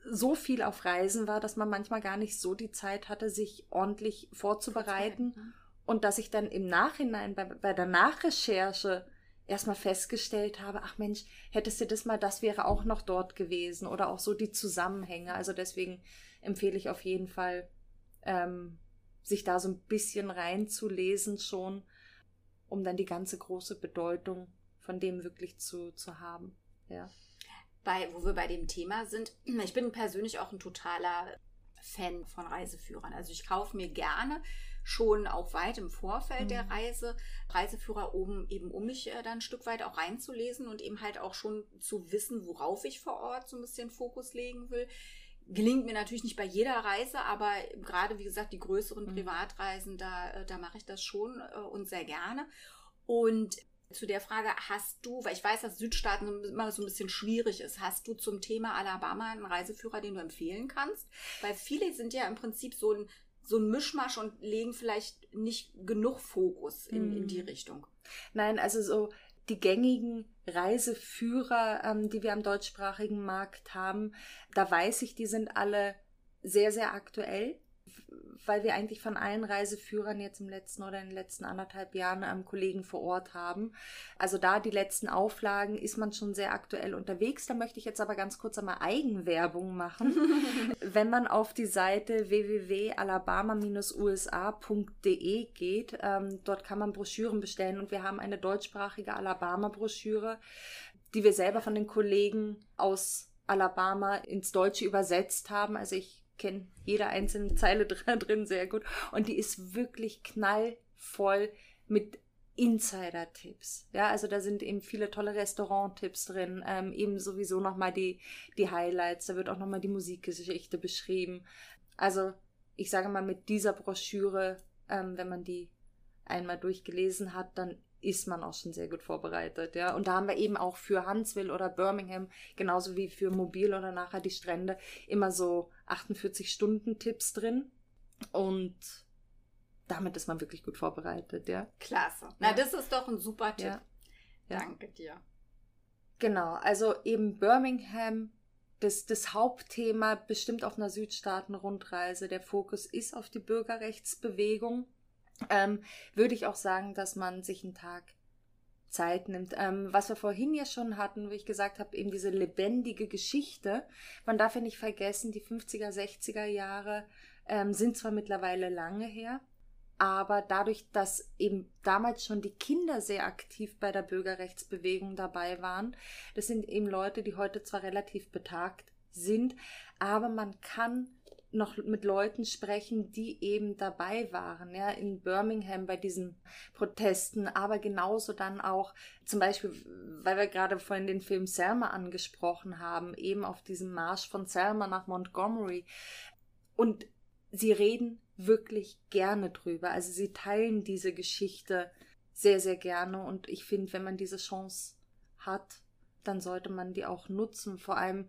so viel auf Reisen war, dass man manchmal gar nicht so die Zeit hatte, sich ordentlich vorzubereiten. Und dass ich dann im Nachhinein bei, bei der Nachrecherche erstmal festgestellt habe, ach Mensch, hättest du das mal, das wäre auch noch dort gewesen oder auch so die Zusammenhänge. Also deswegen empfehle ich auf jeden Fall, ähm, sich da so ein bisschen reinzulesen schon, um dann die ganze große Bedeutung von dem wirklich zu, zu haben. Ja. Bei, wo wir bei dem Thema sind, ich bin persönlich auch ein totaler Fan von Reiseführern. Also ich kaufe mir gerne schon auch weit im Vorfeld mhm. der Reise Reiseführer oben eben um mich äh, dann ein Stück weit auch reinzulesen und eben halt auch schon zu wissen, worauf ich vor Ort so ein bisschen Fokus legen will. Gelingt mir natürlich nicht bei jeder Reise, aber gerade wie gesagt, die größeren mhm. Privatreisen, da, äh, da mache ich das schon äh, und sehr gerne. Und Zu der Frage, hast du, weil ich weiß, dass Südstaaten immer so ein bisschen schwierig ist, hast du zum Thema Alabama einen Reiseführer, den du empfehlen kannst? Weil viele sind ja im Prinzip so ein, so ein Mischmasch und legen vielleicht nicht genug Fokus in, in die hm. Richtung. Nein, also so die gängigen Reiseführer, ähm, die wir am deutschsprachigen Markt haben, da weiß ich, die sind alle sehr, sehr aktuell weil wir eigentlich von allen Reiseführern jetzt im letzten oder in den letzten anderthalb Jahren ähm, Kollegen vor Ort haben. Also da die letzten Auflagen ist man schon sehr aktuell unterwegs. Da möchte ich jetzt aber ganz kurz einmal Eigenwerbung machen. Wenn man auf die Seite www.alabama-usa.de geht, ähm, dort kann man Broschüren bestellen und wir haben eine deutschsprachige Alabama-Broschüre, die wir selber von den Kollegen aus Alabama ins Deutsche übersetzt haben. Also ich kenne jede einzelne Zeile drin sehr gut. Und die ist wirklich knallvoll mit Insider-Tipps. Ja, also da sind eben viele tolle Restaurant-Tipps drin, ähm, eben sowieso nochmal die, die Highlights, da wird auch nochmal die Musikgeschichte beschrieben. Also ich sage mal, mit dieser Broschüre, ähm, wenn man die einmal durchgelesen hat, dann ist man auch schon sehr gut vorbereitet, ja. Und da haben wir eben auch für Huntsville oder Birmingham, genauso wie für Mobil oder nachher die Strände, immer so 48-Stunden-Tipps drin. Und damit ist man wirklich gut vorbereitet, ja. Klasse. Na, ja. das ist doch ein super Tipp. Ja. Danke dir. Genau, also eben Birmingham, das, das Hauptthema bestimmt auf einer Südstaaten-Rundreise. Der Fokus ist auf die Bürgerrechtsbewegung ähm, würde ich auch sagen, dass man sich einen Tag Zeit nimmt. Ähm, was wir vorhin ja schon hatten, wo ich gesagt habe, eben diese lebendige Geschichte. Man darf ja nicht vergessen, die 50er, 60er Jahre ähm, sind zwar mittlerweile lange her, aber dadurch, dass eben damals schon die Kinder sehr aktiv bei der Bürgerrechtsbewegung dabei waren, das sind eben Leute, die heute zwar relativ betagt sind, aber man kann noch mit Leuten sprechen, die eben dabei waren, ja, in Birmingham bei diesen Protesten, aber genauso dann auch zum Beispiel, weil wir gerade vorhin den Film Selma angesprochen haben, eben auf diesem Marsch von Selma nach Montgomery. Und sie reden wirklich gerne drüber. Also sie teilen diese Geschichte sehr, sehr gerne. Und ich finde, wenn man diese Chance hat, dann sollte man die auch nutzen. Vor allem,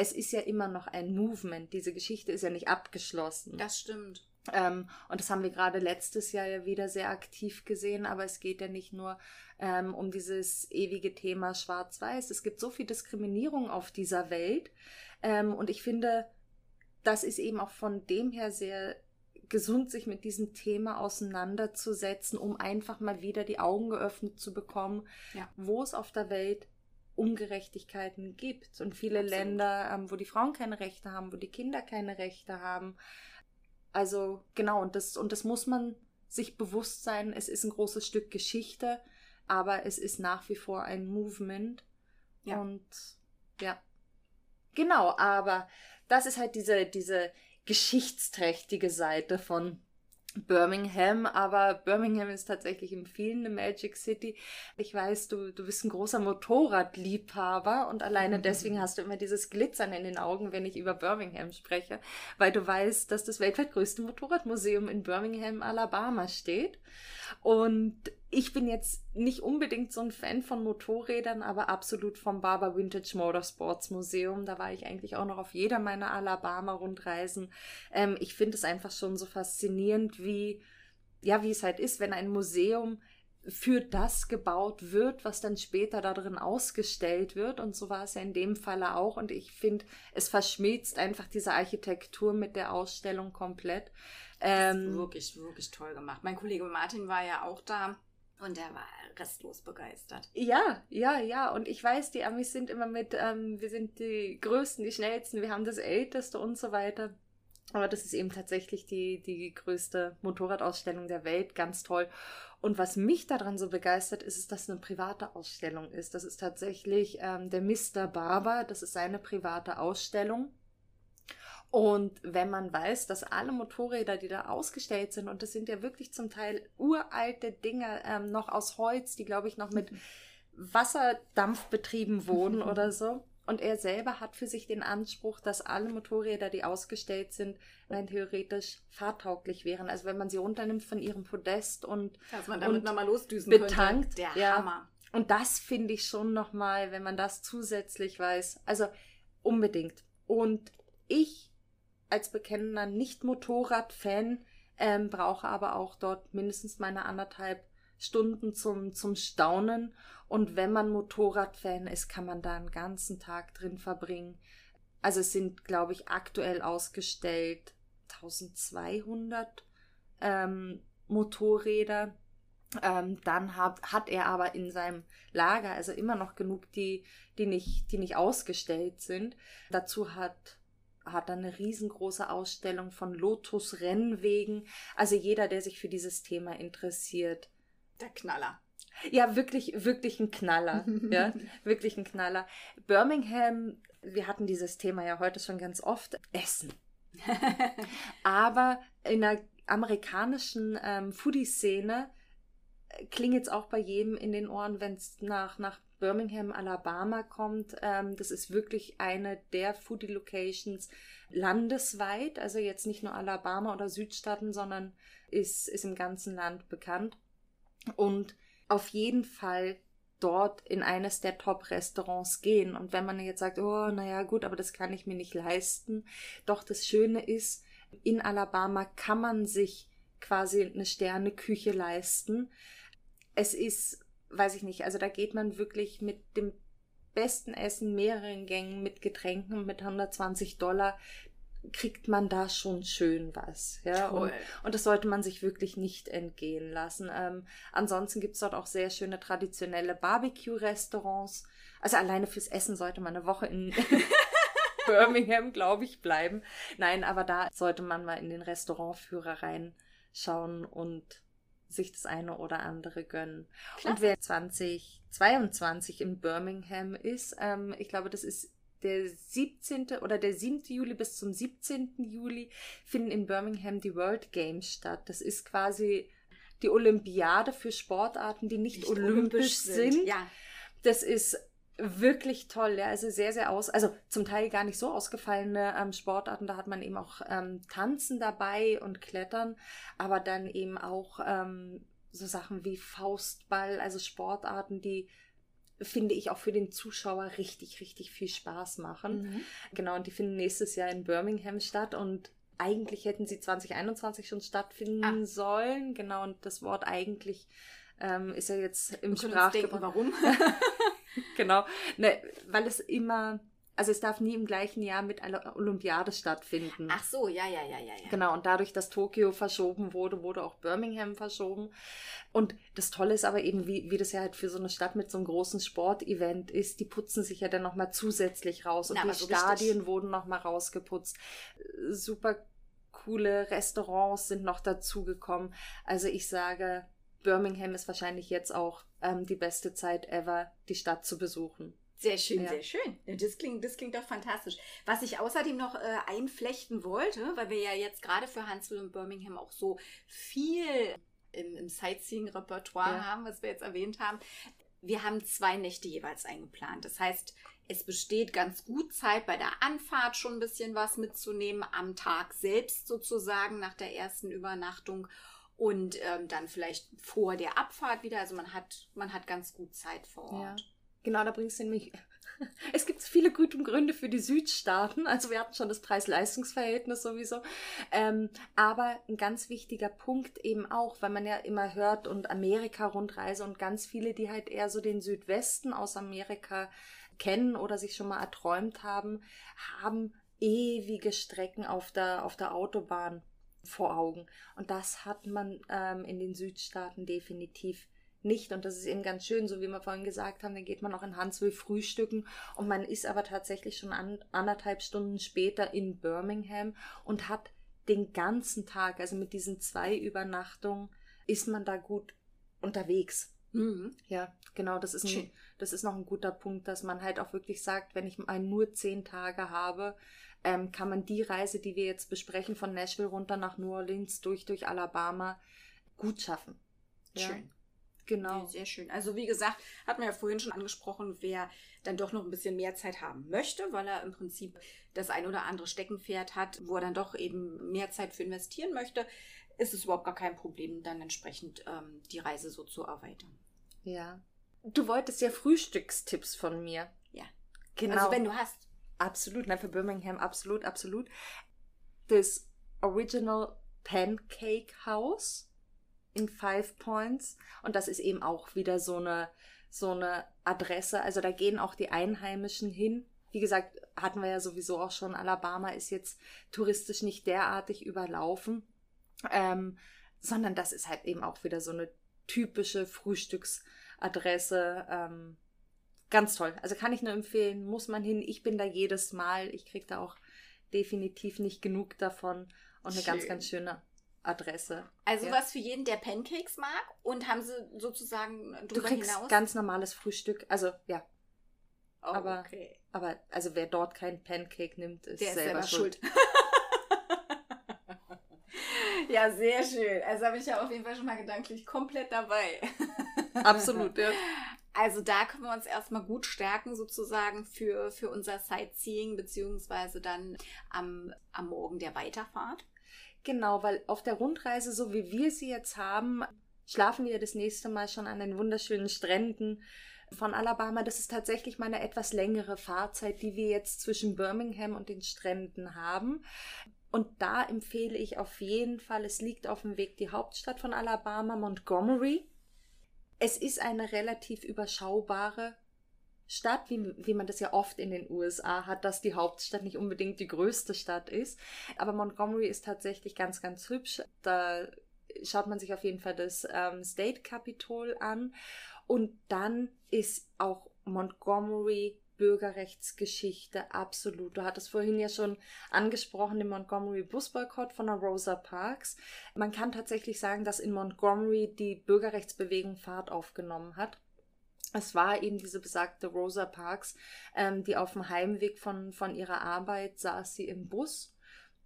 es ist ja immer noch ein Movement. Diese Geschichte ist ja nicht abgeschlossen. Das stimmt. Ähm, und das haben wir gerade letztes Jahr ja wieder sehr aktiv gesehen, aber es geht ja nicht nur ähm, um dieses ewige Thema Schwarz-Weiß. Es gibt so viel Diskriminierung auf dieser Welt. Ähm, und ich finde, das ist eben auch von dem her sehr gesund, sich mit diesem Thema auseinanderzusetzen, um einfach mal wieder die Augen geöffnet zu bekommen, ja. wo es auf der Welt Ungerechtigkeiten gibt und viele Absolut. Länder, ähm, wo die Frauen keine Rechte haben, wo die Kinder keine Rechte haben. Also genau, und das, und das muss man sich bewusst sein. Es ist ein großes Stück Geschichte, aber es ist nach wie vor ein Movement. Ja. Und ja. Genau, aber das ist halt diese, diese geschichtsträchtige Seite von Birmingham, aber Birmingham ist tatsächlich in vielen eine Magic City. Ich weiß, du, du bist ein großer Motorradliebhaber und alleine mhm. deswegen hast du immer dieses Glitzern in den Augen, wenn ich über Birmingham spreche, weil du weißt, dass das weltweit größte Motorradmuseum in Birmingham, Alabama steht. Und ich bin jetzt nicht unbedingt so ein Fan von Motorrädern, aber absolut vom Barber Vintage Motorsports Museum. Da war ich eigentlich auch noch auf jeder meiner Alabama-Rundreisen. Ähm, ich finde es einfach schon so faszinierend, wie, ja, wie es halt ist, wenn ein Museum für das gebaut wird, was dann später da drin ausgestellt wird. Und so war es ja in dem Falle auch. Und ich finde, es verschmilzt einfach diese Architektur mit der Ausstellung komplett. Ähm, wirklich, wirklich toll gemacht. Mein Kollege Martin war ja auch da. Und er war restlos begeistert. Ja, ja, ja. Und ich weiß, die Amis sind immer mit, ähm, wir sind die Größten, die Schnellsten, wir haben das Älteste und so weiter. Aber das ist eben tatsächlich die, die größte Motorradausstellung der Welt. Ganz toll. Und was mich daran so begeistert, ist, ist, dass es eine private Ausstellung ist. Das ist tatsächlich ähm, der Mr. Barber. Das ist seine private Ausstellung. Und wenn man weiß, dass alle Motorräder, die da ausgestellt sind, und das sind ja wirklich zum Teil uralte Dinge, ähm, noch aus Holz, die, glaube ich, noch mit Wasserdampf betrieben wurden oder so. Und er selber hat für sich den Anspruch, dass alle Motorräder, die ausgestellt sind, rein theoretisch fahrtauglich wären. Also wenn man sie runternimmt von ihrem Podest und, dass man damit nochmal losdüsen betankt, könnte. Der ja, Hammer. Und das finde ich schon nochmal, wenn man das zusätzlich weiß. Also unbedingt. Und ich als bekennender Nicht-Motorrad-Fan ähm, brauche aber auch dort mindestens meine anderthalb Stunden zum, zum Staunen. Und wenn man Motorradfan ist, kann man da einen ganzen Tag drin verbringen. Also es sind, glaube ich, aktuell ausgestellt 1200 ähm, Motorräder. Ähm, dann hat, hat er aber in seinem Lager also immer noch genug, die, die, nicht, die nicht ausgestellt sind. Dazu hat hat er eine riesengroße Ausstellung von Lotus-Rennwegen. Also jeder, der sich für dieses Thema interessiert. Der Knaller. Ja, wirklich, wirklich ein Knaller. ja, wirklich ein Knaller. Birmingham, wir hatten dieses Thema ja heute schon ganz oft. Essen. Aber in der amerikanischen ähm, Foodie-Szene klingt es auch bei jedem in den Ohren, wenn es nach, nach Birmingham, Alabama kommt. Ähm, das ist wirklich eine der Foodie-Locations landesweit, also jetzt nicht nur Alabama oder Südstaaten, sondern ist, ist im ganzen Land bekannt. Und auf jeden Fall dort in eines der Top-Restaurants gehen. Und wenn man jetzt sagt, oh, naja, gut, aber das kann ich mir nicht leisten. Doch das Schöne ist, in Alabama kann man sich quasi eine Sterneküche leisten. Es ist, weiß ich nicht, also da geht man wirklich mit dem besten Essen, mehreren Gängen, mit Getränken, mit 120 Dollar kriegt man da schon schön was. Ja? Und, und, das sollte man sich wirklich nicht entgehen lassen. Ähm, ansonsten gibt's dort auch sehr schöne traditionelle Barbecue-Restaurants. Also alleine fürs Essen sollte man eine Woche in Birmingham, glaube ich, bleiben. Nein, aber da sollte man mal in den Restaurantführer reinschauen und sich das eine oder andere gönnen. Klasse. Und wer 2022 in Birmingham ist, ähm, ich glaube, das ist der 17. oder der 7. Juli bis zum 17. Juli finden in Birmingham die World Games statt. Das ist quasi die Olympiade für Sportarten, die nicht, nicht olympisch, olympisch, sind. sind. Ja. Das ist wirklich toll, ja, also sehr, sehr aus, also zum Teil gar nicht so ausgefallene ähm, Sportarten, da hat man eben auch ähm, Tanzen dabei und Klettern, aber dann eben auch ähm, so Sachen wie Faustball, also Sportarten, die finde ich auch für den Zuschauer richtig, richtig viel Spaß machen. Mhm. Genau, und die finden nächstes Jahr in Birmingham statt und eigentlich hätten sie 2021 schon stattfinden ah. sollen. Genau, und das Wort eigentlich ähm, ist ja jetzt im Sprachgebrauch. Warum? genau, ne, weil es immer also es darf nie im gleichen Jahr mit einer Olympiade stattfinden. Ach so, ja, ja, ja, ja, ja. Genau, und dadurch, dass Tokio verschoben wurde, wurde auch Birmingham verschoben. Und das Tolle ist aber eben, wie, wie das ja halt für so eine Stadt mit so einem großen Sportevent ist, die putzen sich ja dann nochmal zusätzlich raus. Und Na, die so Stadien richtig. wurden nochmal rausgeputzt. Super coole Restaurants sind noch dazugekommen. Also ich sage, Birmingham ist wahrscheinlich jetzt auch ähm, die beste Zeit ever, die Stadt zu besuchen. Sehr schön, ja. sehr schön. Das klingt, das klingt doch fantastisch. Was ich außerdem noch äh, einflechten wollte, weil wir ja jetzt gerade für Huntsville und Birmingham auch so viel im, im Sightseeing-Repertoire ja. haben, was wir jetzt erwähnt haben. Wir haben zwei Nächte jeweils eingeplant. Das heißt, es besteht ganz gut Zeit, bei der Anfahrt schon ein bisschen was mitzunehmen, am Tag selbst sozusagen nach der ersten Übernachtung und ähm, dann vielleicht vor der Abfahrt wieder. Also man hat, man hat ganz gut Zeit vor Ort. Ja. Genau, da bringst du nämlich. Es gibt viele gute Gründe für die Südstaaten. Also wir hatten schon das Preis-Leistungs-Verhältnis sowieso. Ähm, aber ein ganz wichtiger Punkt eben auch, weil man ja immer hört und Amerika-Rundreise und ganz viele, die halt eher so den Südwesten aus Amerika kennen oder sich schon mal erträumt haben, haben ewige Strecken auf der, auf der Autobahn vor Augen. Und das hat man ähm, in den Südstaaten definitiv nicht. Und das ist eben ganz schön, so wie wir vorhin gesagt haben, dann geht man auch in Huntsville frühstücken und man ist aber tatsächlich schon an, anderthalb Stunden später in Birmingham und hat den ganzen Tag, also mit diesen zwei Übernachtungen, ist man da gut unterwegs. Mhm. Ja, genau, das ist, ein, das ist noch ein guter Punkt, dass man halt auch wirklich sagt, wenn ich mal nur zehn Tage habe, ähm, kann man die Reise, die wir jetzt besprechen, von Nashville runter nach New Orleans durch, durch Alabama, gut schaffen. Ja? Schön. Genau. Sehr schön. Also wie gesagt, hat man ja vorhin schon angesprochen, wer dann doch noch ein bisschen mehr Zeit haben möchte, weil er im Prinzip das ein oder andere Steckenpferd hat, wo er dann doch eben mehr Zeit für investieren möchte, ist es überhaupt gar kein Problem, dann entsprechend ähm, die Reise so zu erweitern. Ja. Du wolltest ja Frühstückstipps von mir. Ja. Genau. Also wenn du hast. Absolut, nein, für Birmingham, absolut, absolut. Das Original Pancake House in Five Points. Und das ist eben auch wieder so eine, so eine Adresse. Also da gehen auch die Einheimischen hin. Wie gesagt, hatten wir ja sowieso auch schon, Alabama ist jetzt touristisch nicht derartig überlaufen, ähm, sondern das ist halt eben auch wieder so eine typische Frühstücksadresse. Ähm, ganz toll. Also kann ich nur empfehlen, muss man hin. Ich bin da jedes Mal. Ich kriege da auch definitiv nicht genug davon. Und eine Schön. ganz, ganz schöne Adresse. Also Ja. was für jeden, der Pancakes mag. Und haben sie sozusagen Du drüber kriegst hinaus. ganz normales Frühstück. Also ja, oh, aber- okay. aber also wer dort kein Pancake nimmt, ist, Der ist selber, selber schuld. schuld. ja, sehr schön. Also habe ich ja auf jeden Fall schon mal gedanklich komplett dabei. Absolut, ja. Also da können wir uns erstmal gut stärken sozusagen für, für unser Sightseeing, beziehungsweise dann am, am Morgen der Weiterfahrt. Genau, weil auf der Rundreise, so wie wir sie jetzt haben, schlafen wir das nächste Mal schon an den wunderschönen Stränden von Alabama. Das ist tatsächlich mal eine etwas längere Fahrzeit, die wir jetzt zwischen Birmingham und den Stränden haben. Und da empfehle ich auf jeden Fall, es liegt auf dem Weg die Hauptstadt von Alabama, Montgomery. Es ist eine relativ überschaubare Stadt, wie, wie man das ja oft in den USA hat, dass die Hauptstadt nicht unbedingt die größte Stadt ist. Aber Montgomery ist tatsächlich ganz, ganz hübsch. Da schaut man sich auf jeden Fall das ähm, State Capitol an. Und dann ist auch Montgomery Bürgerrechtsgeschichte absolut. Du hattest vorhin ja schon angesprochen den Montgomery Busboykott von der Rosa Parks. Man kann tatsächlich sagen, dass in Montgomery die Bürgerrechtsbewegung Fahrt aufgenommen hat. Es war eben diese besagte Rosa Parks, ähm, die auf dem Heimweg von, von ihrer Arbeit saß sie im Bus.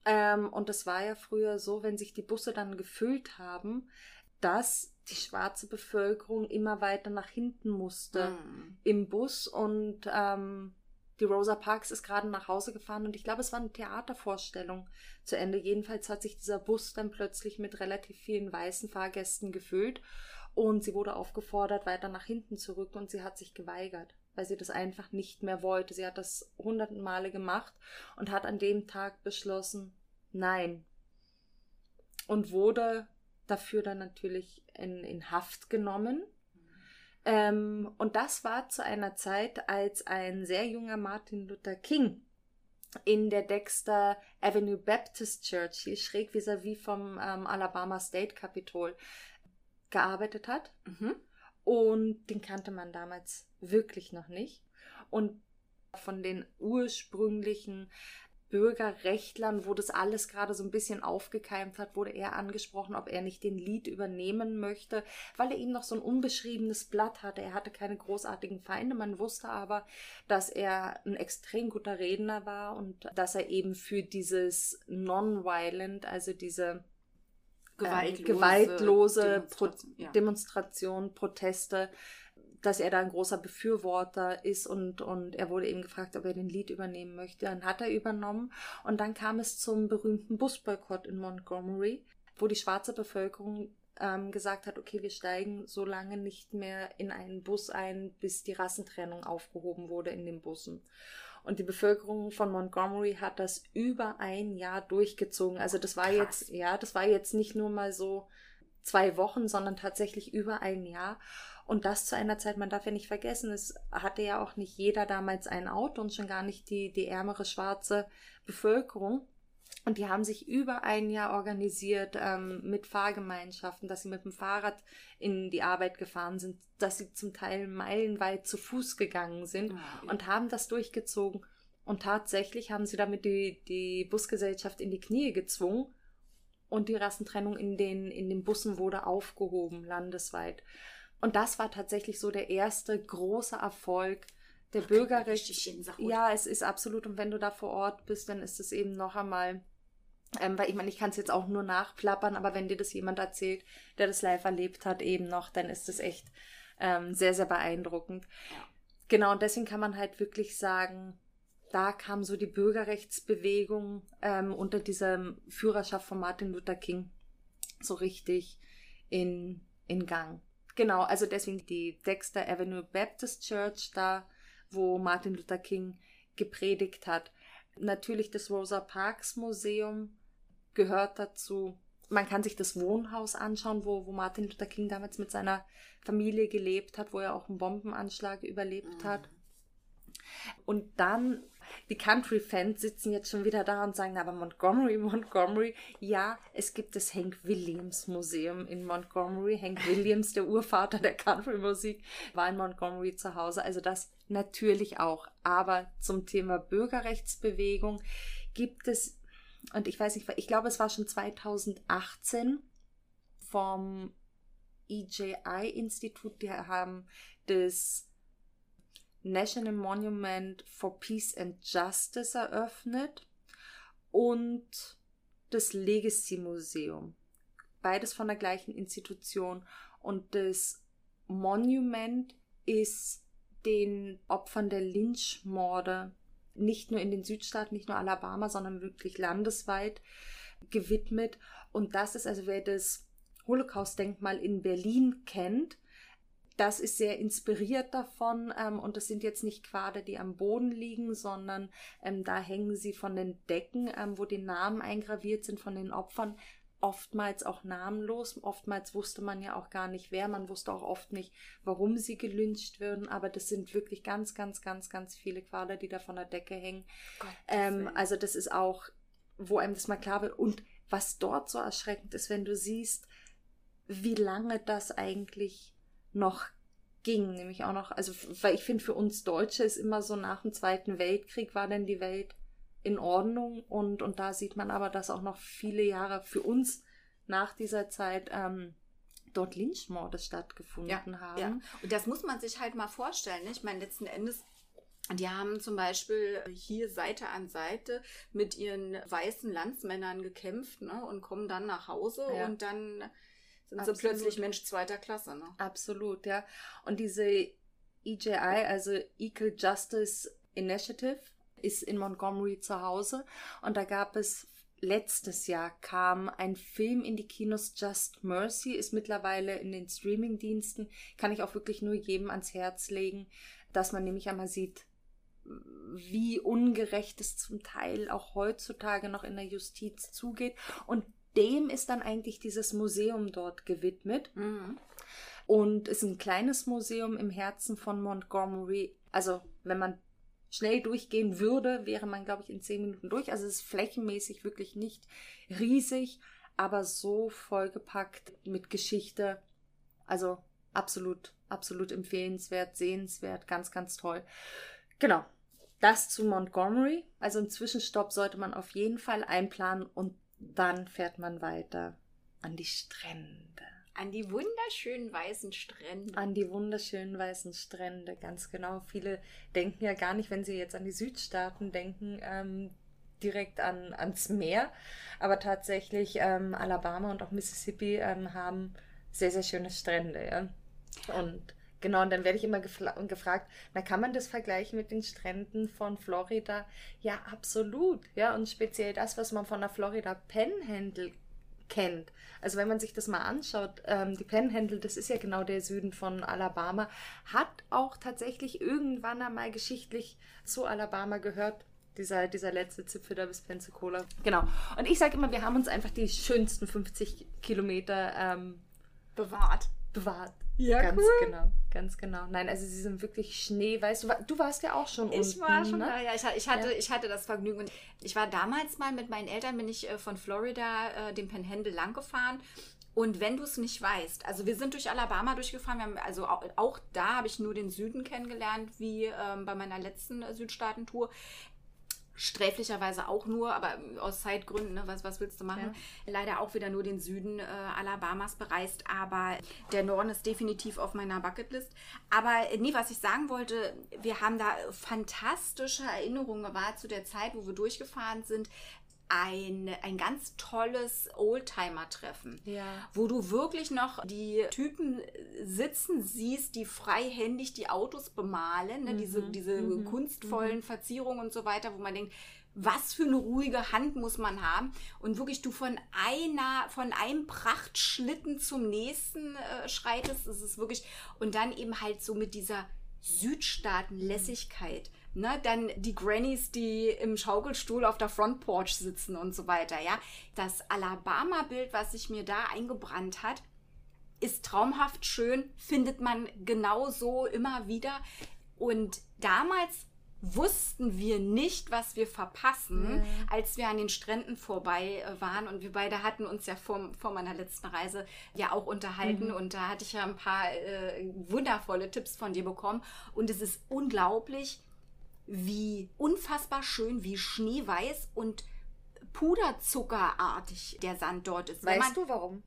Ähm, und es war ja früher so, wenn sich die Busse dann gefüllt haben, dass die schwarze Bevölkerung immer weiter nach hinten musste Mm. im Bus und ähm, die Rosa Parks ist gerade nach Hause gefahren und ich glaube, es war eine Theatervorstellung zu Ende. Jedenfalls hat sich dieser Bus dann plötzlich mit relativ vielen weißen Fahrgästen gefüllt und sie wurde aufgefordert, weiter nach hinten zu rücken und sie hat sich geweigert, weil sie das einfach nicht mehr wollte. Sie hat das hunderten Male gemacht und hat an dem Tag beschlossen, nein. Und wurde dafür dann natürlich in, in Haft genommen. Ähm, und das war zu einer Zeit, als ein sehr junger Martin Luther King in der Dexter Avenue Baptist Church, hier schräg vis-à-vis vom ähm, Alabama State Capitol, gearbeitet hat. Mhm. Und den kannte man damals wirklich noch nicht. Und von den ursprünglichen Bürgerrechtlern, wo das alles gerade so ein bisschen aufgekeimt hat, wurde er angesprochen, ob er nicht den Lied übernehmen möchte, weil er eben noch so ein unbeschriebenes Blatt hatte. Er hatte keine großartigen Feinde. Man wusste aber, dass er ein extrem guter Redner war und dass er eben für dieses Non-Violent, also diese Gewaltlose, ähm, gewaltlose Pro Demonstration, ja. Demonstrationen, Proteste, dass er da ein großer Befürworter ist und, und er wurde eben gefragt, ob er den Lied übernehmen möchte. Dann hat er übernommen und dann kam es zum berühmten Busboykott in Montgomery, wo die schwarze Bevölkerung ähm, gesagt hat, okay, wir steigen so lange nicht mehr in einen Bus ein, bis die Rassentrennung aufgehoben wurde in den Bussen. Und die Bevölkerung von Montgomery hat das über ein Jahr durchgezogen. Also das war Krass. jetzt, ja, das war jetzt nicht nur mal so zwei Wochen, sondern tatsächlich über ein Jahr. Und das zu einer Zeit, man darf ja nicht vergessen, es hatte ja auch nicht jeder damals ein Auto und schon gar nicht die, die ärmere schwarze Bevölkerung. Und die haben sich über ein Jahr organisiert ähm, mit Fahrgemeinschaften, dass sie mit dem Fahrrad in die Arbeit gefahren sind, dass sie zum Teil meilenweit zu Fuß gegangen sind Mhm. und haben das durchgezogen. Und tatsächlich haben sie damit die, die Busgesellschaft in die Knie gezwungen und die Rassentrennung in den, in den Bussen wurde aufgehoben, landesweit. Und das war tatsächlich so der erste große Erfolg der Bürgerrechte. Richtig Gänsehaut. Ja, es ist absolut. Und wenn du da vor Ort bist, dann ist es eben noch einmal. Ähm, weil ich meine, ich kann es jetzt auch nur nachplappern, aber wenn dir das jemand erzählt, der das live erlebt hat, eben noch, dann ist es echt ähm, sehr, sehr beeindruckend. Ja. Genau, und deswegen kann man halt wirklich sagen, da kam so die Bürgerrechtsbewegung ähm, unter dieser Führerschaft von Martin Luther King so richtig in, in Gang. Genau, also deswegen die Dexter Avenue Baptist Church da, wo Martin Luther King gepredigt hat. Natürlich das Rosa Parks Museum gehört dazu. Man kann sich das Wohnhaus anschauen, wo, wo Martin Luther King damals mit seiner Familie gelebt hat, wo er auch einen Bombenanschlag überlebt mhm. hat. Und dann, die Country-Fans sitzen jetzt schon wieder da und sagen, aber Montgomery, Montgomery, ja, es gibt das Hank Williams Museum in Montgomery. Hank Williams, der Urvater der Country-Musik, war in Montgomery zu Hause. Also das natürlich auch. Aber zum Thema Bürgerrechtsbewegung gibt es, und ich weiß nicht, ich glaube, es war schon 2018 vom EJI-Institut, die haben das National Monument for Peace and Justice eröffnet und das Legacy Museum. Beides von der gleichen Institution. Und das Monument ist den Opfern der Lynchmorde nicht nur in den Südstaaten, nicht nur Alabama, sondern wirklich landesweit gewidmet. Und das ist also, wer das Holocaust-Denkmal in Berlin kennt, das ist sehr inspiriert davon ähm, und das sind jetzt nicht Quader, die am Boden liegen, sondern ähm, da hängen sie von den Decken, ähm, wo die Namen eingraviert sind von den Opfern, oftmals auch namenlos. Oftmals wusste man ja auch gar nicht wer, man wusste auch oft nicht, warum sie gelyncht würden, aber das sind wirklich ganz, ganz, ganz, ganz viele Quader, die da von der Decke hängen. Ähm, also das ist auch, wo einem das mal klar wird und was dort so erschreckend ist, wenn du siehst, wie lange das eigentlich noch ging, nämlich auch noch, also weil ich finde, für uns Deutsche ist immer so nach dem Zweiten Weltkrieg war denn die Welt in Ordnung und, und da sieht man aber, dass auch noch viele Jahre für uns nach dieser Zeit ähm, dort Lynchmorde stattgefunden ja, haben. Ja. Und das muss man sich halt mal vorstellen. Ne? Ich meine, letzten Endes die haben zum Beispiel hier Seite an Seite mit ihren weißen Landsmännern gekämpft ne, und kommen dann nach Hause ja. und dann sind Absolut. sie plötzlich Mensch zweiter Klasse. Ne? Absolut, ja. Und diese EJI, also Equal Justice Initiative, ist in Montgomery zu Hause. Und da gab es letztes Jahr kam ein Film in die Kinos, Just Mercy, ist mittlerweile in den Streaming-Diensten. Kann ich auch wirklich nur jedem ans Herz legen, dass man nämlich einmal sieht, wie ungerecht es zum Teil auch heutzutage noch in der Justiz zugeht. Und dem ist dann eigentlich dieses Museum dort gewidmet. Mhm. Und ist ein kleines Museum im Herzen von Montgomery. Also, wenn man schnell durchgehen würde, wäre man, glaube ich, in zehn Minuten durch. Also, es ist flächenmäßig wirklich nicht riesig, aber so vollgepackt mit Geschichte. Also, absolut, absolut empfehlenswert, sehenswert, ganz, ganz toll. Genau. Das zu Montgomery. Also, einen Zwischenstopp sollte man auf jeden Fall einplanen und dann fährt man weiter an die Strände. An die wunderschönen weißen Strände. An die wunderschönen weißen Strände, ganz genau. Viele denken ja gar nicht, wenn sie jetzt an die Südstaaten denken, ähm, direkt an, ans Meer. Aber tatsächlich ähm, Alabama und auch Mississippi ähm, haben sehr, sehr schöne Strände. Ja? Und Genau, und dann werde ich immer gefragt, na, kann man das vergleichen mit den Stränden von Florida? Ja, absolut. Ja, und speziell das, was man von der Florida Panhandle kennt. Also wenn man sich das mal anschaut, ähm, die Panhandle, das ist ja genau der Süden von Alabama, hat auch tatsächlich irgendwann einmal geschichtlich zu Alabama gehört. Dieser, dieser letzte Zipfel da bis Pensacola. Genau. Und ich sage immer, wir haben uns einfach die schönsten 50 Kilometer ähm, bewahrt. Bewahrt. Ja, ganz cool. genau, ganz genau. Nein, also sie sind wirklich schneeweiß. Du, du warst ja auch schon ich unten. Ich war schon ne? da, ja. Ich, ich, hatte, ja. ich hatte das Vergnügen. Und ich war damals mal mit meinen Eltern, bin ich äh, von Florida äh, den Panhandle lang gefahren. Und wenn du es nicht weißt, also wir sind durch Alabama durchgefahren, haben, also auch, auch da habe ich nur den Süden kennengelernt, wie ähm, bei meiner letzten äh, Südstaatentour sträflicherweise auch nur, aber aus Zeitgründen, ne, was, was willst du machen? Ja. Leider auch wieder nur den Süden äh, Alabamas bereist, aber der Norden ist definitiv auf meiner Bucketlist. Aber äh, nee, was ich sagen wollte, wir haben da fantastische Erinnerungen gewahrt zu der Zeit, wo wir durchgefahren sind ein, ein ganz tolles Oldtimer-Treffen, ja. wo du wirklich noch die Typen sitzen siehst, die freihändig die Autos bemalen, ne? mhm. diese, diese mhm. kunstvollen mhm. Verzierungen und so weiter, wo man denkt, was für eine ruhige Hand muss man haben und wirklich du von einer, von einem Prachtschlitten zum nächsten äh, schreitest, das ist wirklich, und dann eben halt so mit dieser Südstaatenlässigkeit. Ne, dann die Grannies, die im Schaukelstuhl auf der Front Porch sitzen und so weiter, ja. Das Alabama-Bild, was sich mir da eingebrannt hat, ist traumhaft schön, findet man genauso immer wieder. Und damals wussten wir nicht, was wir verpassen, mhm. als wir an den Stränden vorbei äh, waren. Und wir beide hatten uns ja vor, vor meiner letzten Reise ja auch unterhalten. Mhm. Und da hatte ich ja ein paar äh, wundervolle Tipps von dir bekommen. Und es ist unglaublich, wie unfassbar schön, wie schneeweiß und puderzuckerartig der Sand dort ist. Weißt du warum?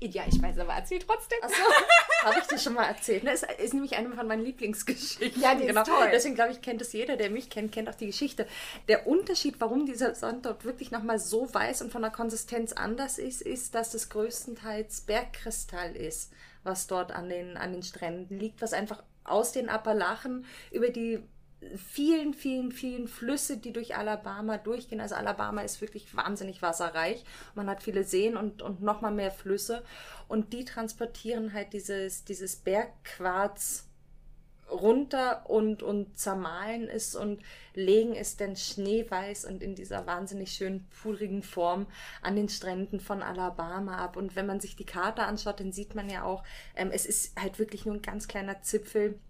Ja, ich weiß, aber erzähl trotzdem. Achso, habe ich dir schon mal erzählt. Das ist, ist nämlich eine von meinen Lieblingsgeschichten. Ja, die genau. ist toll. Deswegen glaube ich, kennt es jeder, der mich kennt, kennt auch die Geschichte. Der Unterschied, warum dieser Sand dort wirklich nochmal so weiß und von der Konsistenz anders ist, ist, dass es größtenteils Bergkristall ist, was dort an den, an den Stränden liegt, was einfach aus den Appalachen über die vielen, vielen, vielen Flüsse, die durch Alabama durchgehen. Also Alabama ist wirklich wahnsinnig wasserreich. Man hat viele Seen und, und nochmal mehr Flüsse. Und die transportieren halt dieses, dieses Bergquarz runter und, und zermahlen es und legen es dann schneeweiß und in dieser wahnsinnig schönen pudrigen Form an den Stränden von Alabama ab. Und wenn man sich die Karte anschaut, dann sieht man ja auch, ähm, es ist halt wirklich nur ein ganz kleiner Zipfel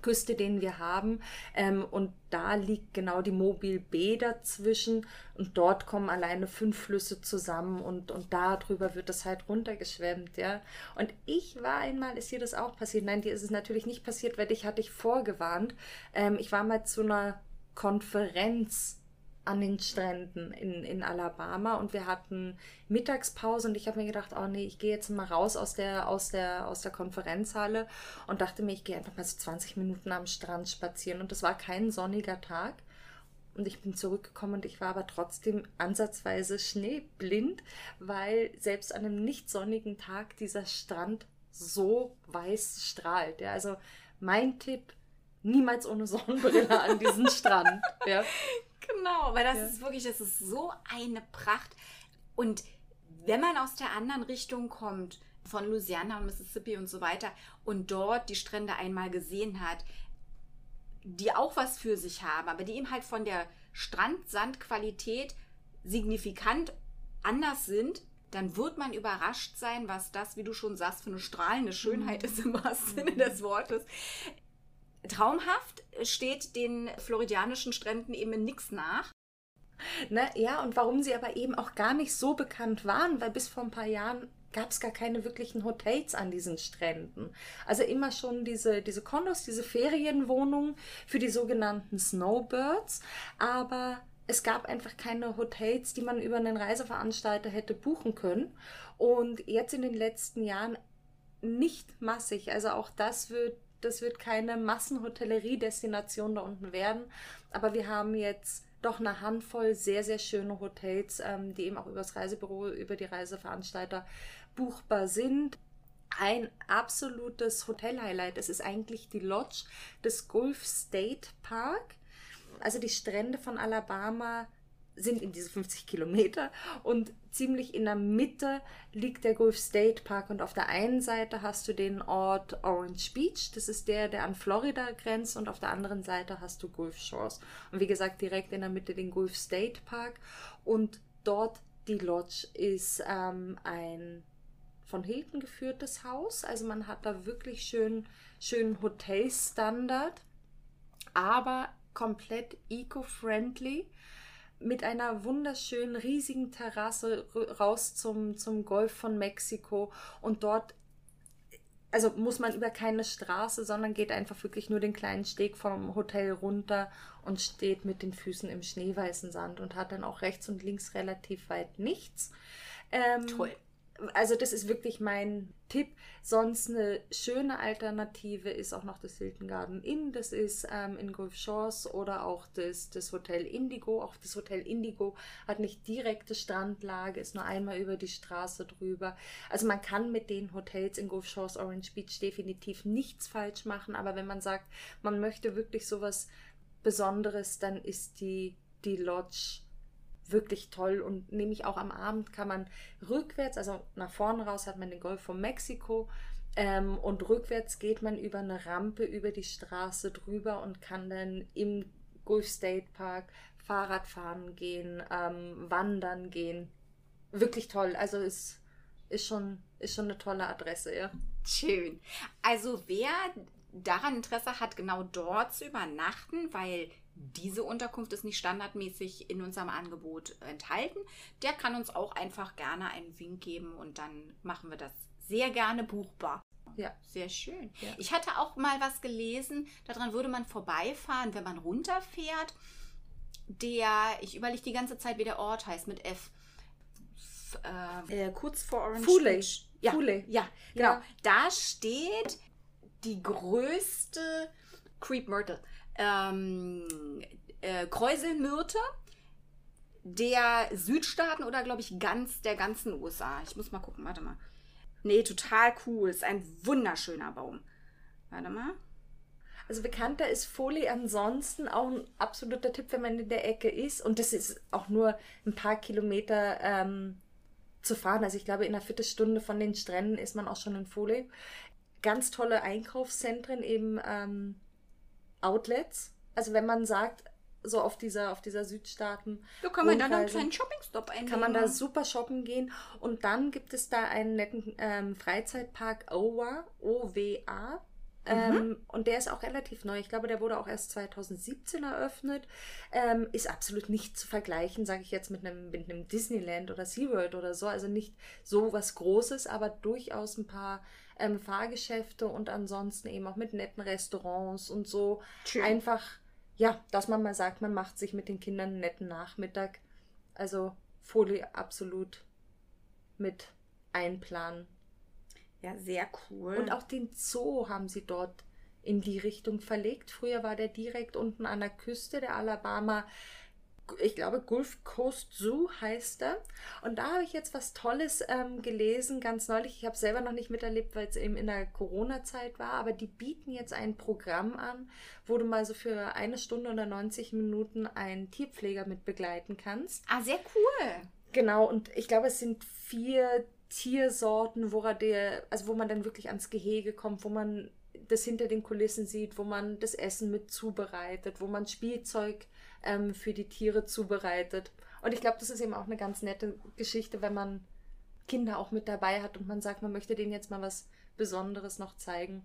Küste, den wir haben. Ähm, und da liegt genau die Mobil B dazwischen. Und dort kommen alleine fünf Flüsse zusammen und, und darüber wird das halt runtergeschwemmt, ja. Und ich war einmal, ist dir das auch passiert? Nein, dir ist es natürlich nicht passiert, weil dich hatte ich vorgewarnt. Ähm, ich war mal zu einer Konferenz an den Stränden in, in Alabama und wir hatten Mittagspause und ich habe mir gedacht, oh nee, ich gehe jetzt mal raus aus der, aus der, aus der Konferenzhalle und dachte mir, ich gehe einfach mal so 20 Minuten am Strand spazieren und das war kein sonniger Tag und ich bin zurückgekommen und ich war aber trotzdem ansatzweise schneeblind, weil selbst an einem nicht sonnigen Tag dieser Strand so weiß strahlt. Ja, also mein Tipp, niemals ohne Sonnenbrille an diesen Strand. Ja. Genau, weil das ja. ist wirklich, das ist so eine Pracht. Und wenn man aus der anderen Richtung kommt, von Louisiana und Mississippi und so weiter, und dort die Strände einmal gesehen hat, die auch was für sich haben, aber die eben halt von der Strandsandqualität signifikant anders sind, dann wird man überrascht sein, was das, wie du schon sagst, für eine strahlende Schönheit mhm. ist im wahrsten Sinne des Wortes traumhaft, steht den floridianischen Stränden eben nichts nach. Ne, ja, und warum sie aber eben auch gar nicht so bekannt waren, weil bis vor ein paar Jahren gab es gar keine wirklichen Hotels an diesen Stränden. Also immer schon diese, diese Kondos, diese Ferienwohnungen für die sogenannten Snowbirds, aber es gab einfach keine Hotels, die man über einen Reiseveranstalter hätte buchen können. Und jetzt in den letzten Jahren nicht massig. Also auch das wird das wird keine Massenhotellerie-Destination da unten werden. Aber wir haben jetzt doch eine Handvoll sehr, sehr schöne Hotels, ähm, die eben auch über das Reisebüro, über die Reiseveranstalter buchbar sind. Ein absolutes Hotel-Highlight, es ist eigentlich die Lodge des Gulf State Park. Also die Strände von Alabama sind in diese 50 Kilometer und ziemlich in der Mitte liegt der Gulf State Park und auf der einen Seite hast du den Ort Orange Beach, das ist der, der an Florida grenzt und auf der anderen Seite hast du Gulf Shores. Und wie gesagt direkt in der Mitte den Gulf State Park und dort die Lodge ist ähm, ein von Hilton geführtes Haus, also man hat da wirklich schön schön Hotelstandard, aber komplett eco-friendly mit einer wunderschönen, riesigen Terrasse raus zum, zum Golf von Mexiko und dort also muss man über keine Straße, sondern geht einfach wirklich nur den kleinen Steg vom Hotel runter und steht mit den Füßen im schneeweißen Sand und hat dann auch rechts und links relativ weit nichts. Ähm, Toll also das ist wirklich mein Tipp. Sonst eine schöne Alternative ist auch noch das Hilton Garden Inn. Das ist ähm, in Gulf Shores oder auch das, das Hotel Indigo. Auch das Hotel Indigo hat nicht direkte Strandlage, ist nur einmal über die Straße drüber. Also man kann mit den Hotels in Gulf Shores, Orange Beach definitiv nichts falsch machen. Aber wenn man sagt, man möchte wirklich sowas Besonderes, dann ist die die Lodge wirklich toll und nämlich auch am Abend kann man rückwärts, also nach vorne raus hat man den Golf von Mexiko ähm, und rückwärts geht man über eine Rampe über die Straße drüber und kann dann im Gulf State Park Fahrrad fahren gehen, ähm, wandern gehen. Wirklich toll. Also es ist schon, ist schon eine tolle Adresse, ja. Schön. Also wer daran Interesse hat, genau dort zu übernachten, weil diese Unterkunft ist nicht standardmäßig in unserem Angebot enthalten, der kann uns auch einfach gerne einen Wink geben und dann machen wir das sehr gerne buchbar. Ja. Sehr schön. Ja. Ich hatte auch mal was gelesen, daran würde man vorbeifahren, wenn man runterfährt. Der, ich überlege die ganze Zeit, wie der Ort heißt, mit F. F äh, äh, kurz vor Orange Fule. Ja, Fule. ja, genau. Ja. Da steht die größte Creep Myrtle. Ähm, äh, Kräuselmyrte der Südstaaten oder glaube ich ganz der ganzen USA. Ich muss mal gucken, warte mal. Nee, total cool. Ist ein wunderschöner Baum. Warte mal. Also bekannter ist Folie ansonsten auch ein absoluter Tipp, wenn man in der Ecke ist. Und das ist auch nur ein paar Kilometer ähm, zu fahren. Also ich glaube, in einer Viertelstunde von den Stränden ist man auch schon in Folie. Ganz tolle Einkaufszentren, eben ähm, Outlets. Also wenn man sagt, so auf dieser, auf dieser Südstaaten. Da kann man dann einen kleinen Shoppingstop einnehmen. Kann man da super shoppen gehen. Und dann gibt es da einen netten ähm, Freizeitpark OWA, O-W-A. Mhm. Ähm, und der ist auch relativ neu. Ich glaube, der wurde auch erst 2017 eröffnet. Ähm, ist absolut nicht zu vergleichen, sage ich jetzt, mit einem, mit einem Disneyland oder SeaWorld oder so. Also nicht so was Großes, aber durchaus ein paar ähm, Fahrgeschäfte und ansonsten eben auch mit netten Restaurants und so. Schön. Einfach ja, dass man mal sagt, man macht sich mit den Kindern einen netten Nachmittag. Also Folie absolut mit einplanen. Ja, sehr cool. Und auch den Zoo haben sie dort in die Richtung verlegt. Früher war der direkt unten an der Küste der Alabama ich glaube, Gulf Coast Zoo heißt er. Und da habe ich jetzt was Tolles ähm, gelesen, ganz neulich. Ich habe selber noch nicht miterlebt, weil es eben in der Corona-Zeit war. Aber die bieten jetzt ein Programm an, wo du mal so für eine Stunde oder 90 Minuten einen Tierpfleger mit begleiten kannst. Ah, sehr cool. Genau, und ich glaube, es sind vier Tiersorten, wo er der, also wo man dann wirklich ans Gehege kommt, wo man das hinter den Kulissen sieht, wo man das Essen mit zubereitet, wo man Spielzeug ähm, für die Tiere zubereitet. Und ich glaube, das ist eben auch eine ganz nette Geschichte, wenn man Kinder auch mit dabei hat und man sagt, man möchte denen jetzt mal was Besonderes noch zeigen.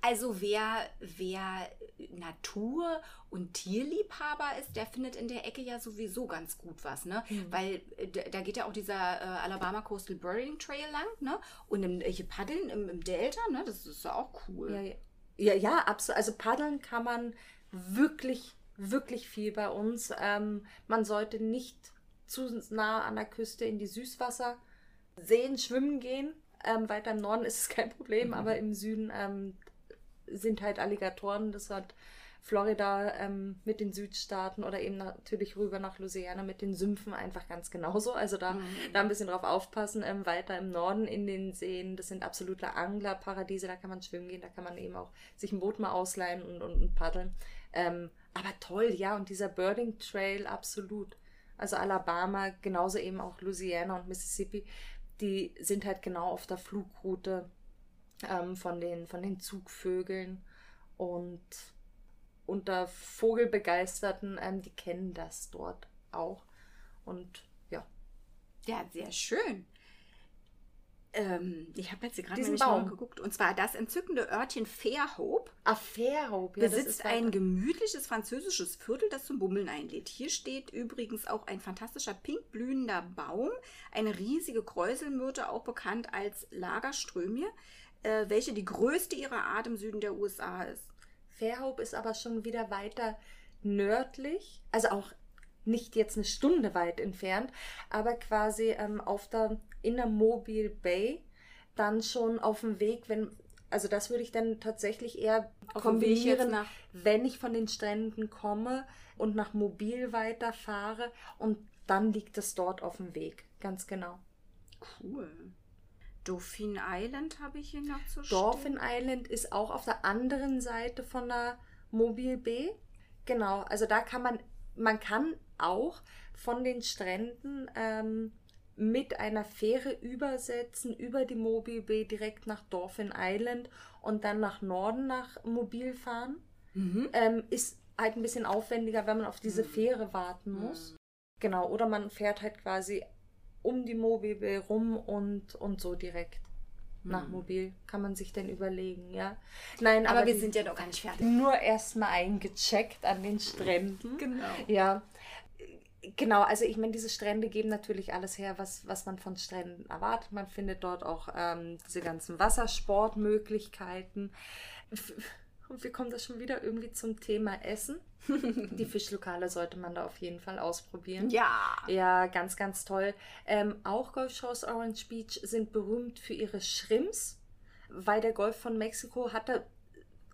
Also wer, wer Natur- und Tierliebhaber ist, der findet in der Ecke ja sowieso ganz gut was, ne? Mhm. Weil äh, da geht ja auch dieser äh, Alabama Coastal Birding Trail lang, ne? Und im, hier paddeln im, im Delta, ne? Das ist ja auch cool. Ja, ja, ja, ja absolut. Also paddeln kann man wirklich wirklich viel bei uns. Ähm, man sollte nicht zu nah an der Küste in die Süßwasser Seen schwimmen gehen. Ähm, weiter im Norden ist es kein Problem, mhm. aber im Süden ähm, sind halt Alligatoren. Das hat Florida ähm, mit den Südstaaten oder eben natürlich rüber nach Louisiana mit den Sümpfen einfach ganz genauso. Also da, mhm. da ein bisschen drauf aufpassen. Ähm, weiter im Norden in den Seen, das sind absolute Anglerparadiese, da kann man schwimmen gehen, da kann man eben auch sich ein Boot mal ausleihen und, und, und paddeln. Ähm, aber toll, ja, und dieser Birding Trail absolut. Also Alabama, genauso eben auch Louisiana und Mississippi, die sind halt genau auf der Flugroute ähm, von, den, von den Zugvögeln. Und unter Vogelbegeisterten, ähm, die kennen das dort auch. Und ja. Ja, sehr schön. Ähm, ich habe jetzt gerade nämlich Baum. mal geguckt. Und zwar das entzückende Örtchen Fairhope. Ah, Fairhope. Ja, besitzt ein gemütliches französisches Viertel, das zum Bummeln einlädt. Hier steht übrigens auch ein fantastischer pink blühender Baum, eine riesige Kräuselmyrte, auch bekannt als Lagerströmie, äh, welche die größte ihrer Art im Süden der USA ist. Fairhope ist aber schon wieder weiter nördlich, also auch nicht jetzt eine Stunde weit entfernt, aber quasi ähm, auf der in der Mobile Bay dann schon auf dem Weg, wenn also das würde ich dann tatsächlich eher auf kombinieren, wenn ich von den Stränden komme und nach Mobil weiterfahre und dann liegt es dort auf dem Weg, ganz genau. Cool. Dauphin Island habe ich hier noch zu stehen. Dauphin Island ist auch auf der anderen Seite von der Mobile Bay. Genau, also da kann man, man kann auch von den Stränden ähm, mit einer Fähre übersetzen über die Mobile Bay direkt nach Dolphin Island und dann nach Norden nach Mobil fahren. Mhm. Ähm, ist halt ein bisschen aufwendiger, wenn man auf diese mhm. Fähre warten mhm. muss. Mhm. Genau, oder man fährt halt quasi um die Mobile Bay rum und, und so direkt nach mhm. Mobil. Kann man sich denn überlegen, ja? Nein, aber, aber wir sind ja noch gar nicht fertig. Nur erstmal eingecheckt an den Stränden. Genau. Ja. Genau, also ich meine, diese Strände geben natürlich alles her, was, was man von Stränden erwartet. Man findet dort auch ähm, diese ganzen Wassersportmöglichkeiten. Und wir kommen da schon wieder irgendwie zum Thema Essen. Die Fischlokale sollte man da auf jeden Fall ausprobieren. Ja. Ja, ganz, ganz toll. Ähm, auch Golf Shores Orange Beach sind berühmt für ihre Shrimps, weil der Golf von Mexiko hatte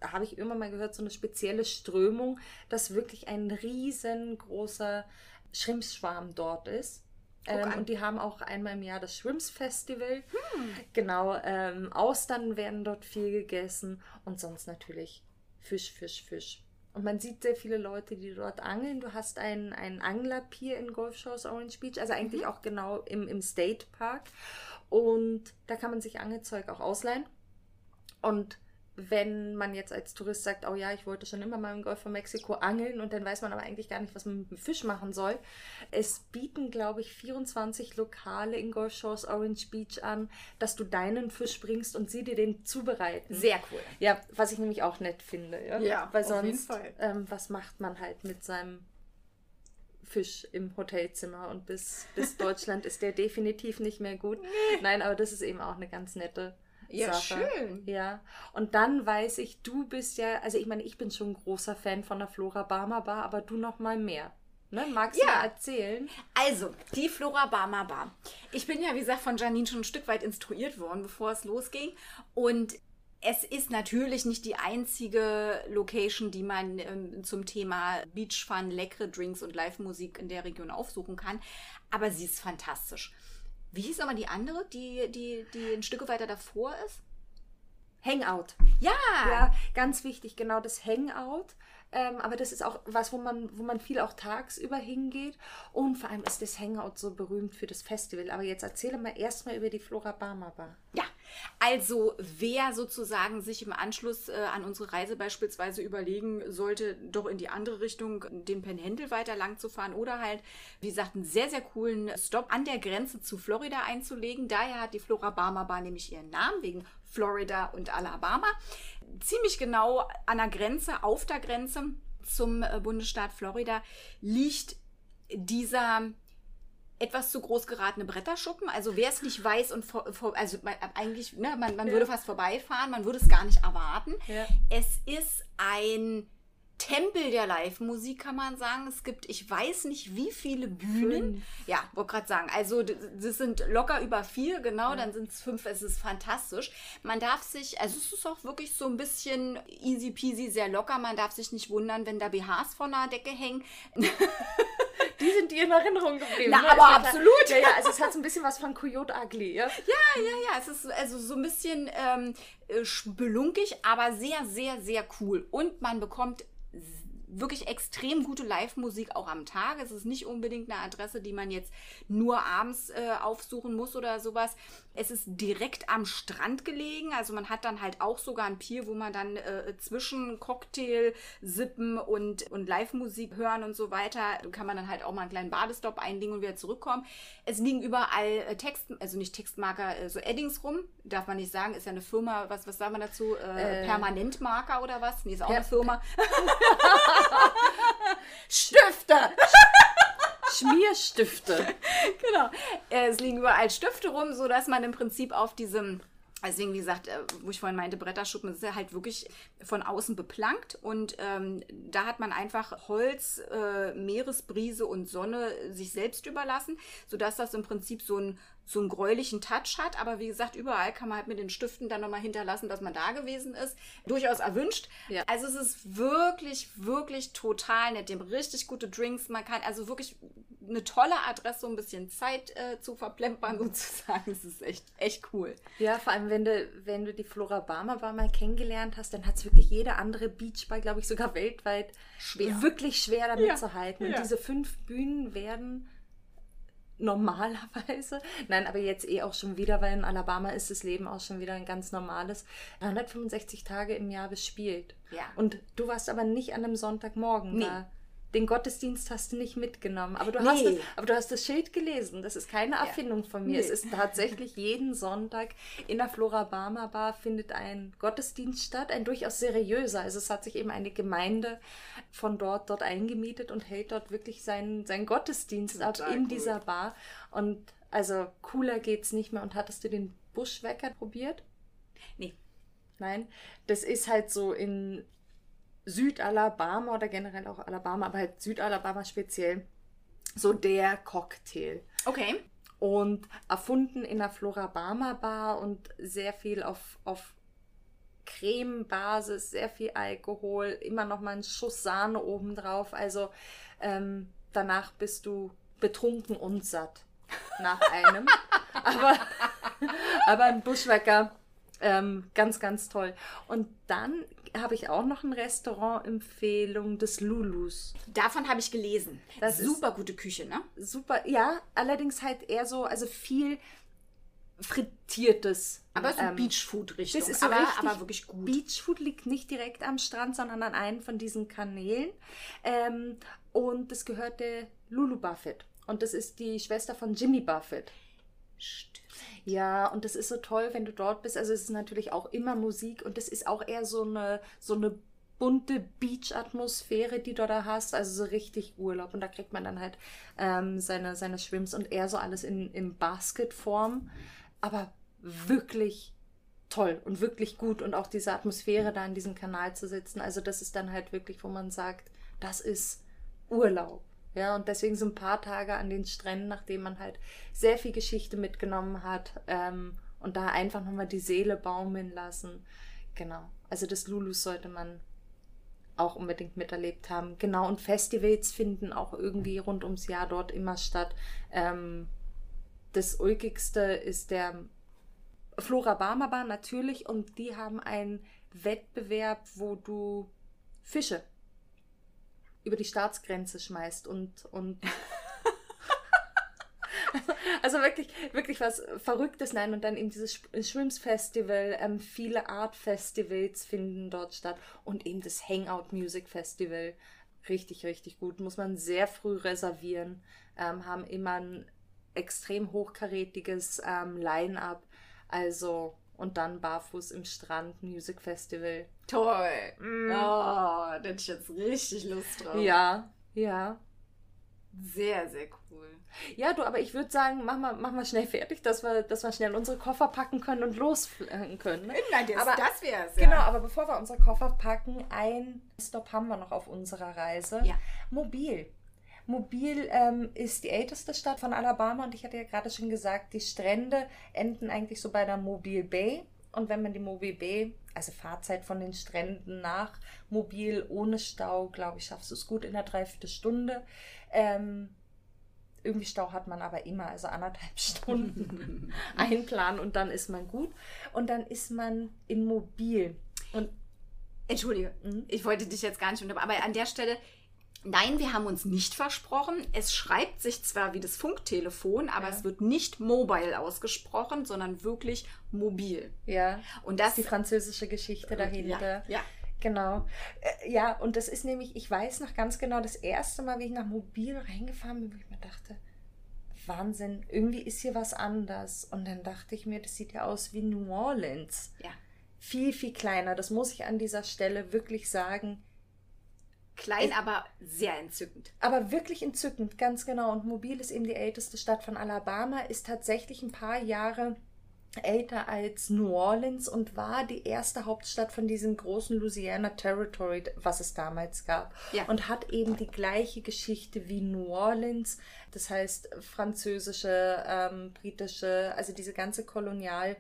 habe ich immer mal gehört, so eine spezielle Strömung, dass wirklich ein riesengroßer Schrimpsschwarm dort ist. Ähm, und die haben auch einmal im Jahr das Shrimps Festival. Hm. Genau, ähm, Austern werden dort viel gegessen und sonst natürlich Fisch, Fisch, Fisch. Und man sieht sehr viele Leute, die dort angeln. Du hast einen, einen Anglerpier in Golf Shores Orange Beach, also eigentlich mhm. auch genau im, im State Park. Und da kann man sich Angelzeug auch ausleihen. Und wenn man jetzt als Tourist sagt, oh ja, ich wollte schon immer mal im Golf von Mexiko angeln und dann weiß man aber eigentlich gar nicht, was man mit dem Fisch machen soll. Es bieten, glaube ich, 24 Lokale in Golf Shores Orange Beach an, dass du deinen Fisch bringst und sie dir den zubereiten. Sehr cool. Ja, was ich nämlich auch nett finde. Ja, ja weil sonst, ähm, was macht man halt mit seinem Fisch im Hotelzimmer und bis, bis Deutschland ist der definitiv nicht mehr gut. Nein, aber das ist eben auch eine ganz nette ja, Sache. schön. Ja. Und dann weiß ich, du bist ja, also ich meine, ich bin schon ein großer Fan von der Flora Barmer Bar, aber du noch mal mehr. Ne? Magst ja. du mal erzählen? Also, die Flora Barmer Bar. Ich bin ja, wie gesagt, von Janine schon ein Stück weit instruiert worden, bevor es losging. Und es ist natürlich nicht die einzige Location, die man ähm, zum Thema Beach Fun, leckere Drinks und Live-Musik in der Region aufsuchen kann. Aber sie ist fantastisch. Wie hieß aber die andere, die, die, die ein Stück weiter davor ist? Hangout. Ja. Ja, ganz wichtig, genau das Hangout. Ähm, aber das ist auch was, wo man, wo man viel auch tagsüber hingeht. Und vor allem ist das Hangout so berühmt für das Festival. Aber jetzt erzähle mal erstmal über die Flora Barmer Bar. Ja, also wer sozusagen sich im Anschluss äh, an unsere Reise beispielsweise überlegen sollte, doch in die andere Richtung den Penhandel weiter lang zu fahren oder halt, wie gesagt, einen sehr, sehr coolen Stop an der Grenze zu Florida einzulegen. Daher hat die Flora Barmer Bar nämlich ihren Namen wegen Florida und Alabama ziemlich genau an der Grenze, auf der Grenze zum äh, Bundesstaat Florida, liegt dieser etwas zu groß geratene Bretterschuppen. Also wer es nicht weiß und vor, vor, also man, eigentlich, ne, man, man ja. würde fast vorbeifahren, man würde es gar nicht erwarten. Ja. Es ist ein Tempel der Live-Musik, kann man sagen. Es gibt, ich weiß nicht, wie viele Bühnen. Fünf. Ja, wollte gerade sagen. Also, das sind locker über vier, genau, ja. dann sind es fünf. Es ist fantastisch. Man darf sich, also, es ist auch wirklich so ein bisschen easy peasy, sehr locker. Man darf sich nicht wundern, wenn da BHs von der Decke hängen. Die sind dir in Erinnerung geblieben. Na, ne? aber absolut. Ja, ja, also es hat so ein bisschen was von Coyote Ugly, ja? Ja, ja, ja. Es ist also so ein bisschen ähm, äh, spelunkig, aber sehr, sehr, sehr cool. Und man bekommt z- wirklich extrem gute Live-Musik auch am Tag. Es ist nicht unbedingt eine Adresse, die man jetzt nur abends äh, aufsuchen muss oder sowas. Es ist direkt am Strand gelegen. Also man hat dann halt auch sogar ein Pier, wo man dann äh, zwischen Cocktail, Sippen und, und Live-Musik hören und so weiter, kann man dann halt auch mal einen kleinen Badestopp einlegen und wieder zurückkommen. Es liegen überall äh, Text, also nicht Textmarker, äh, so Eddings rum. Darf man nicht sagen, ist ja eine Firma, was, was sagen wir dazu? Äh, äh. Permanentmarker oder was? Nee, ist auch ja. eine Firma. Stifte! Schmierstifte. genau. Es liegen überall Stifte rum, sodass man im Prinzip auf diesem Deswegen, wie gesagt, äh, wo ich vorhin meinte, Bretterschuppen, das ist ja halt wirklich von außen beplankt und ähm, da hat man einfach Holz, äh, Meeresbrise und Sonne sich selbst überlassen, sodass das im Prinzip so ein so einen gräulichen Touch hat, aber wie gesagt, überall kann man halt mit den Stiften dann nochmal hinterlassen, dass man da gewesen ist. Durchaus erwünscht. Ja. Also es ist wirklich, wirklich total nett. Dem richtig gute Drinks. Man kann also wirklich eine tolle Adresse, um ein bisschen Zeit äh, zu verplempern sozusagen. Es ist echt, echt cool. Ja, vor allem, allem, wenn du, wenn du die Flora Barmer Bar mal kennengelernt hast, dann hat es wirklich jede andere Beachbar, glaube ich, sogar weltweit schwer. wirklich schwer damit ja. zu halten. Und ja. diese fünf Bühnen werden normalerweise. Nein, aber jetzt eh auch schon wieder, weil in Alabama ist das Leben auch schon wieder ein ganz normales. 165 Tage im Jahr bespielt. Ja. Und du warst aber nicht an einem Sonntagmorgen nee. da den Gottesdienst hast du nicht mitgenommen. Aber du, nee. hast, das, aber du hast das Schild gelesen. Das ist keine Erfindung ja. von mir. Nee. Es ist tatsächlich jeden Sonntag in der Flora Barmer Bar findet ein Gottesdienst statt, ein durchaus seriöser. Also es hat sich eben eine Gemeinde von dort dort eingemietet und hält dort wirklich seinen, seinen Gottesdienst ab in cool. dieser Bar. Und also cooler geht's nicht mehr. Und hattest du den Buschwecker probiert? Nee. Nein, das ist halt so in Südalabama oder generell auch Alabama, aber halt Südalabama speziell, so der Cocktail. Okay. Und erfunden in der Florabama Bar und sehr viel auf, auf Creme-Basis, sehr viel Alkohol, immer noch mal ein Schuss Sahne obendrauf. Also ähm, danach bist du betrunken und satt nach einem. aber, aber ein Buschwecker, ähm, ganz, ganz toll. Und dann habe ich auch noch eine Restaurant-Empfehlung des Lulus. Davon habe ich gelesen. Das super gute Küche, ne? Super, ja, allerdings halt eher so, also viel frittiertes. Aber so ähm, Beachfood-Richtung. Das ist so aber, aber wirklich gut. Beachfood liegt nicht direkt am Strand, sondern an einem von diesen Kanälen. Ähm, und das gehört der Lulu Buffett. Und das ist die Schwester von Jimmy Buffett. Stimmt. Ja, und das ist so toll, wenn du dort bist. Also es ist natürlich auch immer Musik und das ist auch eher so eine, so eine bunte Beach-Atmosphäre, die du da hast. Also so richtig Urlaub. Und da kriegt man dann halt ähm, seine, seine Schwimms und eher so alles in, in Basketform. Aber wirklich toll und wirklich gut. Und auch diese Atmosphäre da in diesem Kanal zu sitzen. Also das ist dann halt wirklich, wo man sagt, das ist Urlaub. Ja, und deswegen so ein paar Tage an den Stränden, nachdem man halt sehr viel Geschichte mitgenommen hat ähm, und da einfach nochmal die Seele baumeln lassen. Genau. Also das Lulus sollte man auch unbedingt miterlebt haben. Genau, und Festivals finden auch irgendwie rund ums Jahr dort immer statt. Ähm, das ulkigste ist der Flora Barmer Bar natürlich und die haben einen Wettbewerb, wo du Fische über die Staatsgrenze schmeißt und, und also wirklich, wirklich was Verrücktes, nein, und dann eben dieses Schwimmsfestival, ähm, viele Art-Festivals finden dort statt und eben das Hangout Music Festival. Richtig, richtig gut. Muss man sehr früh reservieren, ähm, haben immer ein extrem hochkarätiges ähm, Line-up. Also und dann barfuß im Strand Music Festival. Toll. Mm. Oh, da hätte ich jetzt richtig Lust drauf. Ja, ja. Sehr, sehr cool. Ja, du, aber ich würde sagen, mach mal, mach mal schnell fertig, dass wir, dass wir schnell unsere Koffer packen können und losfliegen können. Ne? Nein, das, aber, das wäre es. Ja. Genau, aber bevor wir unsere Koffer packen, ein Stop haben wir noch auf unserer Reise. Ja. Mobil. Mobil ähm, ist die älteste Stadt von Alabama und ich hatte ja gerade schon gesagt, die Strände enden eigentlich so bei der Mobile Bay. Und wenn man die Mobile Bay, also Fahrzeit von den Stränden nach Mobil ohne Stau, glaube ich, schaffst du es gut in einer Dreiviertelstunde. Ähm, irgendwie Stau hat man aber immer, also anderthalb Stunden einplanen und dann ist man gut. Und dann ist man in Mobil. Und Entschuldige, mhm. ich wollte dich jetzt gar nicht unterbrechen, aber an der Stelle, Nein, wir haben uns nicht versprochen. Es schreibt sich zwar wie das Funktelefon, aber ja. es wird nicht mobile ausgesprochen, sondern wirklich mobil. Ja. Und das ist die französische Geschichte äh, dahinter. Ja. ja. Genau. Äh, ja, und das ist nämlich, ich weiß noch ganz genau, das erste Mal, wie ich nach Mobil reingefahren bin, wo ich mir dachte, Wahnsinn, irgendwie ist hier was anders. Und dann dachte ich mir, das sieht ja aus wie New Orleans. Ja. Viel, viel kleiner. Das muss ich an dieser Stelle wirklich sagen Klein, es, aber sehr entzückend. Aber wirklich entzückend, ganz genau. Und Mobil ist eben die älteste Stadt von Alabama, ist tatsächlich ein paar Jahre älter als New Orleans und war die erste Hauptstadt von diesem großen Louisiana Territory, was es damals gab. Ja. Und hat eben die gleiche Geschichte wie New Orleans. Das heißt, französische, ähm, britische, also diese ganze Kolonial-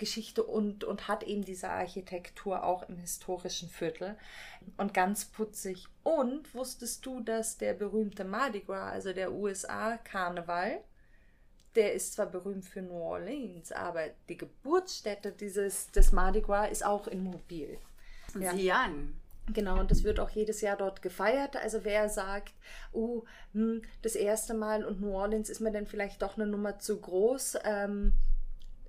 Geschichte und, und hat eben diese Architektur auch im historischen Viertel und ganz putzig. Und wusstest du, dass der berühmte Mardi Gras, also der USA-Karneval, der ist zwar berühmt für New Orleans, aber die Geburtsstätte dieses, des Mardi Gras ist auch in Mobil. Ja. Sieh an. Genau, und das wird auch jedes Jahr dort gefeiert. Also wer sagt, oh, hm, das erste Mal und New Orleans ist mir dann vielleicht doch eine Nummer zu groß, ähm,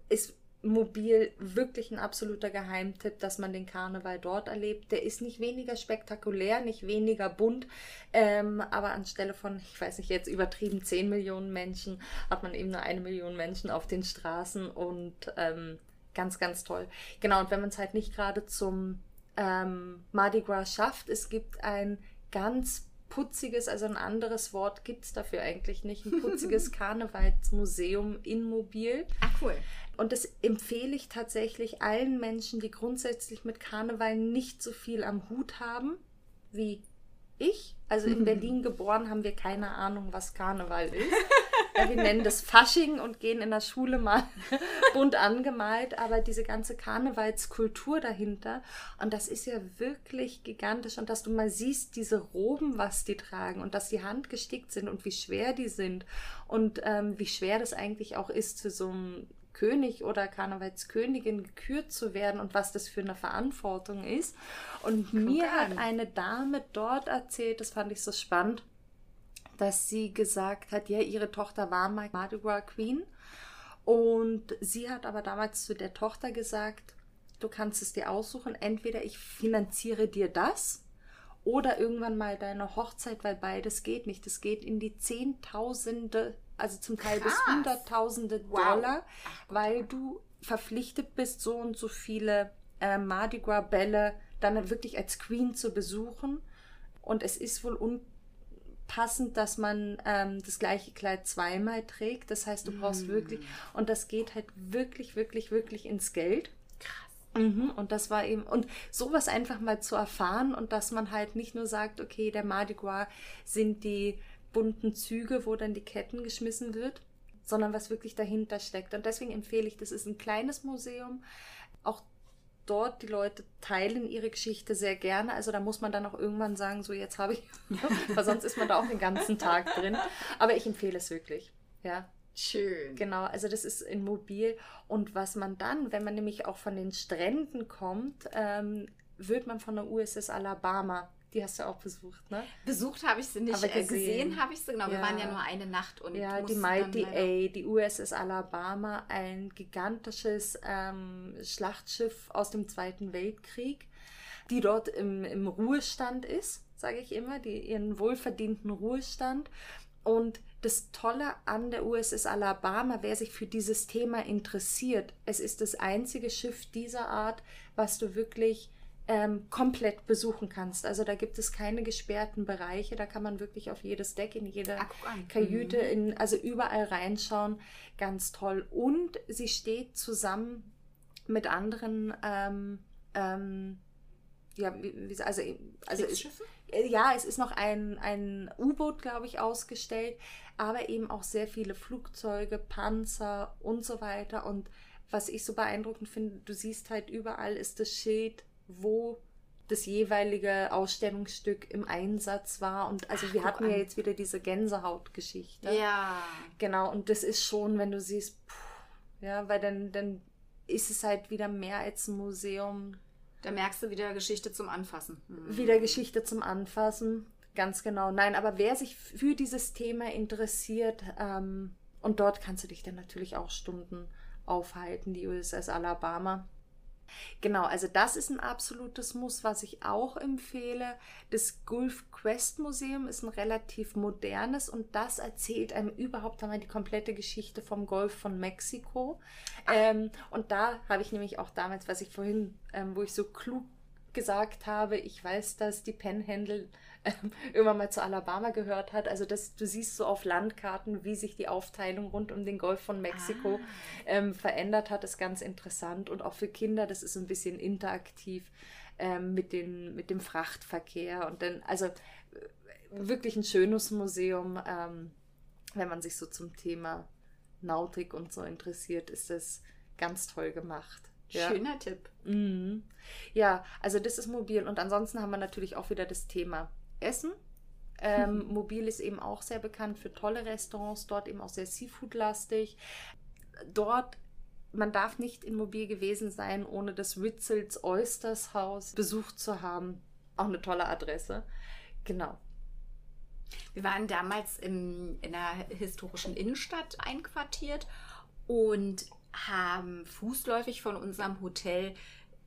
ist mobil wirklich ein absoluter Geheimtipp, dass man den Karneval dort erlebt. Der ist nicht weniger spektakulär, nicht weniger bunt, ähm, aber anstelle von, ich weiß nicht, jetzt übertrieben 10 Millionen Menschen, hat man eben nur eine Million Menschen auf den Straßen und ähm, ganz, ganz toll. Genau, und wenn man es halt nicht gerade zum ähm, Mardi Gras schafft. Es gibt ein ganz putziges, also ein anderes Wort gibt es dafür eigentlich nicht, ein putziges Karnevalsmuseum in Mobil. Ach cool. Und das empfehle ich tatsächlich allen Menschen, die grundsätzlich mit Karneval nicht so viel am Hut haben wie ich. Also in Berlin geboren haben wir keine Ahnung, was Karneval ist. Ja, wir nennen das Fasching und gehen in der Schule mal bunt angemalt, aber diese ganze Karnevalskultur dahinter und das ist ja wirklich gigantisch und dass du mal siehst, diese Roben, was die tragen und dass die handgestickt sind und wie schwer die sind und ähm, wie schwer das eigentlich auch ist für so ein König oder Karnevalskönigin gekürt zu werden und was das für eine Verantwortung ist. Und Guck mir an. hat eine Dame dort erzählt, das fand ich so spannend, dass sie gesagt hat, ja, ihre Tochter war mal Mardi Gras Queen. Und sie hat aber damals zu der Tochter gesagt, du kannst es dir aussuchen, entweder ich finanziere dir das oder irgendwann mal deine Hochzeit, weil beides geht nicht. Es geht in die Zehntausende, also zum Teil Krass. bis Hunderttausende wow. Dollar, weil du verpflichtet bist, so und so viele äh, Mardi Gras Bälle dann wirklich als Queen zu besuchen. Und es ist wohl un passend, dass man ähm, das gleiche Kleid zweimal trägt. Das heißt, du brauchst mm. wirklich, und das geht halt wirklich, wirklich, wirklich ins Geld. Krass. Mhm, und das war eben, und sowas einfach mal zu erfahren und dass man halt nicht nur sagt, okay, der Mardi Gras sind die bunten Züge, wo dann die Ketten geschmissen wird, sondern was wirklich dahinter steckt. Und deswegen empfehle ich, das ist ein kleines Museum. Auch dort, die Leute teilen ihre Geschichte sehr gerne. Also da muss man dann auch irgendwann sagen, so jetzt habe ich, weil sonst ist man da auch den ganzen Tag drin. Aber ich empfehle es wirklich. Ja. Schön. Genau, also das ist in Mobil. Und was man dann, wenn man nämlich auch von den Stränden kommt, ähm, wird man von der USS Alabama die hast du auch besucht, ne? Besucht habe ich sie nicht. Aber gesehen, gesehen habe ich sie, genau. Ja. Wir waren ja nur eine Nacht und. Ja, die Mighty A, die USS Alabama, ein gigantisches ähm, Schlachtschiff aus dem Zweiten Weltkrieg, die dort im, im Ruhestand ist, sage ich immer, die ihren wohlverdienten Ruhestand. Und das Tolle an der USS Alabama, wer sich für dieses Thema interessiert, es ist das einzige Schiff dieser Art, was du wirklich ähm, komplett besuchen kannst. Also da gibt es keine gesperrten Bereiche, da kann man wirklich auf jedes Deck, in jede Ach, Kajüte, mhm. in, also überall reinschauen. Ganz toll. Und sie steht zusammen mit anderen, ähm, ähm, ja, wie, also, also ist, äh, ja, es ist noch ein, ein U-Boot, glaube ich, ausgestellt, aber eben auch sehr viele Flugzeuge, Panzer und so weiter. Und was ich so beeindruckend finde, du siehst halt überall ist das Schild wo das jeweilige Ausstellungsstück im Einsatz war. Und also Ach, wir hatten ja jetzt wieder diese Gänsehautgeschichte. Ja. Genau, und das ist schon, wenn du siehst, pff, ja, weil dann, dann ist es halt wieder mehr als ein Museum. Da merkst du wieder Geschichte zum Anfassen. Mhm. Wieder Geschichte zum Anfassen, ganz genau. Nein, aber wer sich für dieses Thema interessiert, ähm, und dort kannst du dich dann natürlich auch Stunden aufhalten, die USS Alabama. Genau, also das ist ein absolutes Muss, was ich auch empfehle. Das Gulf Quest Museum ist ein relativ modernes und das erzählt einem überhaupt einmal die komplette Geschichte vom Golf von Mexiko. Ähm, und da habe ich nämlich auch damals, was ich vorhin, ähm, wo ich so klug gesagt habe, ich weiß, dass die Penhändel ähm, irgendwann mal zu Alabama gehört hat. Also das, du siehst so auf Landkarten, wie sich die Aufteilung rund um den Golf von Mexiko ah. ähm, verändert hat, ist ganz interessant. Und auch für Kinder, das ist ein bisschen interaktiv ähm, mit, den, mit dem Frachtverkehr. Und dann, also äh, wirklich ein schönes Museum, ähm, wenn man sich so zum Thema Nautik und so interessiert, ist das ganz toll gemacht. Ja. Schöner Tipp. Mhm. Ja, also das ist mobil. Und ansonsten haben wir natürlich auch wieder das Thema Essen. Ähm, Mobil ist eben auch sehr bekannt für tolle Restaurants, dort eben auch sehr Seafood-lastig. Dort man darf nicht in Mobil gewesen sein, ohne das Ritzels Oysters Haus besucht zu haben. Auch eine tolle Adresse. Genau. Wir waren damals im, in einer historischen Innenstadt einquartiert und haben fußläufig von unserem Hotel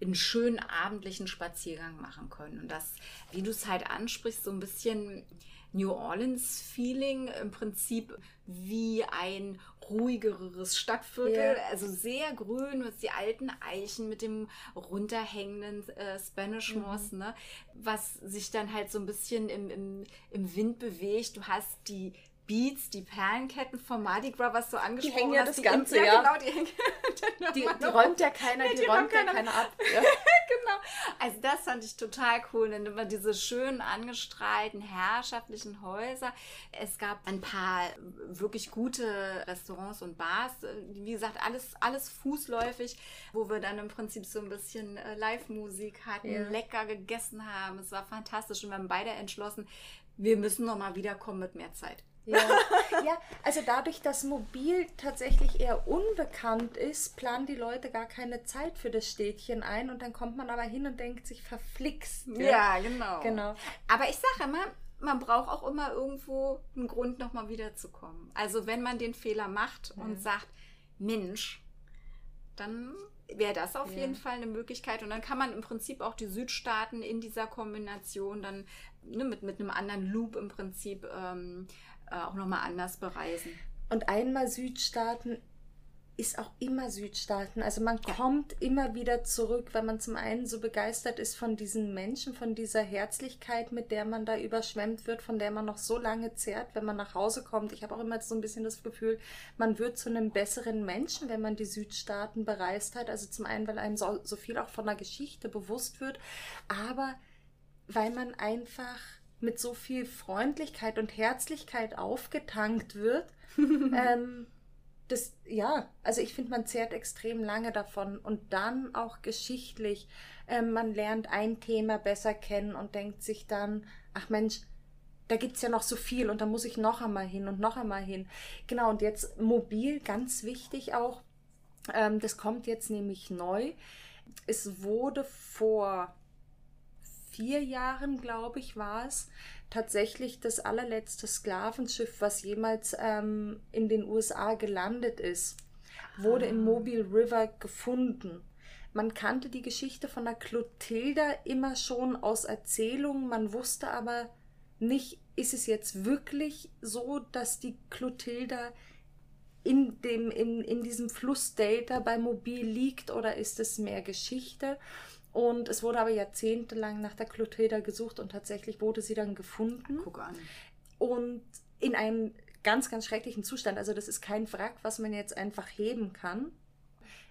einen schönen abendlichen Spaziergang machen können. Und das, wie du es halt ansprichst, so ein bisschen New Orleans-Feeling, im Prinzip wie ein ruhigeres Stadtviertel, yeah. also sehr grün, mit die alten Eichen mit dem runterhängenden äh, Spanish Moss, mhm. ne? was sich dann halt so ein bisschen im, im, im Wind bewegt. Du hast die Beats, die Perlenketten vom Mardi Gras, was du angesprochen die hängen ja hast. Das ganze, ja, genau, die hängen. die, die räumt ja keiner, ja, die, die, räumt ja keiner ab. Ja. genau. Also das fand ich total cool. Dann immer diese schönen, angestrahlten, herrschaftlichen Häuser. Es gab ein paar wirklich gute Restaurants und Bars. Wie gesagt, alles, alles fußläufig, wo wir dann im Prinzip so ein bisschen äh, Live-Musik hatten, ja. lecker gegessen haben. Es war fantastisch und wir haben beide entschlossen, wir müssen noch mal wiederkommen mit mehr Zeit. Ja. ja, also dadurch, dass Mobil tatsächlich eher unbekannt ist, planen die Leute gar keine Zeit für das Städtchen ein und dann kommt man aber hin und denkt sich verflixt. Ja, ja genau. genau. Aber ich sage immer, man braucht auch immer irgendwo einen Grund, nochmal wiederzukommen. Also wenn man den Fehler macht ja. und sagt, Mensch, dann wäre das auf ja. jeden Fall eine Möglichkeit. Und dann kann man im Prinzip auch die Südstaaten in dieser Kombination dann ne, mit, mit einem anderen Loop im Prinzip ähm, äh, auch nochmal anders bereisen. Und einmal Südstaaten ist auch immer Südstaaten. Also man ja. kommt immer wieder zurück, wenn man zum einen so begeistert ist von diesen Menschen, von dieser Herzlichkeit, mit der man da überschwemmt wird, von der man noch so lange zehrt, wenn man nach Hause kommt. Ich habe auch immer so ein bisschen das Gefühl, man wird zu einem besseren Menschen, wenn man die Südstaaten bereist hat. Also zum einen, weil einem so, so viel auch von der Geschichte bewusst wird, aber weil man einfach mit so viel Freundlichkeit und Herzlichkeit aufgetankt wird. ähm, das, ja, also ich finde, man zehrt extrem lange davon und dann auch geschichtlich. Ähm, man lernt ein Thema besser kennen und denkt sich dann, ach Mensch, da gibt es ja noch so viel und da muss ich noch einmal hin und noch einmal hin. Genau, und jetzt mobil, ganz wichtig auch, ähm, das kommt jetzt nämlich neu. Es wurde vor vier Jahren, glaube ich, war es, tatsächlich das allerletzte Sklavenschiff, was jemals ähm, in den USA gelandet ist, wurde ah. im Mobile River gefunden. Man kannte die Geschichte von der Clotilda immer schon aus Erzählungen, man wusste aber nicht, ist es jetzt wirklich so, dass die Clotilda in, dem, in, in diesem Flussdelta bei Mobil liegt oder ist es mehr Geschichte? Und es wurde aber jahrzehntelang nach der Clotilda gesucht und tatsächlich wurde sie dann gefunden. Guck an. Und in einem ganz, ganz schrecklichen Zustand. Also das ist kein Wrack, was man jetzt einfach heben kann,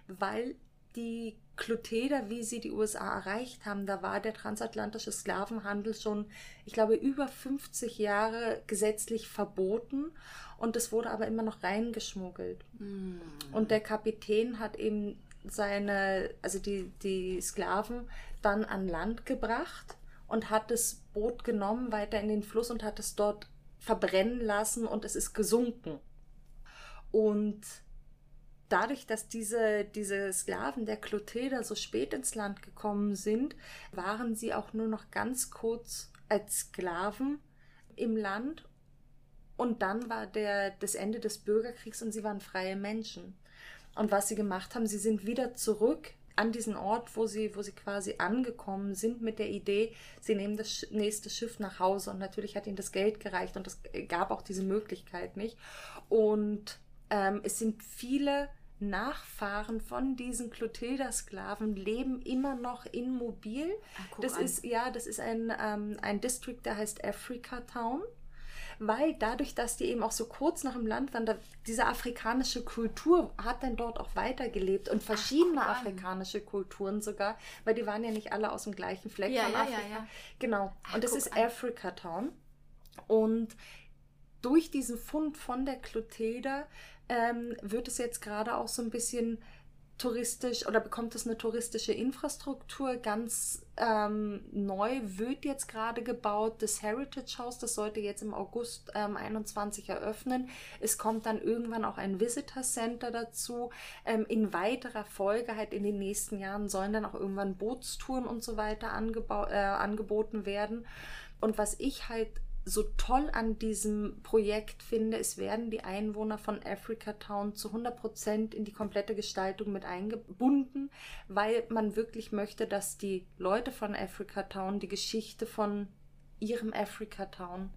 weil die Clotilda, wie sie die USA erreicht haben, da war der transatlantische Sklavenhandel schon, ich glaube, über 50 Jahre gesetzlich verboten und es wurde aber immer noch reingeschmuggelt. Mm. Und der Kapitän hat eben seine, also die, die Sklaven dann an Land gebracht und hat das Boot genommen weiter in den Fluss und hat es dort verbrennen lassen und es ist gesunken. Und dadurch, dass diese, diese Sklaven der Clotilda so spät ins Land gekommen sind, waren sie auch nur noch ganz kurz als Sklaven im Land. Und dann war der, das Ende des Bürgerkriegs und sie waren freie Menschen. Und was sie gemacht haben, sie sind wieder zurück an diesen Ort, wo sie, wo sie quasi angekommen sind mit der Idee, sie nehmen das nächste Schiff nach Hause. Und natürlich hat ihnen das Geld gereicht und es gab auch diese Möglichkeit nicht. Und ähm, es sind viele Nachfahren von diesen Clotilda-Sklaven leben immer noch in Mobil. Ach, das an. ist ja, das ist ein, ähm, ein District, der heißt Africa Town weil dadurch, dass die eben auch so kurz nach dem Land waren, da, diese afrikanische Kultur hat dann dort auch weitergelebt und verschiedene Ach, afrikanische Kulturen sogar, weil die waren ja nicht alle aus dem gleichen Fleck ja, von ja, Afrika. Ja, genau. Ach, und das ist an. Africa Town. Und durch diesen Fund von der Clotilda ähm, wird es jetzt gerade auch so ein bisschen touristisch oder bekommt es eine touristische Infrastruktur. Ganz ähm, neu wird jetzt gerade gebaut das Heritage House. Das sollte jetzt im August ähm, 21 eröffnen. Es kommt dann irgendwann auch ein Visitor Center dazu. Ähm, in weiterer Folge, halt in den nächsten Jahren, sollen dann auch irgendwann Bootstouren und so weiter äh, angeboten werden. Und was ich halt so toll an diesem Projekt finde, es werden die Einwohner von Africa Town zu 100% in die komplette Gestaltung mit eingebunden, weil man wirklich möchte, dass die Leute von Africa Town die Geschichte von ihrem Africa Town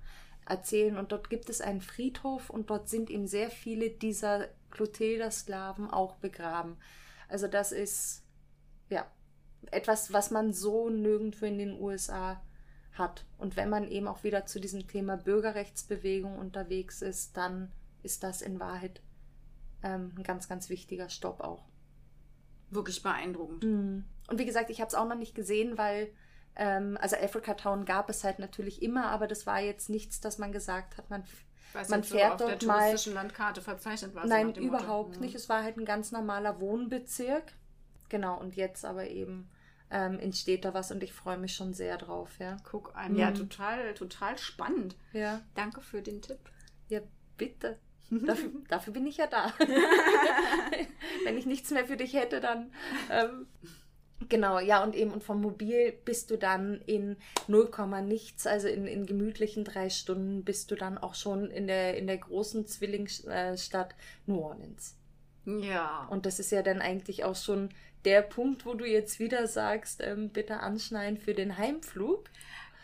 erzählen. Und dort gibt es einen Friedhof und dort sind eben sehr viele dieser Clotilda-Sklaven auch begraben. Also das ist ja etwas, was man so nirgendwo in den USA hat. Und wenn man eben auch wieder zu diesem Thema Bürgerrechtsbewegung unterwegs ist, dann ist das in Wahrheit ähm, ein ganz, ganz wichtiger Stopp auch. Wirklich beeindruckend. Mhm. Und wie gesagt, ich habe es auch noch nicht gesehen, weil, ähm, also Africa Town gab es halt natürlich immer, aber das war jetzt nichts, dass man gesagt hat, man, Weiß man fährt so auf dort der mal. Landkarte verzeichnet war. Nein, überhaupt Motto. nicht. Es war halt ein ganz normaler Wohnbezirk. Genau, und jetzt aber eben ähm, entsteht da was und ich freue mich schon sehr drauf, ja. Guck an. Mhm. Ja, total, total spannend. Ja. Danke für den Tipp. Ja, bitte. Dafür, dafür bin ich ja da. Wenn ich nichts mehr für dich hätte, dann. Ähm, Genau, ja, und eben und vom Mobil bist du dann in 0, nichts, also in, in gemütlichen drei Stunden bist du dann auch schon in der, in der großen Zwillingsstadt New Orleans. Ja. Und das ist ja dann eigentlich auch schon der Punkt, wo du jetzt wieder sagst, ähm, bitte anschneiden für den Heimflug.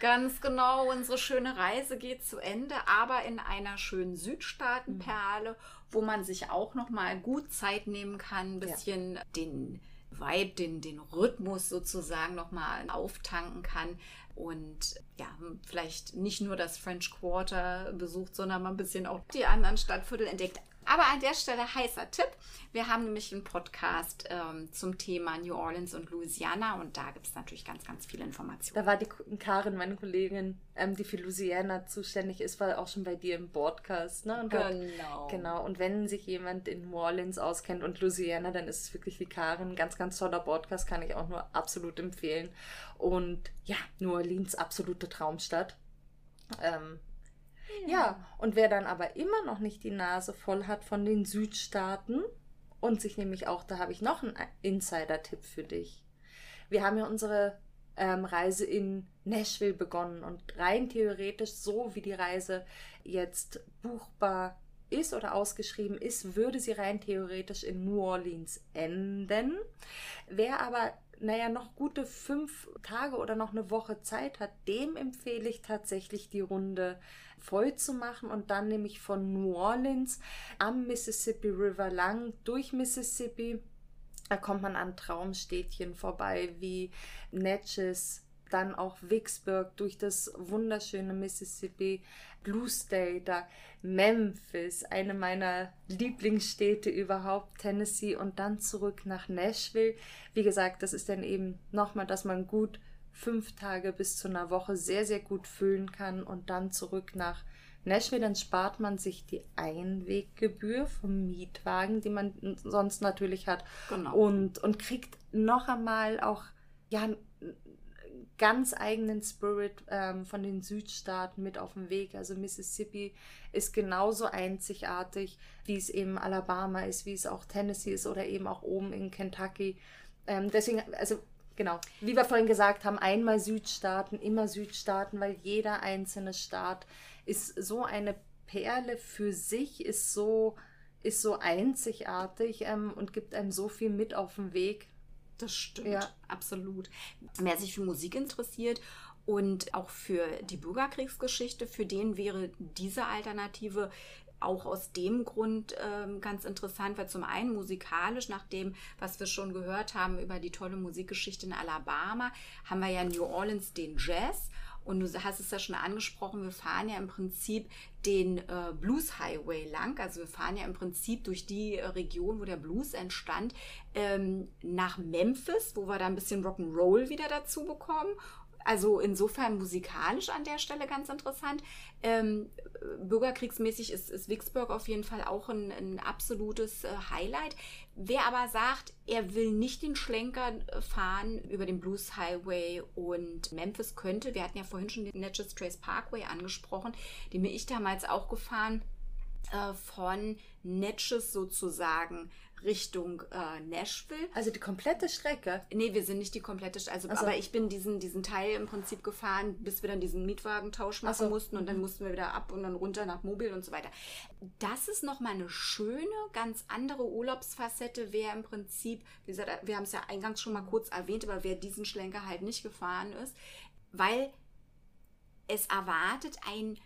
Ganz genau, unsere schöne Reise geht zu Ende, aber in einer schönen Südstaatenperle, mhm. wo man sich auch noch mal gut Zeit nehmen kann, ein bisschen ja. den Vibe, den, den Rhythmus sozusagen noch mal auftanken kann und ja, vielleicht nicht nur das French Quarter besucht, sondern mal ein bisschen auch die anderen Stadtviertel entdeckt. Aber an der Stelle heißer Tipp. Wir haben nämlich einen Podcast ähm, zum Thema New Orleans und Louisiana und da gibt es natürlich ganz, ganz viele Informationen. Da war die Karin, meine Kollegin, ähm, die für Louisiana zuständig ist, war auch schon bei dir im Podcast. Ne? Und genau. Hat, genau. Und wenn sich jemand in New Orleans auskennt und Louisiana, dann ist es wirklich die Karin. Ganz, ganz toller Podcast, kann ich auch nur absolut empfehlen. Und ja, New Orleans, absolute Traumstadt. Ähm, ja, und wer dann aber immer noch nicht die Nase voll hat von den Südstaaten und sich nämlich auch, da habe ich noch einen Insider-Tipp für dich. Wir haben ja unsere ähm, Reise in Nashville begonnen und rein theoretisch, so wie die Reise jetzt buchbar ist oder ausgeschrieben ist, würde sie rein theoretisch in New Orleans enden. Wer aber naja, noch gute fünf Tage oder noch eine Woche Zeit hat, dem empfehle ich tatsächlich die Runde voll zu machen und dann nämlich von New Orleans am Mississippi River lang durch Mississippi. Da kommt man an Traumstädtchen vorbei wie Natchez, dann auch Vicksburg durch das wunderschöne Mississippi, Blue State, Memphis, eine meiner Lieblingsstädte überhaupt, Tennessee und dann zurück nach Nashville. Wie gesagt, das ist dann eben nochmal, dass man gut fünf Tage bis zu einer Woche sehr, sehr gut füllen kann und dann zurück nach Nashville, dann spart man sich die Einweggebühr vom Mietwagen, die man sonst natürlich hat. Genau. Und, und kriegt noch einmal auch ja, ganz eigenen Spirit ähm, von den Südstaaten mit auf dem Weg. Also Mississippi ist genauso einzigartig, wie es eben Alabama ist, wie es auch Tennessee ist oder eben auch oben in Kentucky. Ähm, deswegen, also genau, wie wir vorhin gesagt haben, einmal Südstaaten, immer Südstaaten, weil jeder einzelne Staat ist so eine Perle für sich, ist so ist so einzigartig ähm, und gibt einem so viel mit auf den Weg. Das stimmt, ja. absolut. Wer sich für Musik interessiert und auch für die Bürgerkriegsgeschichte, für den wäre diese Alternative auch aus dem Grund ähm, ganz interessant, weil zum einen musikalisch, nach dem, was wir schon gehört haben über die tolle Musikgeschichte in Alabama, haben wir ja New Orleans den Jazz und du hast es ja schon angesprochen, wir fahren ja im Prinzip den äh, Blues Highway lang. Also wir fahren ja im Prinzip durch die äh, Region, wo der Blues entstand, ähm, nach Memphis, wo wir da ein bisschen Rock'n'Roll wieder dazu bekommen Also insofern musikalisch an der Stelle ganz interessant. Ähm, bürgerkriegsmäßig ist, ist Vicksburg auf jeden Fall auch ein, ein absolutes äh, Highlight. Wer aber sagt, er will nicht den Schlenker fahren über den Blues Highway und Memphis könnte, wir hatten ja vorhin schon den Natchez Trace Parkway angesprochen, den bin ich damals auch gefahren, äh, von Natchez sozusagen Richtung äh, Nashville. Also die komplette Strecke? Nee, wir sind nicht die komplette Strecke. Also, also, aber ich bin diesen, diesen Teil im Prinzip gefahren, bis wir dann diesen Mietwagentausch machen so. mussten und dann mhm. mussten wir wieder ab und dann runter nach Mobil und so weiter. Das ist nochmal eine schöne, ganz andere Urlaubsfacette, wer im Prinzip, wie gesagt, wir haben es ja eingangs schon mal kurz erwähnt, aber wer diesen Schlenker halt nicht gefahren ist, weil es erwartet ein,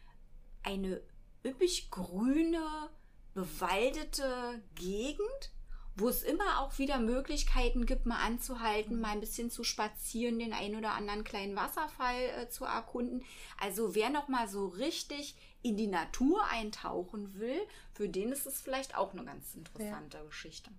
eine üppig grüne, bewaldete Gegend wo es immer auch wieder Möglichkeiten gibt, mal anzuhalten, mal ein bisschen zu spazieren, den einen oder anderen kleinen Wasserfall äh, zu erkunden. Also wer noch mal so richtig in die Natur eintauchen will, für den ist es vielleicht auch eine ganz interessante ja. Geschichte.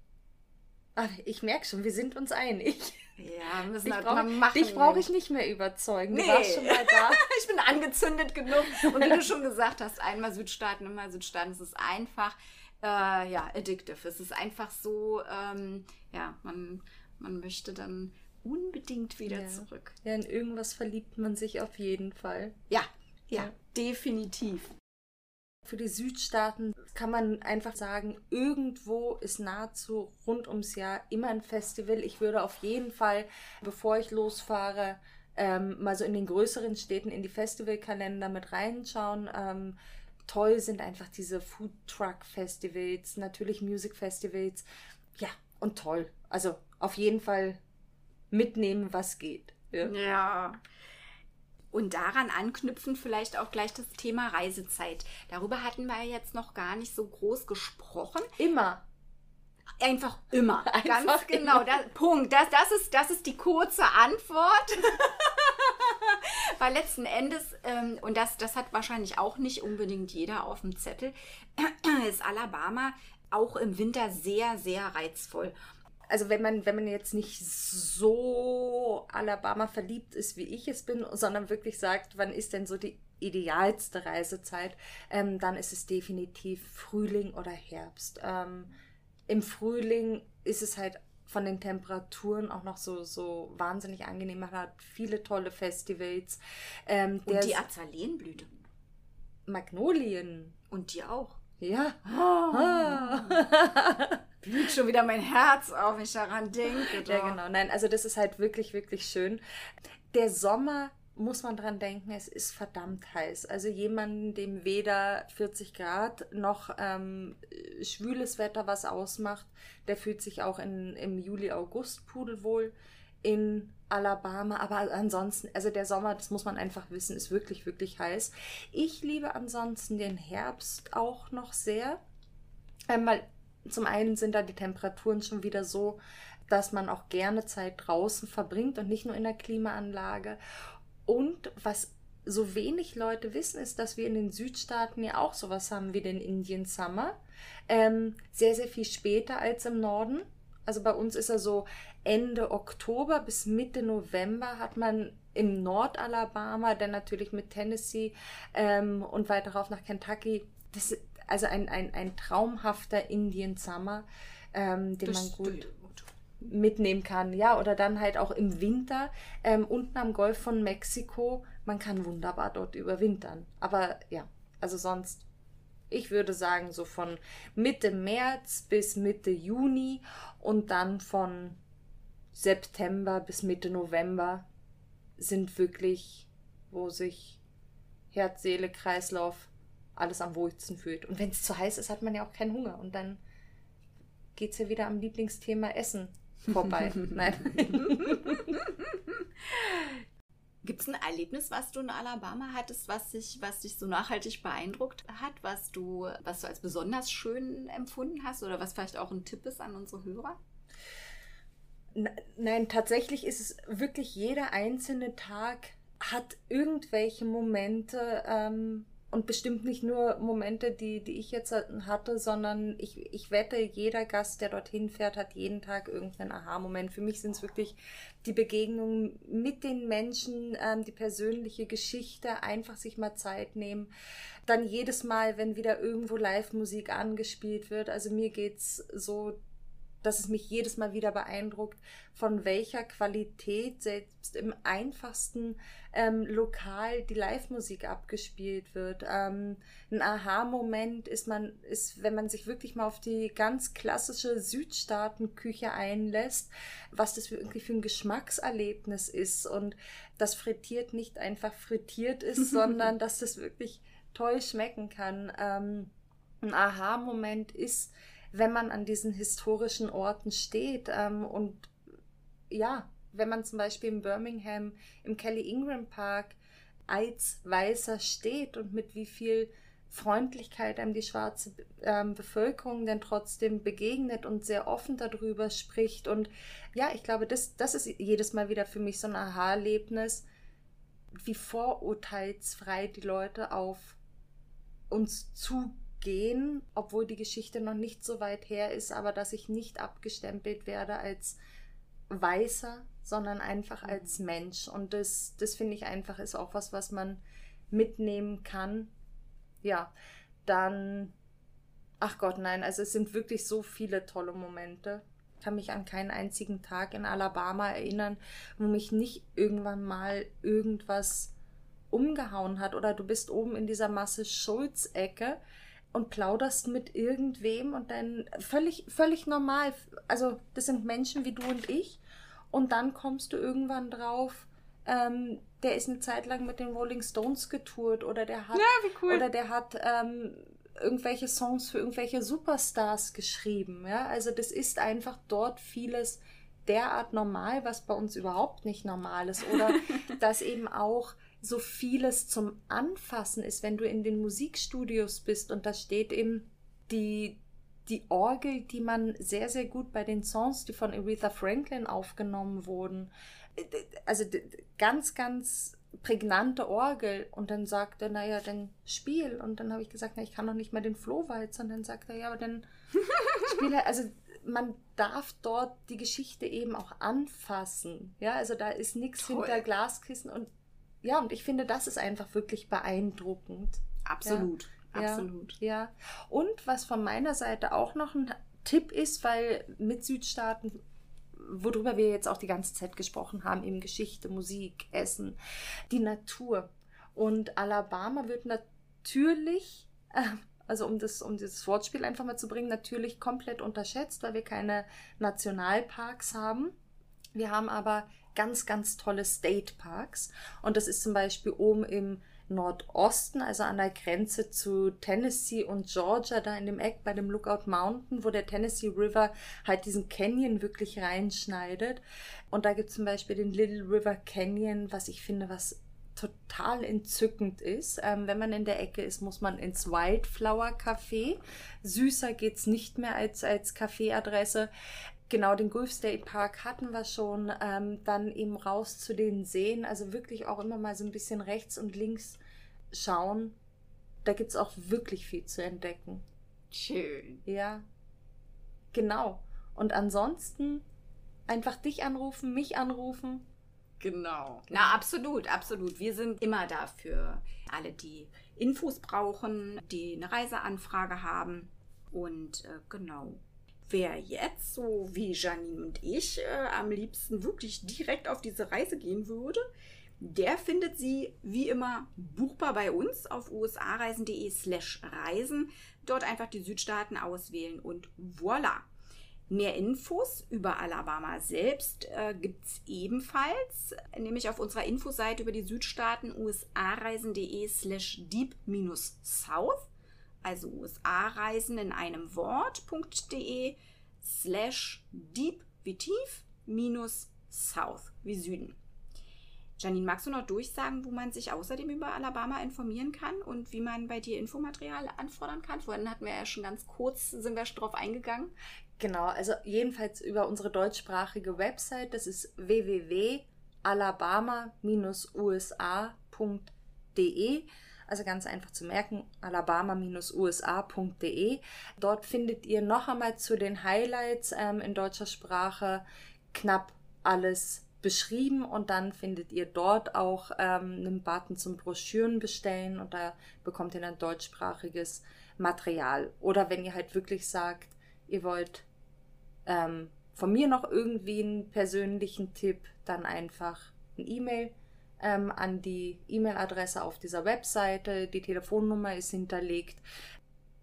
Ach, ich merke schon, wir sind uns einig. Ja, wir müssen halt brauch, mal machen. Dich brauche ich nicht mehr überzeugen. Nee. Du warst schon mal da. ich bin angezündet genug. Und wie du schon gesagt hast, einmal Südstaaten, immer Südstaaten. Es ist einfach äh, ja, addictive. Es ist einfach so, ähm, ja, man, man möchte dann unbedingt wieder ja. zurück. Ja, in irgendwas verliebt man sich auf jeden Fall. Ja, ja, ja, definitiv. Für die Südstaaten kann man einfach sagen, irgendwo ist nahezu rund ums Jahr immer ein Festival. Ich würde auf jeden Fall, bevor ich losfahre, ähm, mal so in den größeren Städten in die Festivalkalender mit reinschauen. Ähm, toll sind einfach diese Food Truck Festivals, natürlich Music Festivals. Ja, und toll. Also auf jeden Fall mitnehmen, was geht. Ja. ja. Und daran anknüpfen vielleicht auch gleich das Thema Reisezeit. Darüber hatten wir jetzt noch gar nicht so groß gesprochen. Immer. Einfach immer. Einfach Ganz genau. Immer. Das, Punkt. Das, das, ist, das ist die kurze Antwort. Weil letzten Endes, ähm, und das, das hat wahrscheinlich auch nicht unbedingt jeder auf dem Zettel, ist Alabama auch im Winter sehr, sehr reizvoll. Also wenn man, wenn man jetzt nicht so Alabama verliebt ist, wie ich es bin, sondern wirklich sagt, wann ist denn so die idealste Reisezeit, ähm, dann ist es definitiv Frühling oder Herbst. Ähm, Im Frühling ist es halt von den Temperaturen auch noch so, so wahnsinnig angenehm. Man hat viele tolle Festivals. Ähm, Und die Azalenblüte. Magnolien. Und die auch. Ja. Oh. Blüht schon wieder mein Herz auf, wenn ich daran denke. Doch. Ja, genau. Nein, also das ist halt wirklich, wirklich schön. Der Sommer muss man dran denken, es ist verdammt heiß. Also jemanden, dem weder 40 Grad noch ähm, schwüles Wetter was ausmacht, der fühlt sich auch in, im Juli, August pudelwohl in Alabama. Aber ansonsten, also der Sommer, das muss man einfach wissen, ist wirklich, wirklich heiß. Ich liebe ansonsten den Herbst auch noch sehr, ähm, weil zum einen sind da die Temperaturen schon wieder so, dass man auch gerne Zeit draußen verbringt und nicht nur in der Klimaanlage. Und was so wenig Leute wissen, ist, dass wir in den Südstaaten ja auch sowas haben wie den Indian Summer. Ähm, sehr, sehr viel später als im Norden. Also bei uns ist er so Ende Oktober bis Mitte November hat man im Nordalabama, dann natürlich mit Tennessee ähm, und weiter rauf nach Kentucky. Das ist also ein, ein, ein traumhafter Indian Summer, ähm, den das man gut mitnehmen kann. Ja, oder dann halt auch im Winter ähm, unten am Golf von Mexiko. Man kann wunderbar dort überwintern. Aber ja, also sonst, ich würde sagen, so von Mitte März bis Mitte Juni und dann von September bis Mitte November sind wirklich, wo sich Herz, Seele, Kreislauf alles am wohlsten fühlt. Und wenn es zu heiß ist, hat man ja auch keinen Hunger. Und dann geht es ja wieder am Lieblingsthema Essen vorbei. Nein. Gibt es ein Erlebnis, was du in Alabama hattest, was dich, was dich so nachhaltig beeindruckt hat, was du, was du als besonders schön empfunden hast oder was vielleicht auch ein Tipp ist an unsere Hörer? Nein, tatsächlich ist es wirklich jeder einzelne Tag hat irgendwelche Momente, ähm, und bestimmt nicht nur Momente, die, die ich jetzt hatte, sondern ich, ich wette, jeder Gast, der dorthin fährt, hat jeden Tag irgendeinen Aha-Moment. Für mich sind es wirklich die Begegnungen mit den Menschen, ähm, die persönliche Geschichte, einfach sich mal Zeit nehmen. Dann jedes Mal, wenn wieder irgendwo Live-Musik angespielt wird. Also mir geht es so, dass es mich jedes Mal wieder beeindruckt, von welcher Qualität selbst im einfachsten ähm, Lokal die Live-Musik abgespielt wird. Ähm, ein Aha-Moment ist man, ist, wenn man sich wirklich mal auf die ganz klassische Südstaatenküche einlässt, was das wirklich für ein Geschmackserlebnis ist und das frittiert nicht einfach frittiert ist, sondern dass das wirklich toll schmecken kann. Ähm, ein Aha-Moment ist, wenn man an diesen historischen Orten steht ähm, und ja, wenn man zum Beispiel in Birmingham im Kelly Ingram Park als Weißer steht und mit wie viel Freundlichkeit einem die schwarze ähm, Bevölkerung denn trotzdem begegnet und sehr offen darüber spricht. Und ja, ich glaube, das, das ist jedes Mal wieder für mich so ein Aha-Erlebnis, wie vorurteilsfrei die Leute auf uns zugehen gehen, obwohl die Geschichte noch nicht so weit her ist, aber dass ich nicht abgestempelt werde als Weißer, sondern einfach mhm. als Mensch. Und das, das finde ich einfach ist auch was, was man mitnehmen kann. Ja, dann, ach Gott, nein, also es sind wirklich so viele tolle Momente. Ich kann mich an keinen einzigen Tag in Alabama erinnern, wo mich nicht irgendwann mal irgendwas umgehauen hat oder du bist oben in dieser Masse Schulz-Ecke und plauderst mit irgendwem und dann völlig, völlig normal. Also, das sind Menschen wie du und ich. Und dann kommst du irgendwann drauf, ähm, der ist eine Zeit lang mit den Rolling Stones getourt oder der hat, ja, cool. oder der hat ähm, irgendwelche Songs für irgendwelche Superstars geschrieben. Ja? Also das ist einfach dort vieles derart normal, was bei uns überhaupt nicht normal ist. Oder dass eben auch so vieles zum Anfassen ist, wenn du in den Musikstudios bist und da steht eben die, die Orgel, die man sehr, sehr gut bei den Songs, die von Aretha Franklin aufgenommen wurden, also ganz, ganz prägnante Orgel. Und dann sagt er, naja, dann spiel. Und dann habe ich gesagt, na, ich kann noch nicht mal den Flohwalzer und dann sagt er, ja, aber dann spiele, also man darf dort die Geschichte eben auch anfassen, ja, also da ist nichts hinter Glaskissen. Und ja, und ich finde, das ist einfach wirklich beeindruckend. Absolut. Ja, absolut. Ja, ja. Und was von meiner Seite auch noch ein Tipp ist, weil mit Südstaaten, worüber wir jetzt auch die ganze Zeit gesprochen haben, eben Geschichte, Musik, Essen, die Natur. Und Alabama wird natürlich, also um das, um dieses Wortspiel einfach mal zu bringen, natürlich komplett unterschätzt, weil wir keine Nationalparks haben. Wir haben aber ganz, ganz tolle State Parks. Und das ist zum Beispiel oben im Nordosten, also an der Grenze zu Tennessee und Georgia, da in dem Eck bei dem Lookout Mountain, wo der Tennessee River halt diesen Canyon wirklich reinschneidet. Und da gibt es zum Beispiel den Little River Canyon, was ich finde, was total entzückend ist. Ähm, wenn man in der Ecke ist, muss man ins Wildflower Café. Süßer geht es nicht mehr als, als Kaffeeadresse. Genau, den Gulf State Park hatten wir schon. Ähm, dann eben raus zu den Seen. Also wirklich auch immer mal so ein bisschen rechts und links schauen. Da gibt es auch wirklich viel zu entdecken. Schön. Ja. Genau. Und ansonsten einfach dich anrufen, mich anrufen. Genau. Na, absolut, absolut. Wir sind immer dafür. Alle, die Infos brauchen, die eine Reiseanfrage haben. Und äh, genau, wer jetzt, so wie Janine und ich, äh, am liebsten wirklich direkt auf diese Reise gehen würde, der findet sie wie immer buchbar bei uns auf usareisen.de slash reisen. Dort einfach die Südstaaten auswählen und voilà. Mehr Infos über Alabama selbst äh, gibt es ebenfalls, nämlich auf unserer Infoseite über die Südstaaten usareisen.de slash deep-south also USA-Reisen in einem Wort.de slash deep wie tief minus south wie Süden. Janine, magst du noch durchsagen, wo man sich außerdem über Alabama informieren kann und wie man bei dir Infomaterial anfordern kann? Vorhin hatten wir ja schon ganz kurz, sind wir schon drauf eingegangen. Genau, also jedenfalls über unsere deutschsprachige Website, das ist www.alabama-usa.de. Also ganz einfach zu merken, alabama-usa.de. Dort findet ihr noch einmal zu den Highlights ähm, in deutscher Sprache knapp alles beschrieben und dann findet ihr dort auch ähm, einen Button zum Broschüren bestellen und da bekommt ihr dann deutschsprachiges Material. Oder wenn ihr halt wirklich sagt, ihr wollt ähm, von mir noch irgendwie einen persönlichen Tipp, dann einfach ein E-Mail ähm, an die E-Mail-Adresse auf dieser Webseite. Die Telefonnummer ist hinterlegt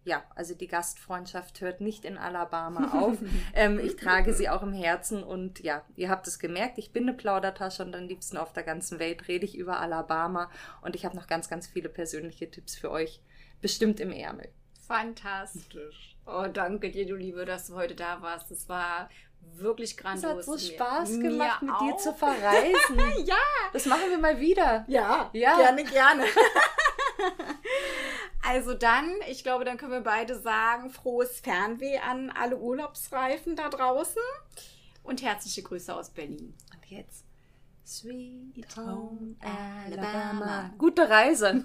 ja, also die Gastfreundschaft hört nicht in Alabama auf. ähm, ich trage sie auch im Herzen und ja, ihr habt es gemerkt, ich bin eine Plaudertasche und am liebsten auf der ganzen Welt rede ich über Alabama und ich habe noch ganz, ganz viele persönliche Tipps für euch bestimmt im Ärmel. Fantastisch. Oh, danke dir, du Liebe, dass du heute da warst. Es war wirklich grandios. Es hat so Spaß gemacht, mit auch. dir zu verreisen. ja. Das machen wir mal wieder. Ja, ja. gerne, gerne. Also dann, ich glaube, dann können wir beide sagen, frohes Fernweh an alle Urlaubsreifen da draußen und herzliche Grüße aus Berlin. Und jetzt Sweet Home Alabama. Gute Reise.